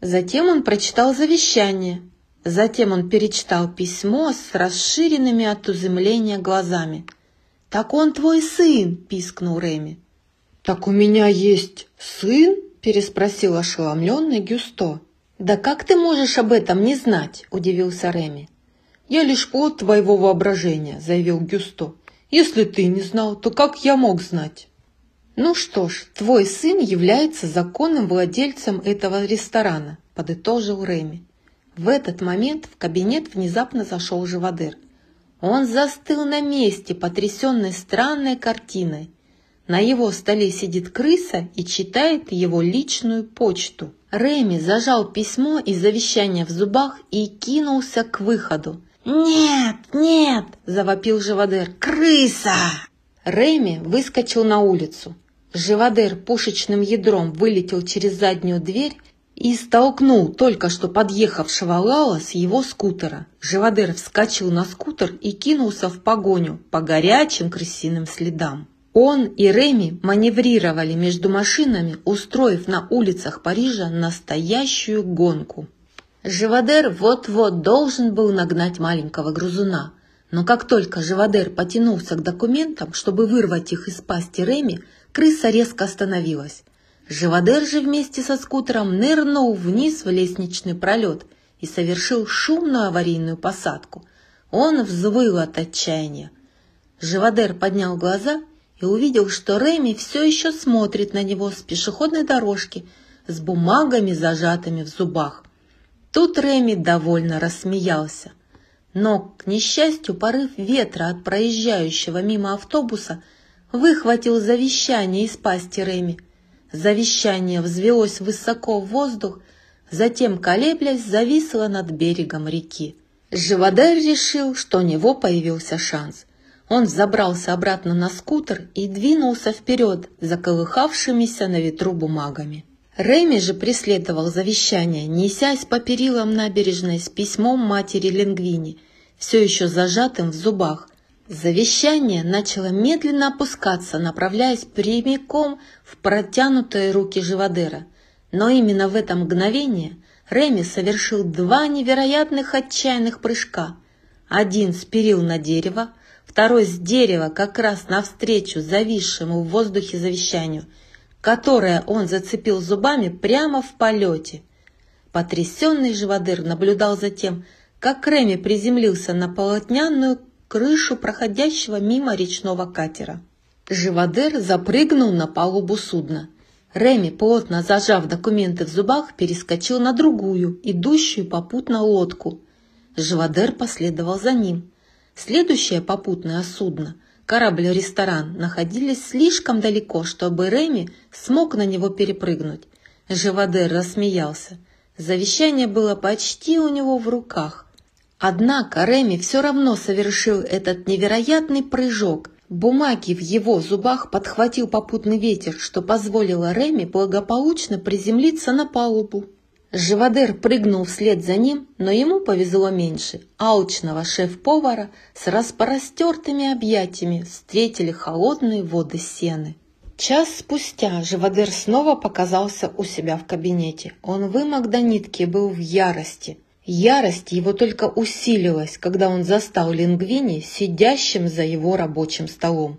Затем он прочитал завещание. Затем он перечитал письмо с расширенными от изумления глазами. «Так он твой сын!» – пискнул Реми. «Так у меня есть сын?» – переспросил ошеломленный Гюсто. «Да как ты можешь об этом не знать?» – удивился Реми. «Я лишь плод твоего воображения», – заявил Гюсто. «Если ты не знал, то как я мог знать?» «Ну что ж, твой сын является законным владельцем этого ресторана», – подытожил Реми. В этот момент в кабинет внезапно зашел Живодер. Он застыл на месте, потрясенный странной картиной. На его столе сидит крыса и читает его личную почту. Реми зажал письмо и завещание в зубах и кинулся к выходу. «Нет, нет!» – завопил Живодер. «Крыса!» Реми выскочил на улицу. Живодер пушечным ядром вылетел через заднюю дверь и столкнул только что подъехавшего Лала с его скутера. Живодер вскочил на скутер и кинулся в погоню по горячим крысиным следам. Он и Реми маневрировали между машинами, устроив на улицах Парижа настоящую гонку. Живодер вот-вот должен был нагнать маленького грузуна, но как только Живодер потянулся к документам, чтобы вырвать их из пасти Реми, крыса резко остановилась. Живодер же вместе со скутером нырнул вниз в лестничный пролет и совершил шумную аварийную посадку. Он взвыл от отчаяния. Живодер поднял глаза и увидел, что Реми все еще смотрит на него с пешеходной дорожки с бумагами, зажатыми в зубах. Тут Реми довольно рассмеялся. Но, к несчастью, порыв ветра от проезжающего мимо автобуса – выхватил завещание из пасти Реми. Завещание взвелось высоко в воздух, затем, колеблясь, зависло над берегом реки. Живодер решил, что у него появился шанс. Он забрался обратно на скутер и двинулся вперед, заколыхавшимися на ветру бумагами. Реми же преследовал завещание, несясь по перилам набережной с письмом матери Лингвини, все еще зажатым в зубах, Завещание начало медленно опускаться, направляясь прямиком в протянутые руки Живодера. Но именно в это мгновение Реми совершил два невероятных отчаянных прыжка. Один спирил на дерево, второй с дерева как раз навстречу зависшему в воздухе завещанию, которое он зацепил зубами прямо в полете. Потрясенный Живодер наблюдал за тем, как Реми приземлился на полотняную крышу проходящего мимо речного катера. Живодер запрыгнул на палубу судна. Реми, плотно зажав документы в зубах, перескочил на другую, идущую попутно лодку. Живодер последовал за ним. Следующее попутное судно, корабль-ресторан, находились слишком далеко, чтобы Реми смог на него перепрыгнуть. Живодер рассмеялся. Завещание было почти у него в руках. Однако Реми все равно совершил этот невероятный прыжок. Бумаги в его зубах подхватил попутный ветер, что позволило Реми благополучно приземлиться на палубу. Живодер прыгнул вслед за ним, но ему повезло меньше. Алчного шеф-повара с распростертыми объятиями встретили холодные воды сены. Час спустя Живодер снова показался у себя в кабинете. Он вымок до нитки был в ярости. Ярость его только усилилась, когда он застал Лингвини сидящим за его рабочим столом.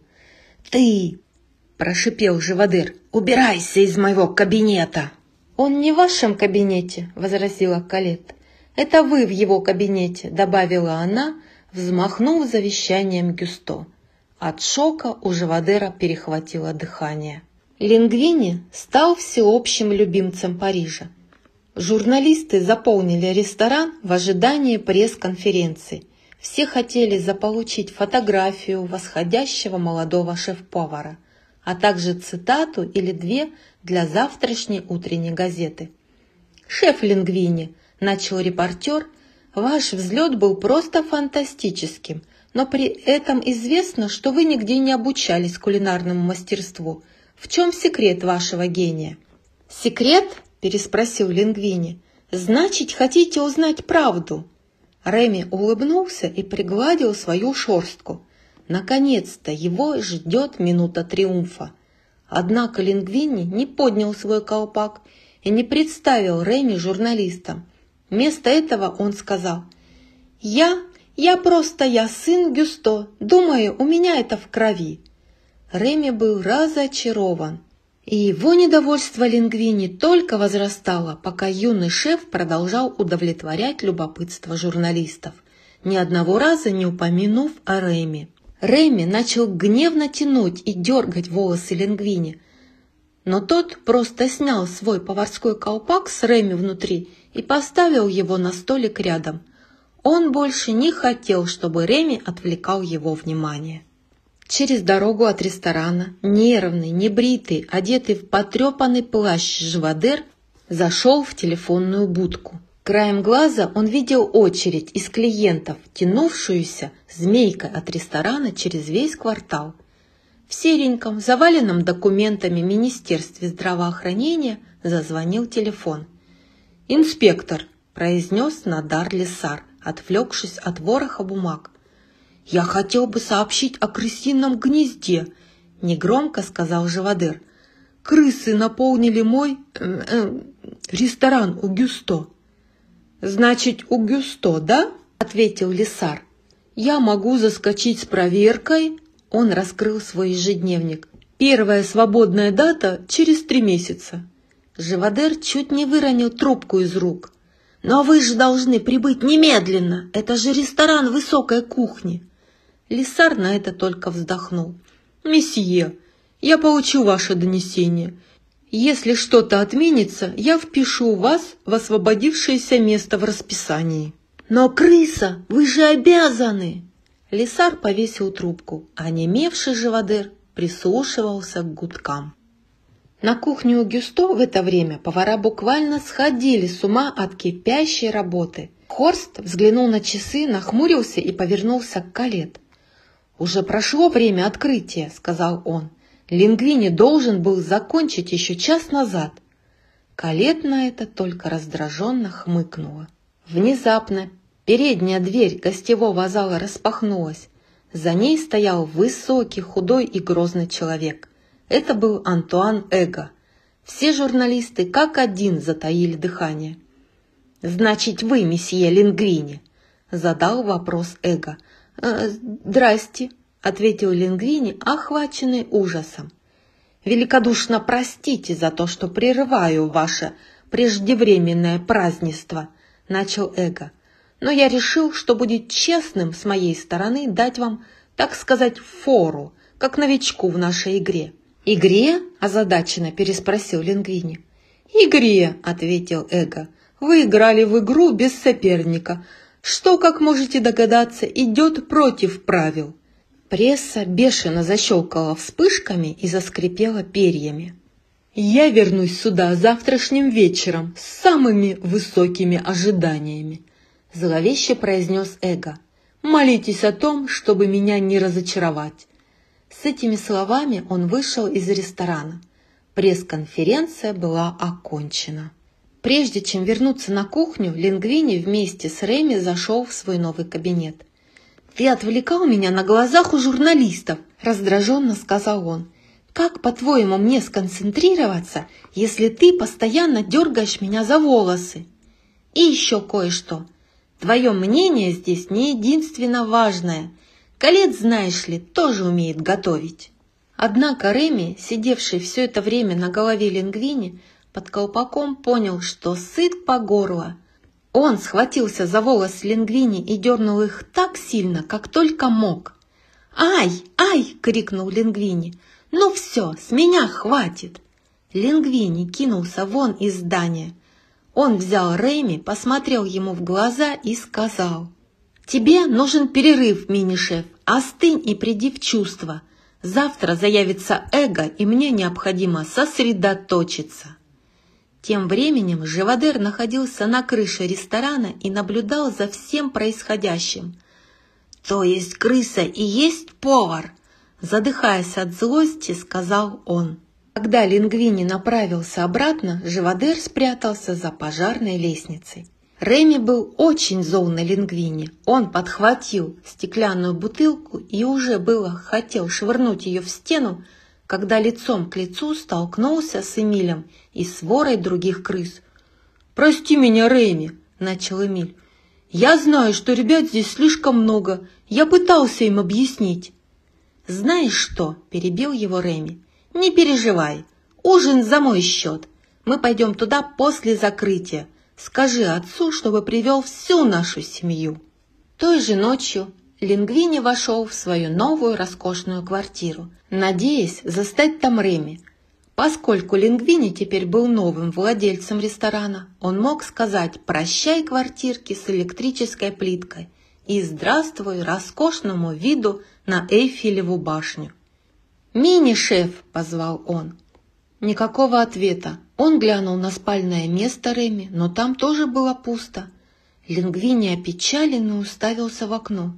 «Ты!» – прошипел Живодыр. «Убирайся из моего кабинета!» «Он не в вашем кабинете», – возразила Калет. «Это вы в его кабинете», – добавила она, взмахнув завещанием Гюсто. От шока у Живодера перехватило дыхание. Лингвини стал всеобщим любимцем Парижа. Журналисты заполнили ресторан в ожидании пресс-конференции. Все хотели заполучить фотографию восходящего молодого шеф-повара, а также цитату или две для завтрашней утренней газеты. «Шеф Лингвини», – начал репортер, – «ваш взлет был просто фантастическим, но при этом известно, что вы нигде не обучались кулинарному мастерству. В чем секрет вашего гения?» «Секрет?» переспросил Лингвини. «Значит, хотите узнать правду?» Реми улыбнулся и пригладил свою шорстку. Наконец-то его ждет минута триумфа. Однако Лингвини не поднял свой колпак и не представил Реми журналистам. Вместо этого он сказал, «Я, я просто я сын Гюсто, думаю, у меня это в крови». Реми был разочарован. И его недовольство Лингвини только возрастало, пока юный шеф продолжал удовлетворять любопытство журналистов, ни одного раза не упомянув о Рэме. Рэми начал гневно тянуть и дергать волосы Лингвини, но тот просто снял свой поварской колпак с Рэми внутри и поставил его на столик рядом. Он больше не хотел, чтобы Реми отвлекал его внимание. Через дорогу от ресторана, нервный, небритый, одетый в потрепанный плащ Живодер, зашел в телефонную будку. Краем глаза он видел очередь из клиентов, тянувшуюся змейкой от ресторана через весь квартал. В сереньком, заваленном документами Министерстве здравоохранения зазвонил телефон. «Инспектор», – произнес Надар Лесар, отвлекшись от вороха бумаг. «Я хотел бы сообщить о крысином гнезде», — негромко сказал Живодер. «Крысы наполнили мой э, э, ресторан у Гюсто». «Значит, у Гюсто, да?» — ответил Лисар. «Я могу заскочить с проверкой». Он раскрыл свой ежедневник. «Первая свободная дата через три месяца». Живодер чуть не выронил трубку из рук. «Но вы же должны прибыть немедленно! Это же ресторан высокой кухни!» Лисар на это только вздохнул. «Месье, я получу ваше донесение. Если что-то отменится, я впишу вас в освободившееся место в расписании». «Но, крыса, вы же обязаны!» Лисар повесил трубку, а немевший живодер прислушивался к гудкам. На кухню у Гюсто в это время повара буквально сходили с ума от кипящей работы. Хорст взглянул на часы, нахмурился и повернулся к Калет. «Уже прошло время открытия», — сказал он. «Лингвини должен был закончить еще час назад». Калет на это только раздраженно хмыкнула. Внезапно передняя дверь гостевого зала распахнулась. За ней стоял высокий, худой и грозный человек. Это был Антуан Эго. Все журналисты как один затаили дыхание. «Значит, вы, месье Лингвини?» – задал вопрос Эго. «Э, «Здрасте», – ответил Лингвини, охваченный ужасом. «Великодушно простите за то, что прерываю ваше преждевременное празднество», – начал Эго. «Но я решил, что будет честным с моей стороны дать вам, так сказать, фору, как новичку в нашей игре». «Игре?» – озадаченно переспросил Лингвини. «Игре», – ответил Эго. Вы играли в игру без соперника, что, как можете догадаться, идет против правил. Пресса бешено защелкала вспышками и заскрипела перьями. «Я вернусь сюда завтрашним вечером с самыми высокими ожиданиями», – зловеще произнес Эго. «Молитесь о том, чтобы меня не разочаровать». С этими словами он вышел из ресторана. Пресс-конференция была окончена. Прежде чем вернуться на кухню, Лингвини вместе с Реми зашел в свой новый кабинет. «Ты отвлекал меня на глазах у журналистов», – раздраженно сказал он. «Как, по-твоему, мне сконцентрироваться, если ты постоянно дергаешь меня за волосы? И еще кое-что. Твое мнение здесь не единственно важное. Колец, знаешь ли, тоже умеет готовить». Однако Реми, сидевший все это время на голове Лингвини, под колпаком понял, что сыт по горло. Он схватился за волос Лингвини и дернул их так сильно, как только мог. «Ай! Ай!» — крикнул Лингвини. «Ну все, с меня хватит!» Лингвини кинулся вон из здания. Он взял Рэми, посмотрел ему в глаза и сказал. «Тебе нужен перерыв, мини-шеф. Остынь и приди в чувство. Завтра заявится эго, и мне необходимо сосредоточиться». Тем временем Живодер находился на крыше ресторана и наблюдал за всем происходящим. «То есть крыса и есть повар?» Задыхаясь от злости, сказал он. Когда Лингвини направился обратно, Живодер спрятался за пожарной лестницей. Реми был очень зол на Лингвини. Он подхватил стеклянную бутылку и уже было хотел швырнуть ее в стену, когда лицом к лицу столкнулся с Эмилем и сворой других крыс. «Прости меня, Рэйми», — начал Эмиль. «Я знаю, что ребят здесь слишком много. Я пытался им объяснить». «Знаешь что?» — перебил его Рэми. «Не переживай. Ужин за мой счет. Мы пойдем туда после закрытия. Скажи отцу, чтобы привел всю нашу семью». Той же ночью Лингвини вошел в свою новую роскошную квартиру, надеясь застать там Реми. Поскольку Лингвини теперь был новым владельцем ресторана, он мог сказать «прощай квартирке с электрической плиткой» и «здравствуй роскошному виду на Эйфелеву башню». «Мини-шеф!» – позвал он. Никакого ответа. Он глянул на спальное место Реми, но там тоже было пусто. Лингвини опечаленно уставился в окно.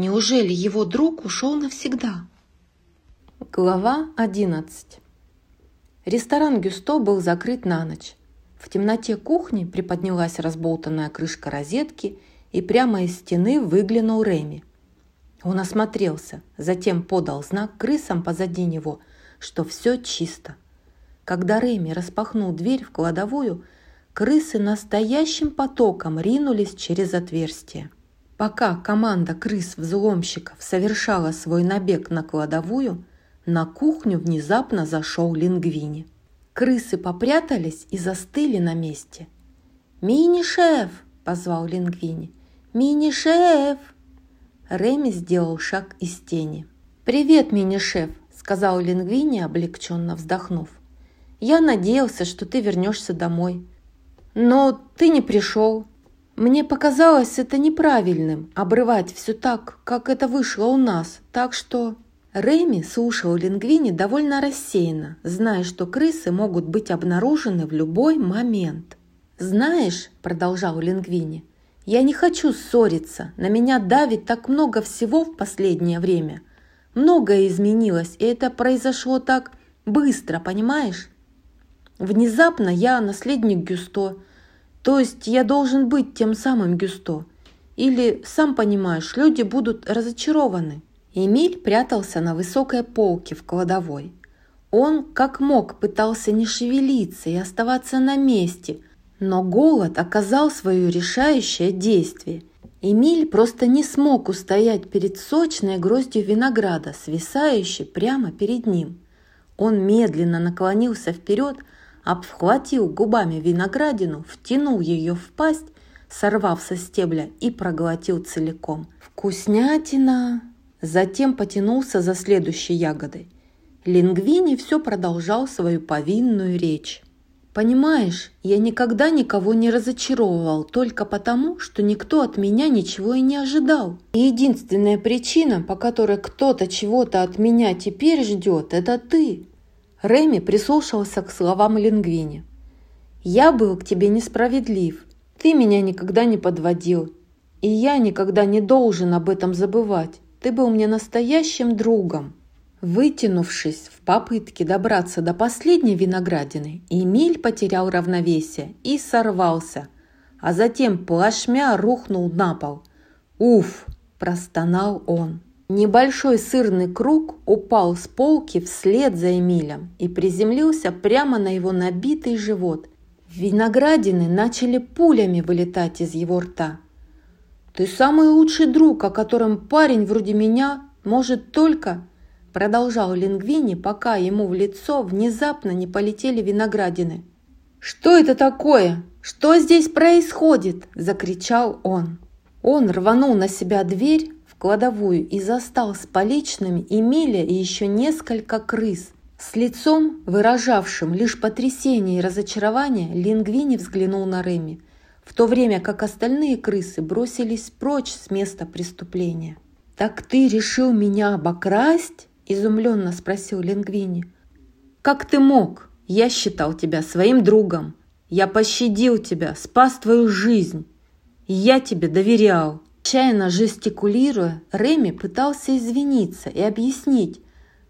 Неужели его друг ушел навсегда? Глава 11 Ресторан Гюсто был закрыт на ночь. В темноте кухни приподнялась разболтанная крышка розетки, и прямо из стены выглянул Реми. Он осмотрелся, затем подал знак крысам позади него, что все чисто. Когда Реми распахнул дверь в кладовую, крысы настоящим потоком ринулись через отверстие. Пока команда крыс-взломщиков совершала свой набег на кладовую, на кухню внезапно зашел Лингвини. Крысы попрятались и застыли на месте. «Мини-шеф!» – позвал Лингвини. «Мини-шеф!» Реми сделал шаг из тени. «Привет, мини-шеф!» – сказал Лингвини, облегченно вздохнув. «Я надеялся, что ты вернешься домой. Но ты не пришел. Мне показалось это неправильным, обрывать все так, как это вышло у нас, так что... Рэми слушал Лингвини довольно рассеянно, зная, что крысы могут быть обнаружены в любой момент. «Знаешь», – продолжал Лингвини, – «я не хочу ссориться, на меня давит так много всего в последнее время. Многое изменилось, и это произошло так быстро, понимаешь? Внезапно я наследник Гюсто, то есть я должен быть тем самым Гюсто. Или, сам понимаешь, люди будут разочарованы. Эмиль прятался на высокой полке в кладовой. Он, как мог, пытался не шевелиться и оставаться на месте, но голод оказал свое решающее действие. Эмиль просто не смог устоять перед сочной гроздью винограда, свисающей прямо перед ним. Он медленно наклонился вперед, обхватил губами виноградину, втянул ее в пасть, сорвав со стебля и проглотил целиком. «Вкуснятина!» Затем потянулся за следующей ягодой. Лингвини все продолжал свою повинную речь. «Понимаешь, я никогда никого не разочаровывал только потому, что никто от меня ничего и не ожидал. И единственная причина, по которой кто-то чего-то от меня теперь ждет, это ты». Реми прислушался к словам Лингвини. «Я был к тебе несправедлив. Ты меня никогда не подводил. И я никогда не должен об этом забывать. Ты был мне настоящим другом». Вытянувшись в попытке добраться до последней виноградины, Эмиль потерял равновесие и сорвался, а затем плашмя рухнул на пол. «Уф!» – простонал он. Небольшой сырный круг упал с полки вслед за Эмилем и приземлился прямо на его набитый живот. Виноградины начали пулями вылетать из его рта. «Ты самый лучший друг, о котором парень вроде меня может только...» Продолжал Лингвини, пока ему в лицо внезапно не полетели виноградины. «Что это такое? Что здесь происходит?» – закричал он. Он рванул на себя дверь кладовую и застал с поличными Эмиля и еще несколько крыс. С лицом, выражавшим лишь потрясение и разочарование, Лингвини взглянул на Реми – в то время как остальные крысы бросились прочь с места преступления. «Так ты решил меня обокрасть?» – изумленно спросил Лингвини. «Как ты мог? Я считал тебя своим другом. Я пощадил тебя, спас твою жизнь. Я тебе доверял». Чайно жестикулируя, Реми пытался извиниться и объяснить,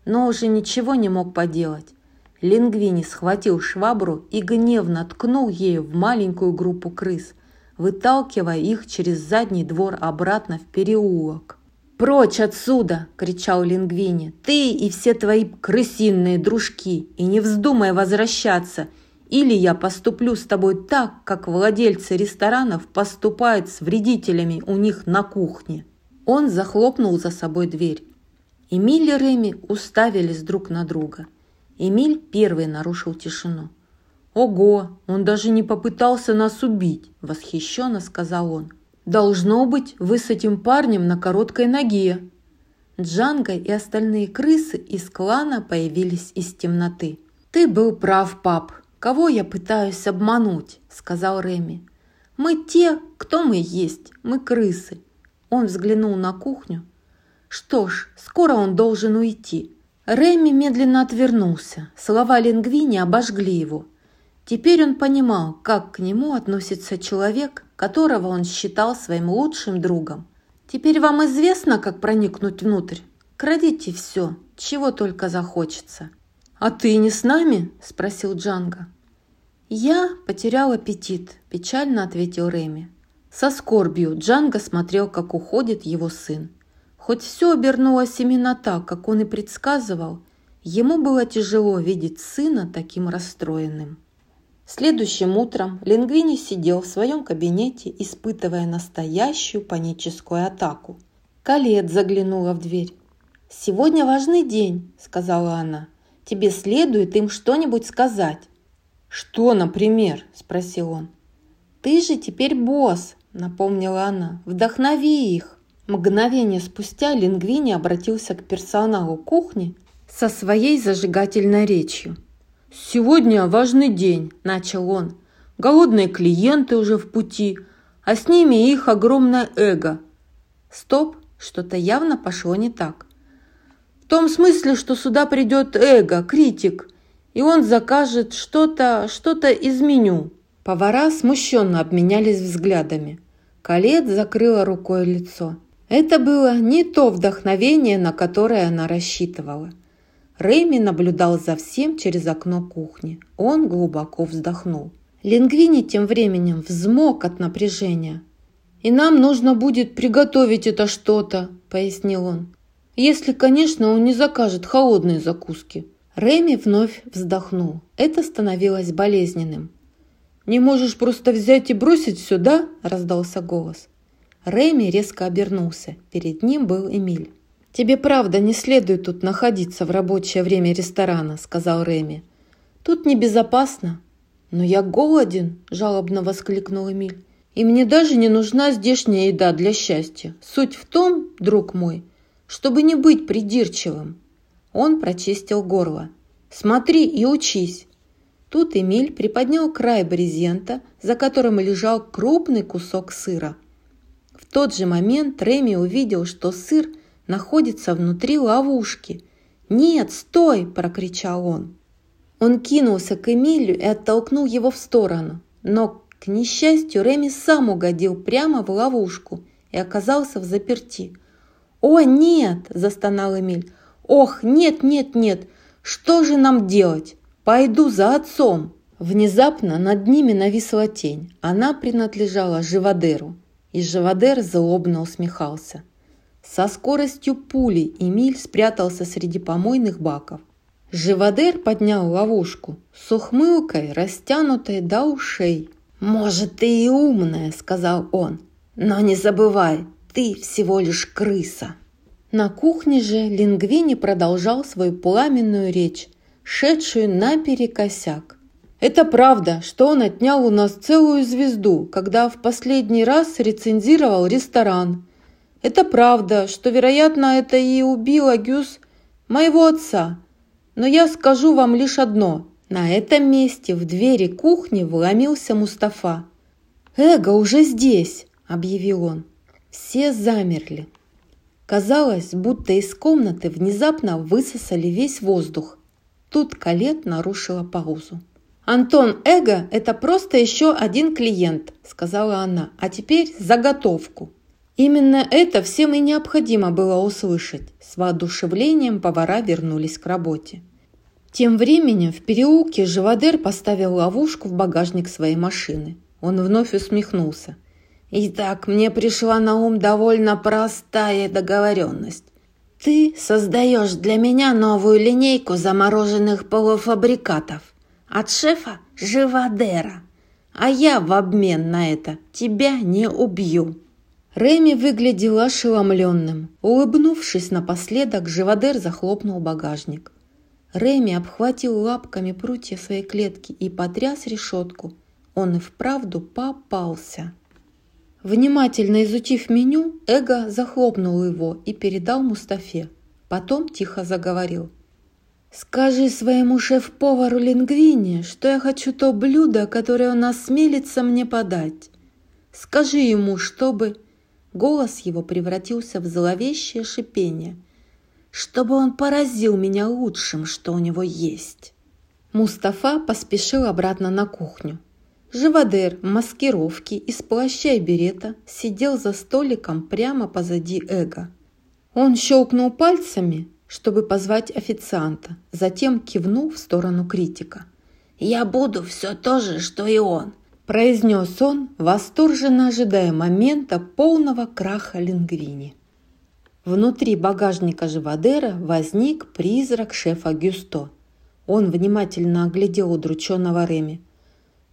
но уже ничего не мог поделать. Лингвини схватил швабру и гневно ткнул ею в маленькую группу крыс, выталкивая их через задний двор обратно в переулок. «Прочь отсюда!» – кричал Лингвини. «Ты и все твои крысиные дружки! И не вздумай возвращаться! Или я поступлю с тобой так, как владельцы ресторанов поступают с вредителями у них на кухне!» Он захлопнул за собой дверь. Эмиль и Реми уставились друг на друга – Эмиль первый нарушил тишину. «Ого, он даже не попытался нас убить!» – восхищенно сказал он. «Должно быть, вы с этим парнем на короткой ноге!» Джанго и остальные крысы из клана появились из темноты. «Ты был прав, пап. Кого я пытаюсь обмануть?» – сказал Реми. «Мы те, кто мы есть. Мы крысы». Он взглянул на кухню. «Что ж, скоро он должен уйти. Рэми медленно отвернулся. Слова Лингвини обожгли его. Теперь он понимал, как к нему относится человек, которого он считал своим лучшим другом. «Теперь вам известно, как проникнуть внутрь? Крадите все, чего только захочется». «А ты не с нами?» – спросил Джанго. «Я потерял аппетит», – печально ответил Рэми. Со скорбью Джанго смотрел, как уходит его сын. Хоть все обернулось именно так, как он и предсказывал, ему было тяжело видеть сына таким расстроенным. Следующим утром Лингвини сидел в своем кабинете, испытывая настоящую паническую атаку. Калет заглянула в дверь. «Сегодня важный день», – сказала она. «Тебе следует им что-нибудь сказать». «Что, например?» – спросил он. «Ты же теперь босс», – напомнила она. «Вдохнови их». Мгновение спустя Лингвини обратился к персоналу кухни со своей зажигательной речью. «Сегодня важный день», – начал он. «Голодные клиенты уже в пути, а с ними их огромное эго». Стоп, что-то явно пошло не так. Том смысле, что сюда придет эго, критик, и он закажет что-то, что-то из меню. Повара смущенно обменялись взглядами. Калет закрыла рукой лицо. Это было не то вдохновение, на которое она рассчитывала. Рэйми наблюдал за всем через окно кухни. Он глубоко вздохнул. Лингвини тем временем взмок от напряжения. «И нам нужно будет приготовить это что-то», – пояснил он. Если, конечно, он не закажет холодные закуски. Реми вновь вздохнул. Это становилось болезненным. «Не можешь просто взять и бросить все, да?» – раздался голос. Реми резко обернулся. Перед ним был Эмиль. «Тебе правда не следует тут находиться в рабочее время ресторана», – сказал Реми. «Тут небезопасно». «Но я голоден», – жалобно воскликнул Эмиль. «И мне даже не нужна здешняя еда для счастья. Суть в том, друг мой, чтобы не быть придирчивым». Он прочистил горло. «Смотри и учись». Тут Эмиль приподнял край брезента, за которым лежал крупный кусок сыра. В тот же момент Реми увидел, что сыр находится внутри ловушки. «Нет, стой!» – прокричал он. Он кинулся к Эмилю и оттолкнул его в сторону. Но, к несчастью, Реми сам угодил прямо в ловушку и оказался в заперти. «О, нет!» – застонал Эмиль. «Ох, нет, нет, нет! Что же нам делать? Пойду за отцом!» Внезапно над ними нависла тень. Она принадлежала Живодеру, и Живодер злобно усмехался. Со скоростью пули Эмиль спрятался среди помойных баков. Живодер поднял ловушку с ухмылкой, растянутой до ушей. «Может, ты и умная», — сказал он, — «но не забывай, ты всего лишь крыса». На кухне же Лингвини продолжал свою пламенную речь, шедшую наперекосяк. Это правда, что он отнял у нас целую звезду, когда в последний раз рецензировал ресторан. Это правда, что, вероятно, это и убило Гюс моего отца – но я скажу вам лишь одно. На этом месте в двери кухни вломился Мустафа. «Эго уже здесь!» – объявил он. Все замерли. Казалось, будто из комнаты внезапно высосали весь воздух. Тут Калет нарушила паузу. «Антон Эго – это просто еще один клиент», – сказала она. «А теперь заготовку». Именно это всем и необходимо было услышать. С воодушевлением повара вернулись к работе. Тем временем в переулке Живодер поставил ловушку в багажник своей машины. Он вновь усмехнулся. «Итак, мне пришла на ум довольно простая договоренность. Ты создаешь для меня новую линейку замороженных полуфабрикатов от шефа Живодера, а я в обмен на это тебя не убью». Реми выглядел ошеломленным. Улыбнувшись напоследок, Живодер захлопнул багажник. Реми обхватил лапками прутья своей клетки и потряс решетку. Он и вправду попался. Внимательно изучив меню, Эго захлопнул его и передал Мустафе. Потом тихо заговорил. «Скажи своему шеф-повару Лингвине, что я хочу то блюдо, которое он осмелится мне подать. Скажи ему, чтобы...» Голос его превратился в зловещее шипение. «Чтобы он поразил меня лучшим, что у него есть». Мустафа поспешил обратно на кухню. Живодер в маскировке из плаща и берета сидел за столиком прямо позади Эго. Он щелкнул пальцами, чтобы позвать официанта, затем кивнул в сторону критика. «Я буду все то же, что и он произнес он, восторженно ожидая момента полного краха Лингвини. Внутри багажника Живодера возник призрак шефа Гюсто. Он внимательно оглядел удрученного Реми.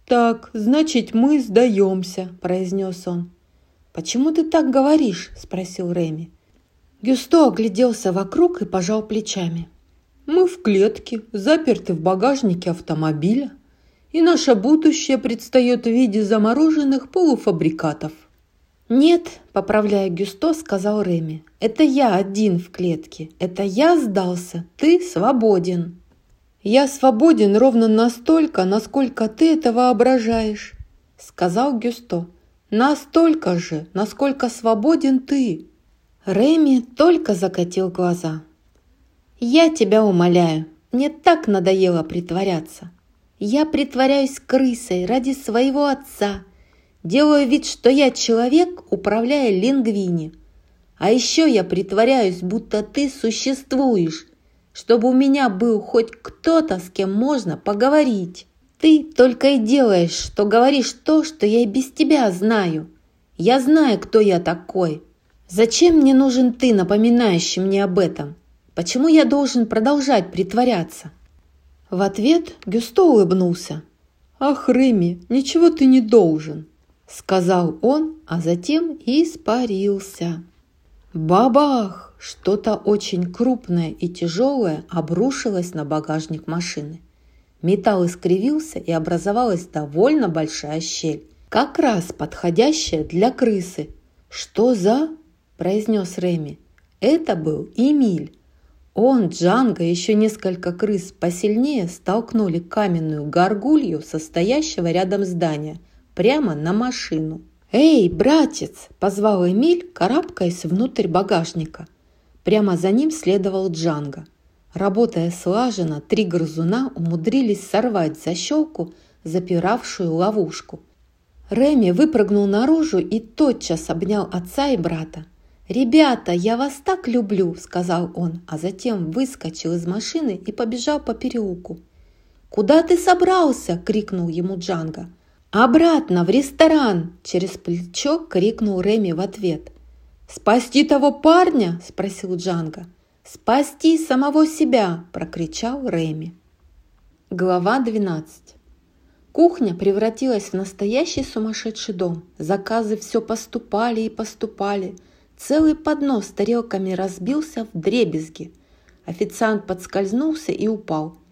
«Так, значит, мы сдаемся», – произнес он. «Почему ты так говоришь?» – спросил Реми. Гюсто огляделся вокруг и пожал плечами. «Мы в клетке, заперты в багажнике автомобиля и наше будущее предстает в виде замороженных полуфабрикатов. «Нет», – поправляя Гюсто, сказал Реми, – «это я один в клетке, это я сдался, ты свободен». «Я свободен ровно настолько, насколько ты это воображаешь», – сказал Гюсто. «Настолько же, насколько свободен ты». Реми только закатил глаза. «Я тебя умоляю, мне так надоело притворяться. Я притворяюсь крысой ради своего отца. Делаю вид, что я человек, управляя лингвини. А еще я притворяюсь, будто ты существуешь, чтобы у меня был хоть кто-то, с кем можно поговорить. Ты только и делаешь, что говоришь то, что я и без тебя знаю. Я знаю, кто я такой. «Зачем мне нужен ты, напоминающий мне об этом? Почему я должен продолжать притворяться?» В ответ Гюсто улыбнулся. «Ах, Реми, ничего ты не должен», — сказал он, а затем испарился. Бабах! Что-то очень крупное и тяжелое обрушилось на багажник машины. Металл искривился и образовалась довольно большая щель, как раз подходящая для крысы. «Что за?» – произнес Реми. Это был Эмиль. Он, Джанго еще несколько крыс посильнее столкнули каменную горгулью, состоящего рядом здания, прямо на машину. «Эй, братец!» – позвал Эмиль, карабкаясь внутрь багажника. Прямо за ним следовал Джанго. Работая слаженно, три грызуна умудрились сорвать защелку, запиравшую ловушку. Реми выпрыгнул наружу и тотчас обнял отца и брата. «Ребята, я вас так люблю!» – сказал он, а затем выскочил из машины и побежал по переулку. «Куда ты собрался?» – крикнул ему Джанго. «Обратно, в ресторан!» – через плечо крикнул Реми в ответ. «Спасти того парня?» – спросил Джанго. «Спасти самого себя!» – прокричал Реми. Глава 12. Кухня превратилась в настоящий сумасшедший дом. Заказы все поступали и поступали. Целый поднос с тарелками разбился в дребезги. Официант подскользнулся и упал –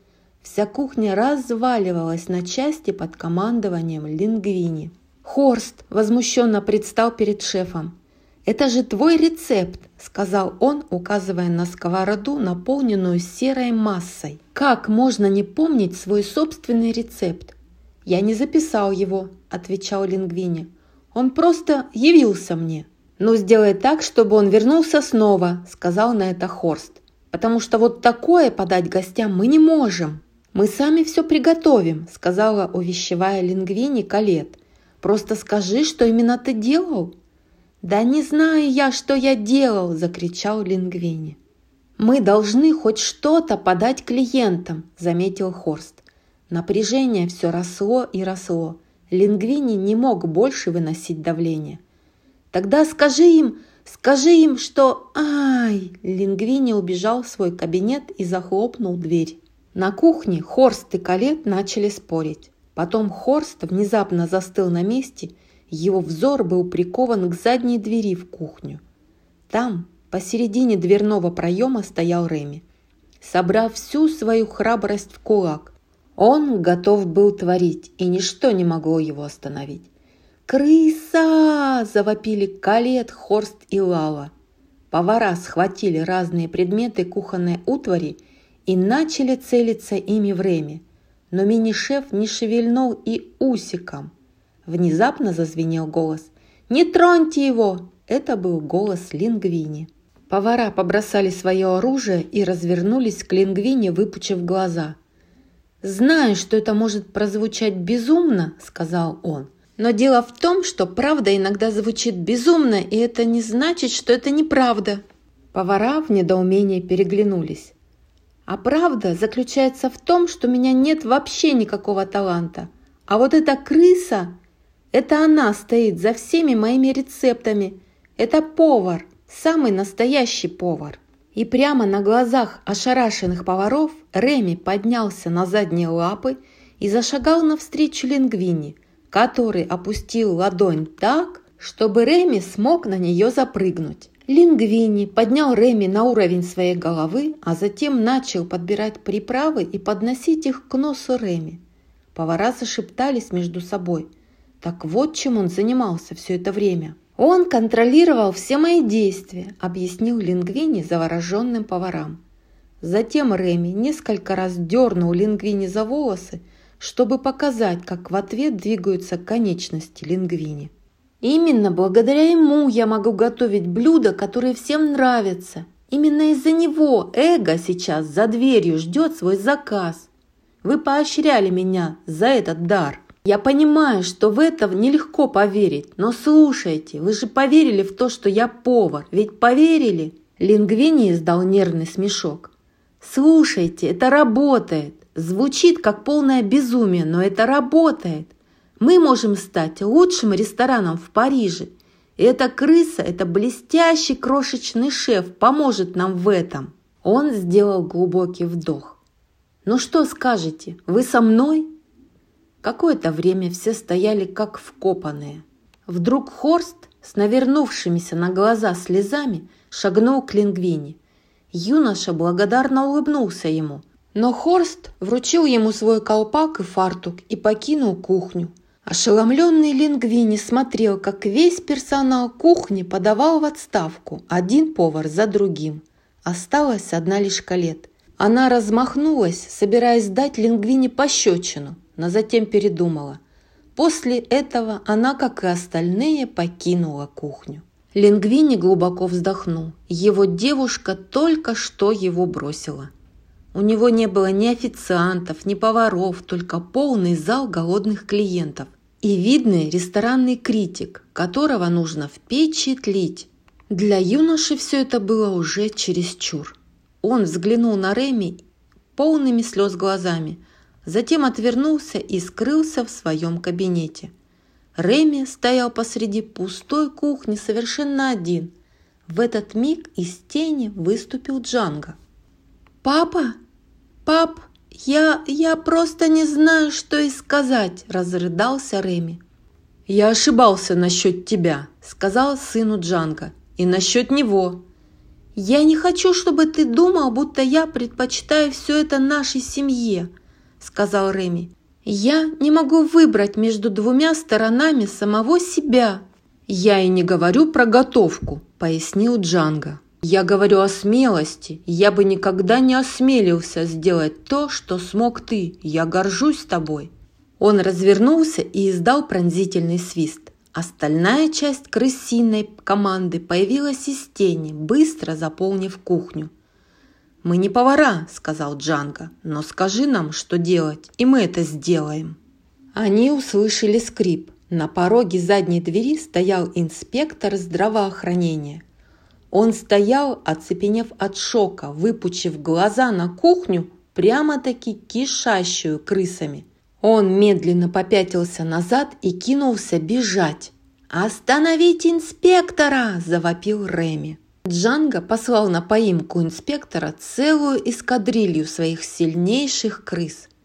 Вся кухня разваливалась на части под командованием Лингвини. Хорст возмущенно предстал перед шефом. «Это же твой рецепт!» – сказал он, указывая на сковороду, наполненную серой массой. «Как можно не помнить свой собственный рецепт?» «Я не записал его», – отвечал Лингвини. «Он просто явился мне». «Ну, сделай так, чтобы он вернулся снова», – сказал на это Хорст. «Потому что вот такое подать гостям мы не можем». «Мы сами все приготовим», – сказала увещевая Лингвини Калет. «Просто скажи, что именно ты делал». «Да не знаю я, что я делал!» – закричал Лингвини. «Мы должны хоть что-то подать клиентам», – заметил Хорст. Напряжение все росло и росло. Лингвини не мог больше выносить давление. «Тогда скажи им, скажи им, что... Ай!» Лингвини убежал в свой кабинет и захлопнул дверь. На кухне Хорст и Калет начали спорить. Потом Хорст внезапно застыл на месте, его взор был прикован к задней двери в кухню. Там, посередине дверного проема, стоял Реми. Собрав всю свою храбрость в кулак, он готов был творить, и ничто не могло его остановить. «Крыса!» – завопили Калет, Хорст и Лала. Повара схватили разные предметы кухонной утвари и начали целиться ими в Реме. Но мини-шеф не шевельнул и усиком. Внезапно зазвенел голос. «Не троньте его!» Это был голос Лингвини. Повара побросали свое оружие и развернулись к Лингвине, выпучив глаза. «Знаю, что это может прозвучать безумно», — сказал он. «Но дело в том, что правда иногда звучит безумно, и это не значит, что это неправда». Повара в недоумении переглянулись. А правда заключается в том, что у меня нет вообще никакого таланта. А вот эта крыса, это она стоит за всеми моими рецептами. Это повар, самый настоящий повар. И прямо на глазах ошарашенных поваров Реми поднялся на задние лапы и зашагал навстречу Лингвини, который опустил ладонь так, чтобы Реми смог на нее запрыгнуть. Лингвини поднял Реми на уровень своей головы, а затем начал подбирать приправы и подносить их к носу Реми. Повара зашептались между собой. Так вот чем он занимался все это время. «Он контролировал все мои действия», – объяснил Лингвини завороженным поварам. Затем Реми несколько раз дернул Лингвини за волосы, чтобы показать, как в ответ двигаются конечности Лингвини. Именно благодаря ему я могу готовить блюда, которые всем нравятся. Именно из-за него эго сейчас за дверью ждет свой заказ. Вы поощряли меня за этот дар. Я понимаю, что в это нелегко поверить, но слушайте, вы же поверили в то, что я повар, ведь поверили?» Лингвини издал нервный смешок. «Слушайте, это работает. Звучит как полное безумие, но это работает. Мы можем стать лучшим рестораном в Париже. эта крыса, это блестящий крошечный шеф, поможет нам в этом. Он сделал глубокий вдох. «Ну что скажете, вы со мной?» Какое-то время все стояли как вкопанные. Вдруг Хорст с навернувшимися на глаза слезами шагнул к Лингвине. Юноша благодарно улыбнулся ему, но Хорст вручил ему свой колпак и фартук и покинул кухню. Ошеломленный Лингвини смотрел, как весь персонал кухни подавал в отставку, один повар за другим. Осталась одна лишь Калет. Она размахнулась, собираясь дать Лингвини пощечину, но затем передумала. После этого она, как и остальные, покинула кухню. Лингвини глубоко вздохнул. Его девушка только что его бросила. У него не было ни официантов, ни поваров, только полный зал голодных клиентов и видный ресторанный критик, которого нужно впечатлить. Для юноши все это было уже чересчур. Он взглянул на Реми полными слез глазами, затем отвернулся и скрылся в своем кабинете. Реми стоял посреди пустой кухни совершенно один. В этот миг из тени выступил Джанго. «Папа? Пап, «Я... я просто не знаю, что и сказать», – разрыдался Реми. «Я ошибался насчет тебя», – сказал сыну Джанга. «И насчет него». «Я не хочу, чтобы ты думал, будто я предпочитаю все это нашей семье», – сказал Реми. «Я не могу выбрать между двумя сторонами самого себя». «Я и не говорю про готовку», – пояснил Джанга. Я говорю о смелости. Я бы никогда не осмелился сделать то, что смог ты. Я горжусь тобой». Он развернулся и издал пронзительный свист. Остальная часть крысиной команды появилась из тени, быстро заполнив кухню. «Мы не повара», – сказал Джанго, – «но скажи нам, что делать, и мы это сделаем». Они услышали скрип. На пороге задней двери стоял инспектор здравоохранения. Он стоял, оцепенев от шока, выпучив глаза на кухню, прямо-таки кишащую крысами. Он медленно попятился назад и кинулся бежать. «Остановить инспектора!» – завопил Реми. Джанго послал на поимку инспектора целую эскадрилью своих сильнейших крыс –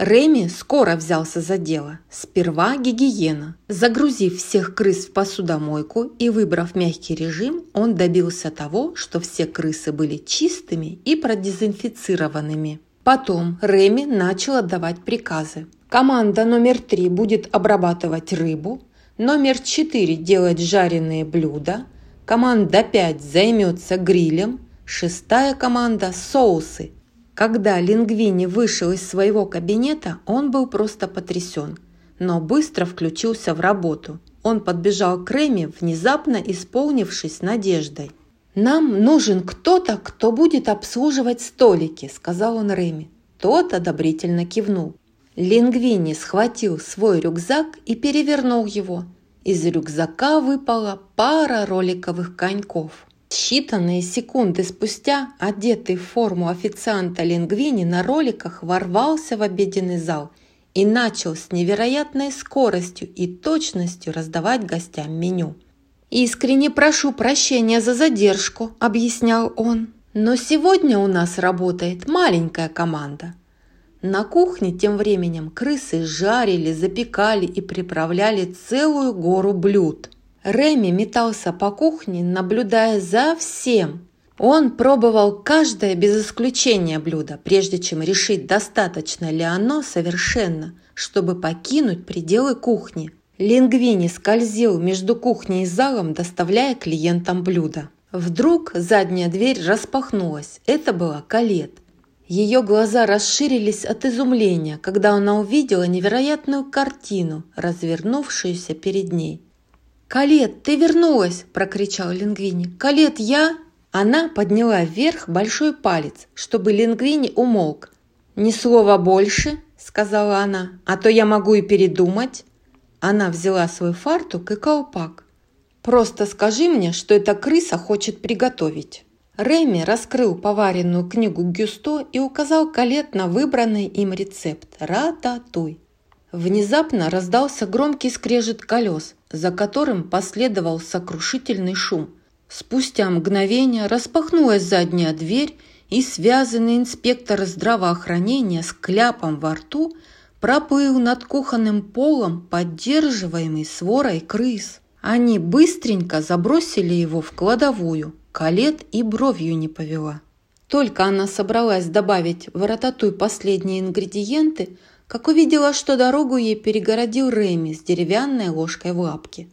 Реми скоро взялся за дело. Сперва гигиена. Загрузив всех крыс в посудомойку и выбрав мягкий режим, он добился того, что все крысы были чистыми и продезинфицированными. Потом Реми начал отдавать приказы. Команда номер три будет обрабатывать рыбу, номер четыре делать жареные блюда, команда пять займется грилем, шестая команда – соусы, когда Лингвини вышел из своего кабинета, он был просто потрясен, но быстро включился в работу. Он подбежал к Реми, внезапно исполнившись надеждой. «Нам нужен кто-то, кто будет обслуживать столики», – сказал он Реми. Тот одобрительно кивнул. Лингвини схватил свой рюкзак и перевернул его. Из рюкзака выпала пара роликовых коньков. Считанные секунды спустя, одетый в форму официанта Лингвини на роликах ворвался в обеденный зал и начал с невероятной скоростью и точностью раздавать гостям меню. «Искренне прошу прощения за задержку», – объяснял он. «Но сегодня у нас работает маленькая команда». На кухне тем временем крысы жарили, запекали и приправляли целую гору блюд – Реми метался по кухне, наблюдая за всем. Он пробовал каждое без исключения блюдо, прежде чем решить, достаточно ли оно совершенно, чтобы покинуть пределы кухни. Лингвини скользил между кухней и залом, доставляя клиентам блюда. Вдруг задняя дверь распахнулась. Это была Калет. Ее глаза расширились от изумления, когда она увидела невероятную картину, развернувшуюся перед ней. «Калет, ты вернулась!» – прокричал Лингвини. «Калет, я...» Она подняла вверх большой палец, чтобы Лингвини умолк. «Ни слова больше!» – сказала она. «А то я могу и передумать!» Она взяла свой фартук и колпак. «Просто скажи мне, что эта крыса хочет приготовить». Реми раскрыл поваренную книгу Гюсто и указал Калет на выбранный им рецепт – рататуй. Внезапно раздался громкий скрежет колес, за которым последовал сокрушительный шум. Спустя мгновение распахнулась задняя дверь, и связанный инспектор здравоохранения с кляпом во рту проплыл над кухонным полом, поддерживаемый сворой крыс. Они быстренько забросили его в кладовую. Калет и бровью не повела. Только она собралась добавить в рататуй последние ингредиенты, как увидела, что дорогу ей перегородил Рэми с деревянной ложкой в лапке.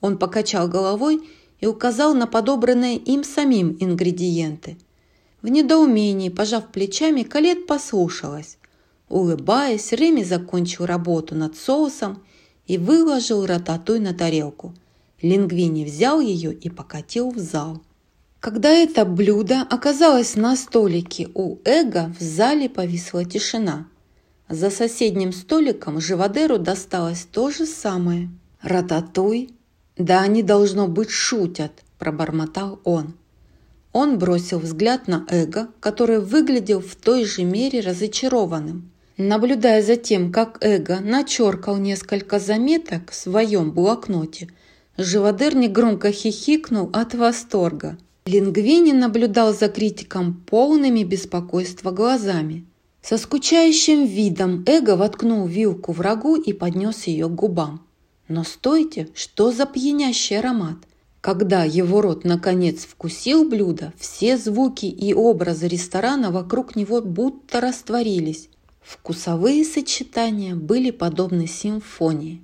Он покачал головой и указал на подобранные им самим ингредиенты. В недоумении, пожав плечами, Калет послушалась. Улыбаясь, Реми закончил работу над соусом и выложил рататуй на тарелку. Лингвини взял ее и покатил в зал. Когда это блюдо оказалось на столике у Эго, в зале повисла тишина. За соседним столиком Живодеру досталось то же самое. «Рататуй? Да они, должно быть, шутят», – пробормотал он. Он бросил взгляд на Эго, который выглядел в той же мере разочарованным. Наблюдая за тем, как Эго начеркал несколько заметок в своем блокноте, Живодер негромко хихикнул от восторга. Лингвини наблюдал за критиком полными беспокойства глазами. Со скучающим видом Эго воткнул вилку врагу и поднес ее к губам. Но стойте, что за пьянящий аромат! Когда его рот наконец вкусил блюдо, все звуки и образы ресторана вокруг него будто растворились. Вкусовые сочетания были подобны симфонии.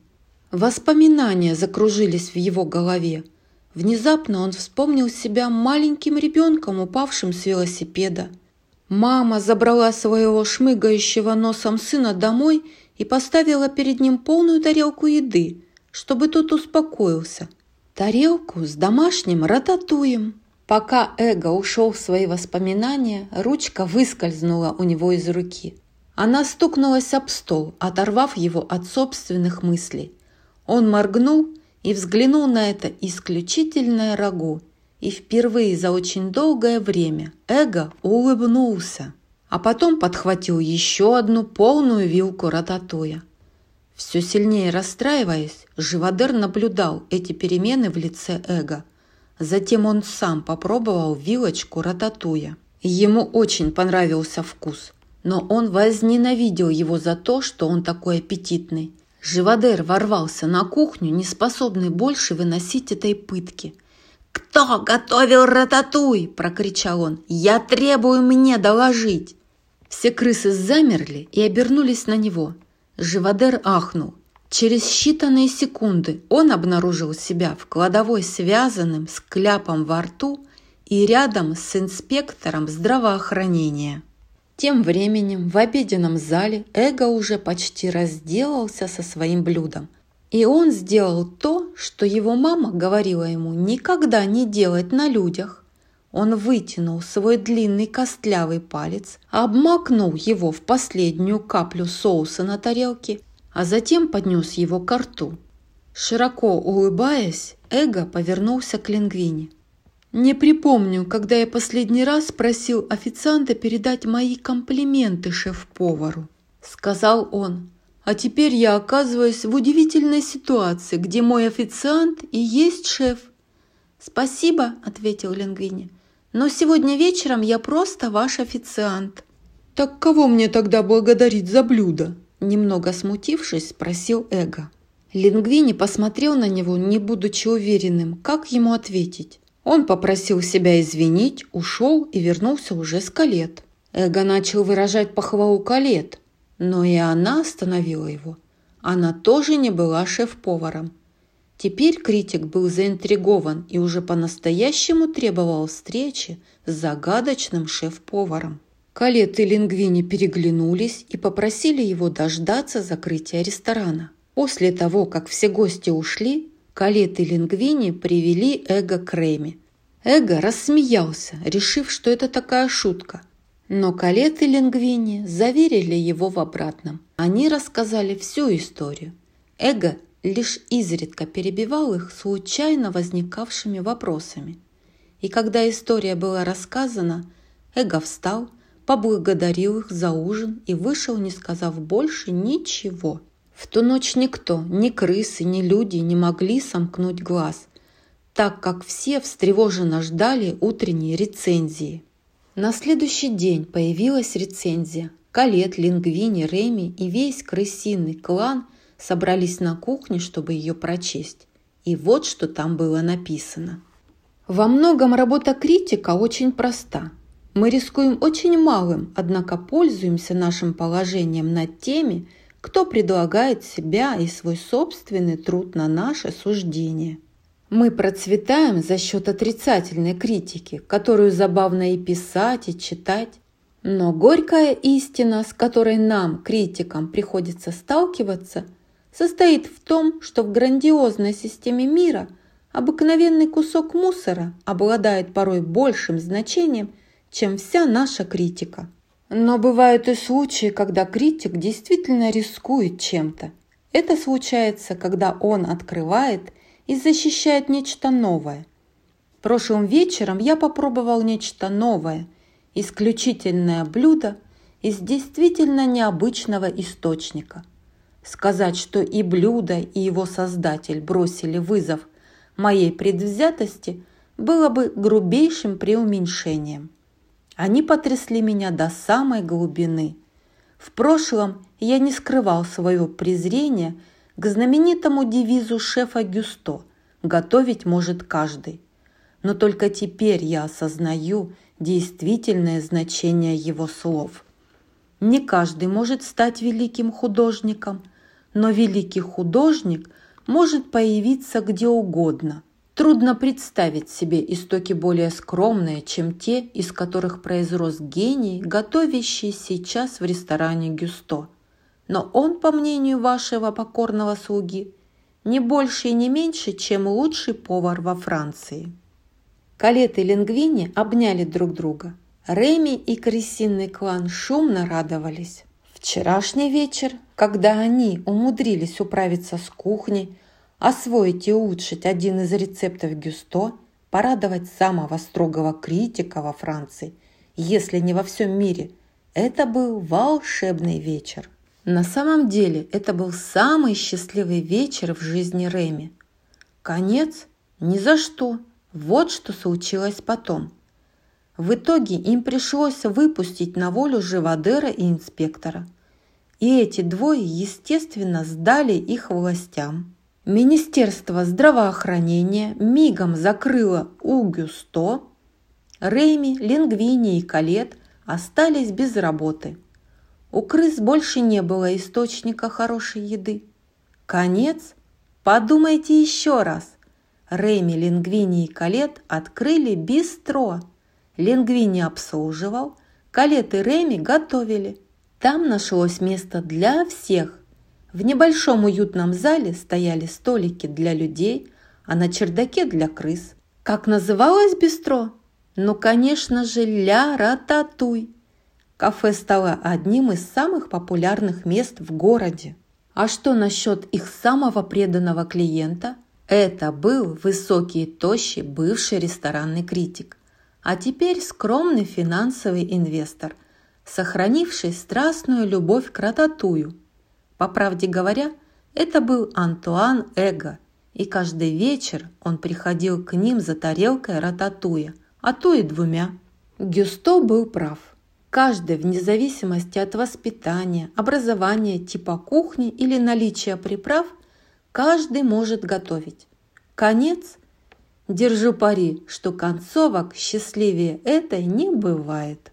Воспоминания закружились в его голове. Внезапно он вспомнил себя маленьким ребенком, упавшим с велосипеда – Мама забрала своего шмыгающего носом сына домой и поставила перед ним полную тарелку еды, чтобы тот успокоился. Тарелку с домашним рататуем. Пока Эго ушел в свои воспоминания, ручка выскользнула у него из руки. Она стукнулась об стол, оторвав его от собственных мыслей. Он моргнул и взглянул на это исключительное рагу и впервые за очень долгое время Эго улыбнулся, а потом подхватил еще одну полную вилку рататуя. Все сильнее расстраиваясь, Живодер наблюдал эти перемены в лице Эго. Затем он сам попробовал вилочку рататуя. Ему очень понравился вкус, но он возненавидел его за то, что он такой аппетитный. Живодер ворвался на кухню, не способный больше выносить этой пытки – «Кто готовил рататуй?» – прокричал он. «Я требую мне доложить!» Все крысы замерли и обернулись на него. Живодер ахнул. Через считанные секунды он обнаружил себя в кладовой связанным с кляпом во рту и рядом с инспектором здравоохранения. Тем временем в обеденном зале Эго уже почти разделался со своим блюдом – и он сделал то, что его мама говорила ему никогда не делать на людях. Он вытянул свой длинный костлявый палец, обмакнул его в последнюю каплю соуса на тарелке, а затем поднес его к рту. Широко улыбаясь, Эго повернулся к Лингвине. «Не припомню, когда я последний раз просил официанта передать мои комплименты шеф-повару», — сказал он. А теперь я оказываюсь в удивительной ситуации, где мой официант и есть шеф. «Спасибо», – ответил Лингвини. «Но сегодня вечером я просто ваш официант». «Так кого мне тогда благодарить за блюдо?» Немного смутившись, спросил Эго. Лингвини посмотрел на него, не будучи уверенным, как ему ответить. Он попросил себя извинить, ушел и вернулся уже с Калет. Эго начал выражать похвалу Калет, но и она остановила его. Она тоже не была шеф-поваром. Теперь критик был заинтригован и уже по-настоящему требовал встречи с загадочным шеф-поваром. Калет и Лингвини переглянулись и попросили его дождаться закрытия ресторана. После того, как все гости ушли, Калет и Лингвини привели Эго к Рэми. Эго рассмеялся, решив, что это такая шутка. Но Калет и Лингвини заверили его в обратном. Они рассказали всю историю. Эго лишь изредка перебивал их случайно возникавшими вопросами. И когда история была рассказана, Эго встал, поблагодарил их за ужин и вышел, не сказав больше ничего. В ту ночь никто, ни крысы, ни люди не могли сомкнуть глаз, так как все встревоженно ждали утренней рецензии. На следующий день появилась рецензия. Калет, Лингвини, Реми и весь крысиный клан собрались на кухне, чтобы ее прочесть. И вот что там было написано. Во многом работа критика очень проста. Мы рискуем очень малым, однако пользуемся нашим положением над теми, кто предлагает себя и свой собственный труд на наше суждение. Мы процветаем за счет отрицательной критики, которую забавно и писать, и читать. Но горькая истина, с которой нам, критикам, приходится сталкиваться, состоит в том, что в грандиозной системе мира обыкновенный кусок мусора обладает порой большим значением, чем вся наша критика – но бывают и случаи, когда критик действительно рискует чем-то. Это случается, когда он открывает и защищает нечто новое. Прошлым вечером я попробовал нечто новое, исключительное блюдо из действительно необычного источника. Сказать, что и блюдо, и его создатель бросили вызов моей предвзятости, было бы грубейшим преуменьшением. Они потрясли меня до самой глубины. В прошлом я не скрывал своего презрения к знаменитому девизу шефа Гюсто «Готовить может каждый». Но только теперь я осознаю действительное значение его слов. Не каждый может стать великим художником, но великий художник может появиться где угодно – Трудно представить себе истоки более скромные, чем те, из которых произрос гений, готовящий сейчас в ресторане Гюсто. Но он, по мнению вашего покорного слуги, не больше и не меньше, чем лучший повар во Франции. Калет и Лингвини обняли друг друга. Реми и крысиный клан шумно радовались. Вчерашний вечер, когда они умудрились управиться с кухней, освоить и улучшить один из рецептов Гюсто, порадовать самого строгого критика во Франции, если не во всем мире, это был волшебный вечер. На самом деле это был самый счастливый вечер в жизни Реми. Конец? Ни за что. Вот что случилось потом. В итоге им пришлось выпустить на волю Живодера и инспектора. И эти двое, естественно, сдали их властям. Министерство здравоохранения мигом закрыло Угюсто, Рейми, Лингвини и Калет остались без работы. У крыс больше не было источника хорошей еды. Конец? Подумайте еще раз. Рейми, Лингвини и Калет открыли бистро. Лингвини обслуживал, Калет и Рейми готовили. Там нашлось место для всех, в небольшом уютном зале стояли столики для людей, а на чердаке для крыс. Как называлось бистро? Ну, конечно же, «Ля Рататуй». Кафе стало одним из самых популярных мест в городе. А что насчет их самого преданного клиента? Это был высокий и тощий бывший ресторанный критик, а теперь скромный финансовый инвестор, сохранивший страстную любовь к рататую – по правде говоря, это был Антуан Эго, и каждый вечер он приходил к ним за тарелкой рататуя, а то и двумя. Гюсто был прав. Каждый, вне зависимости от воспитания, образования, типа кухни или наличия приправ, каждый может готовить. Конец? Держу пари, что концовок счастливее этой не бывает.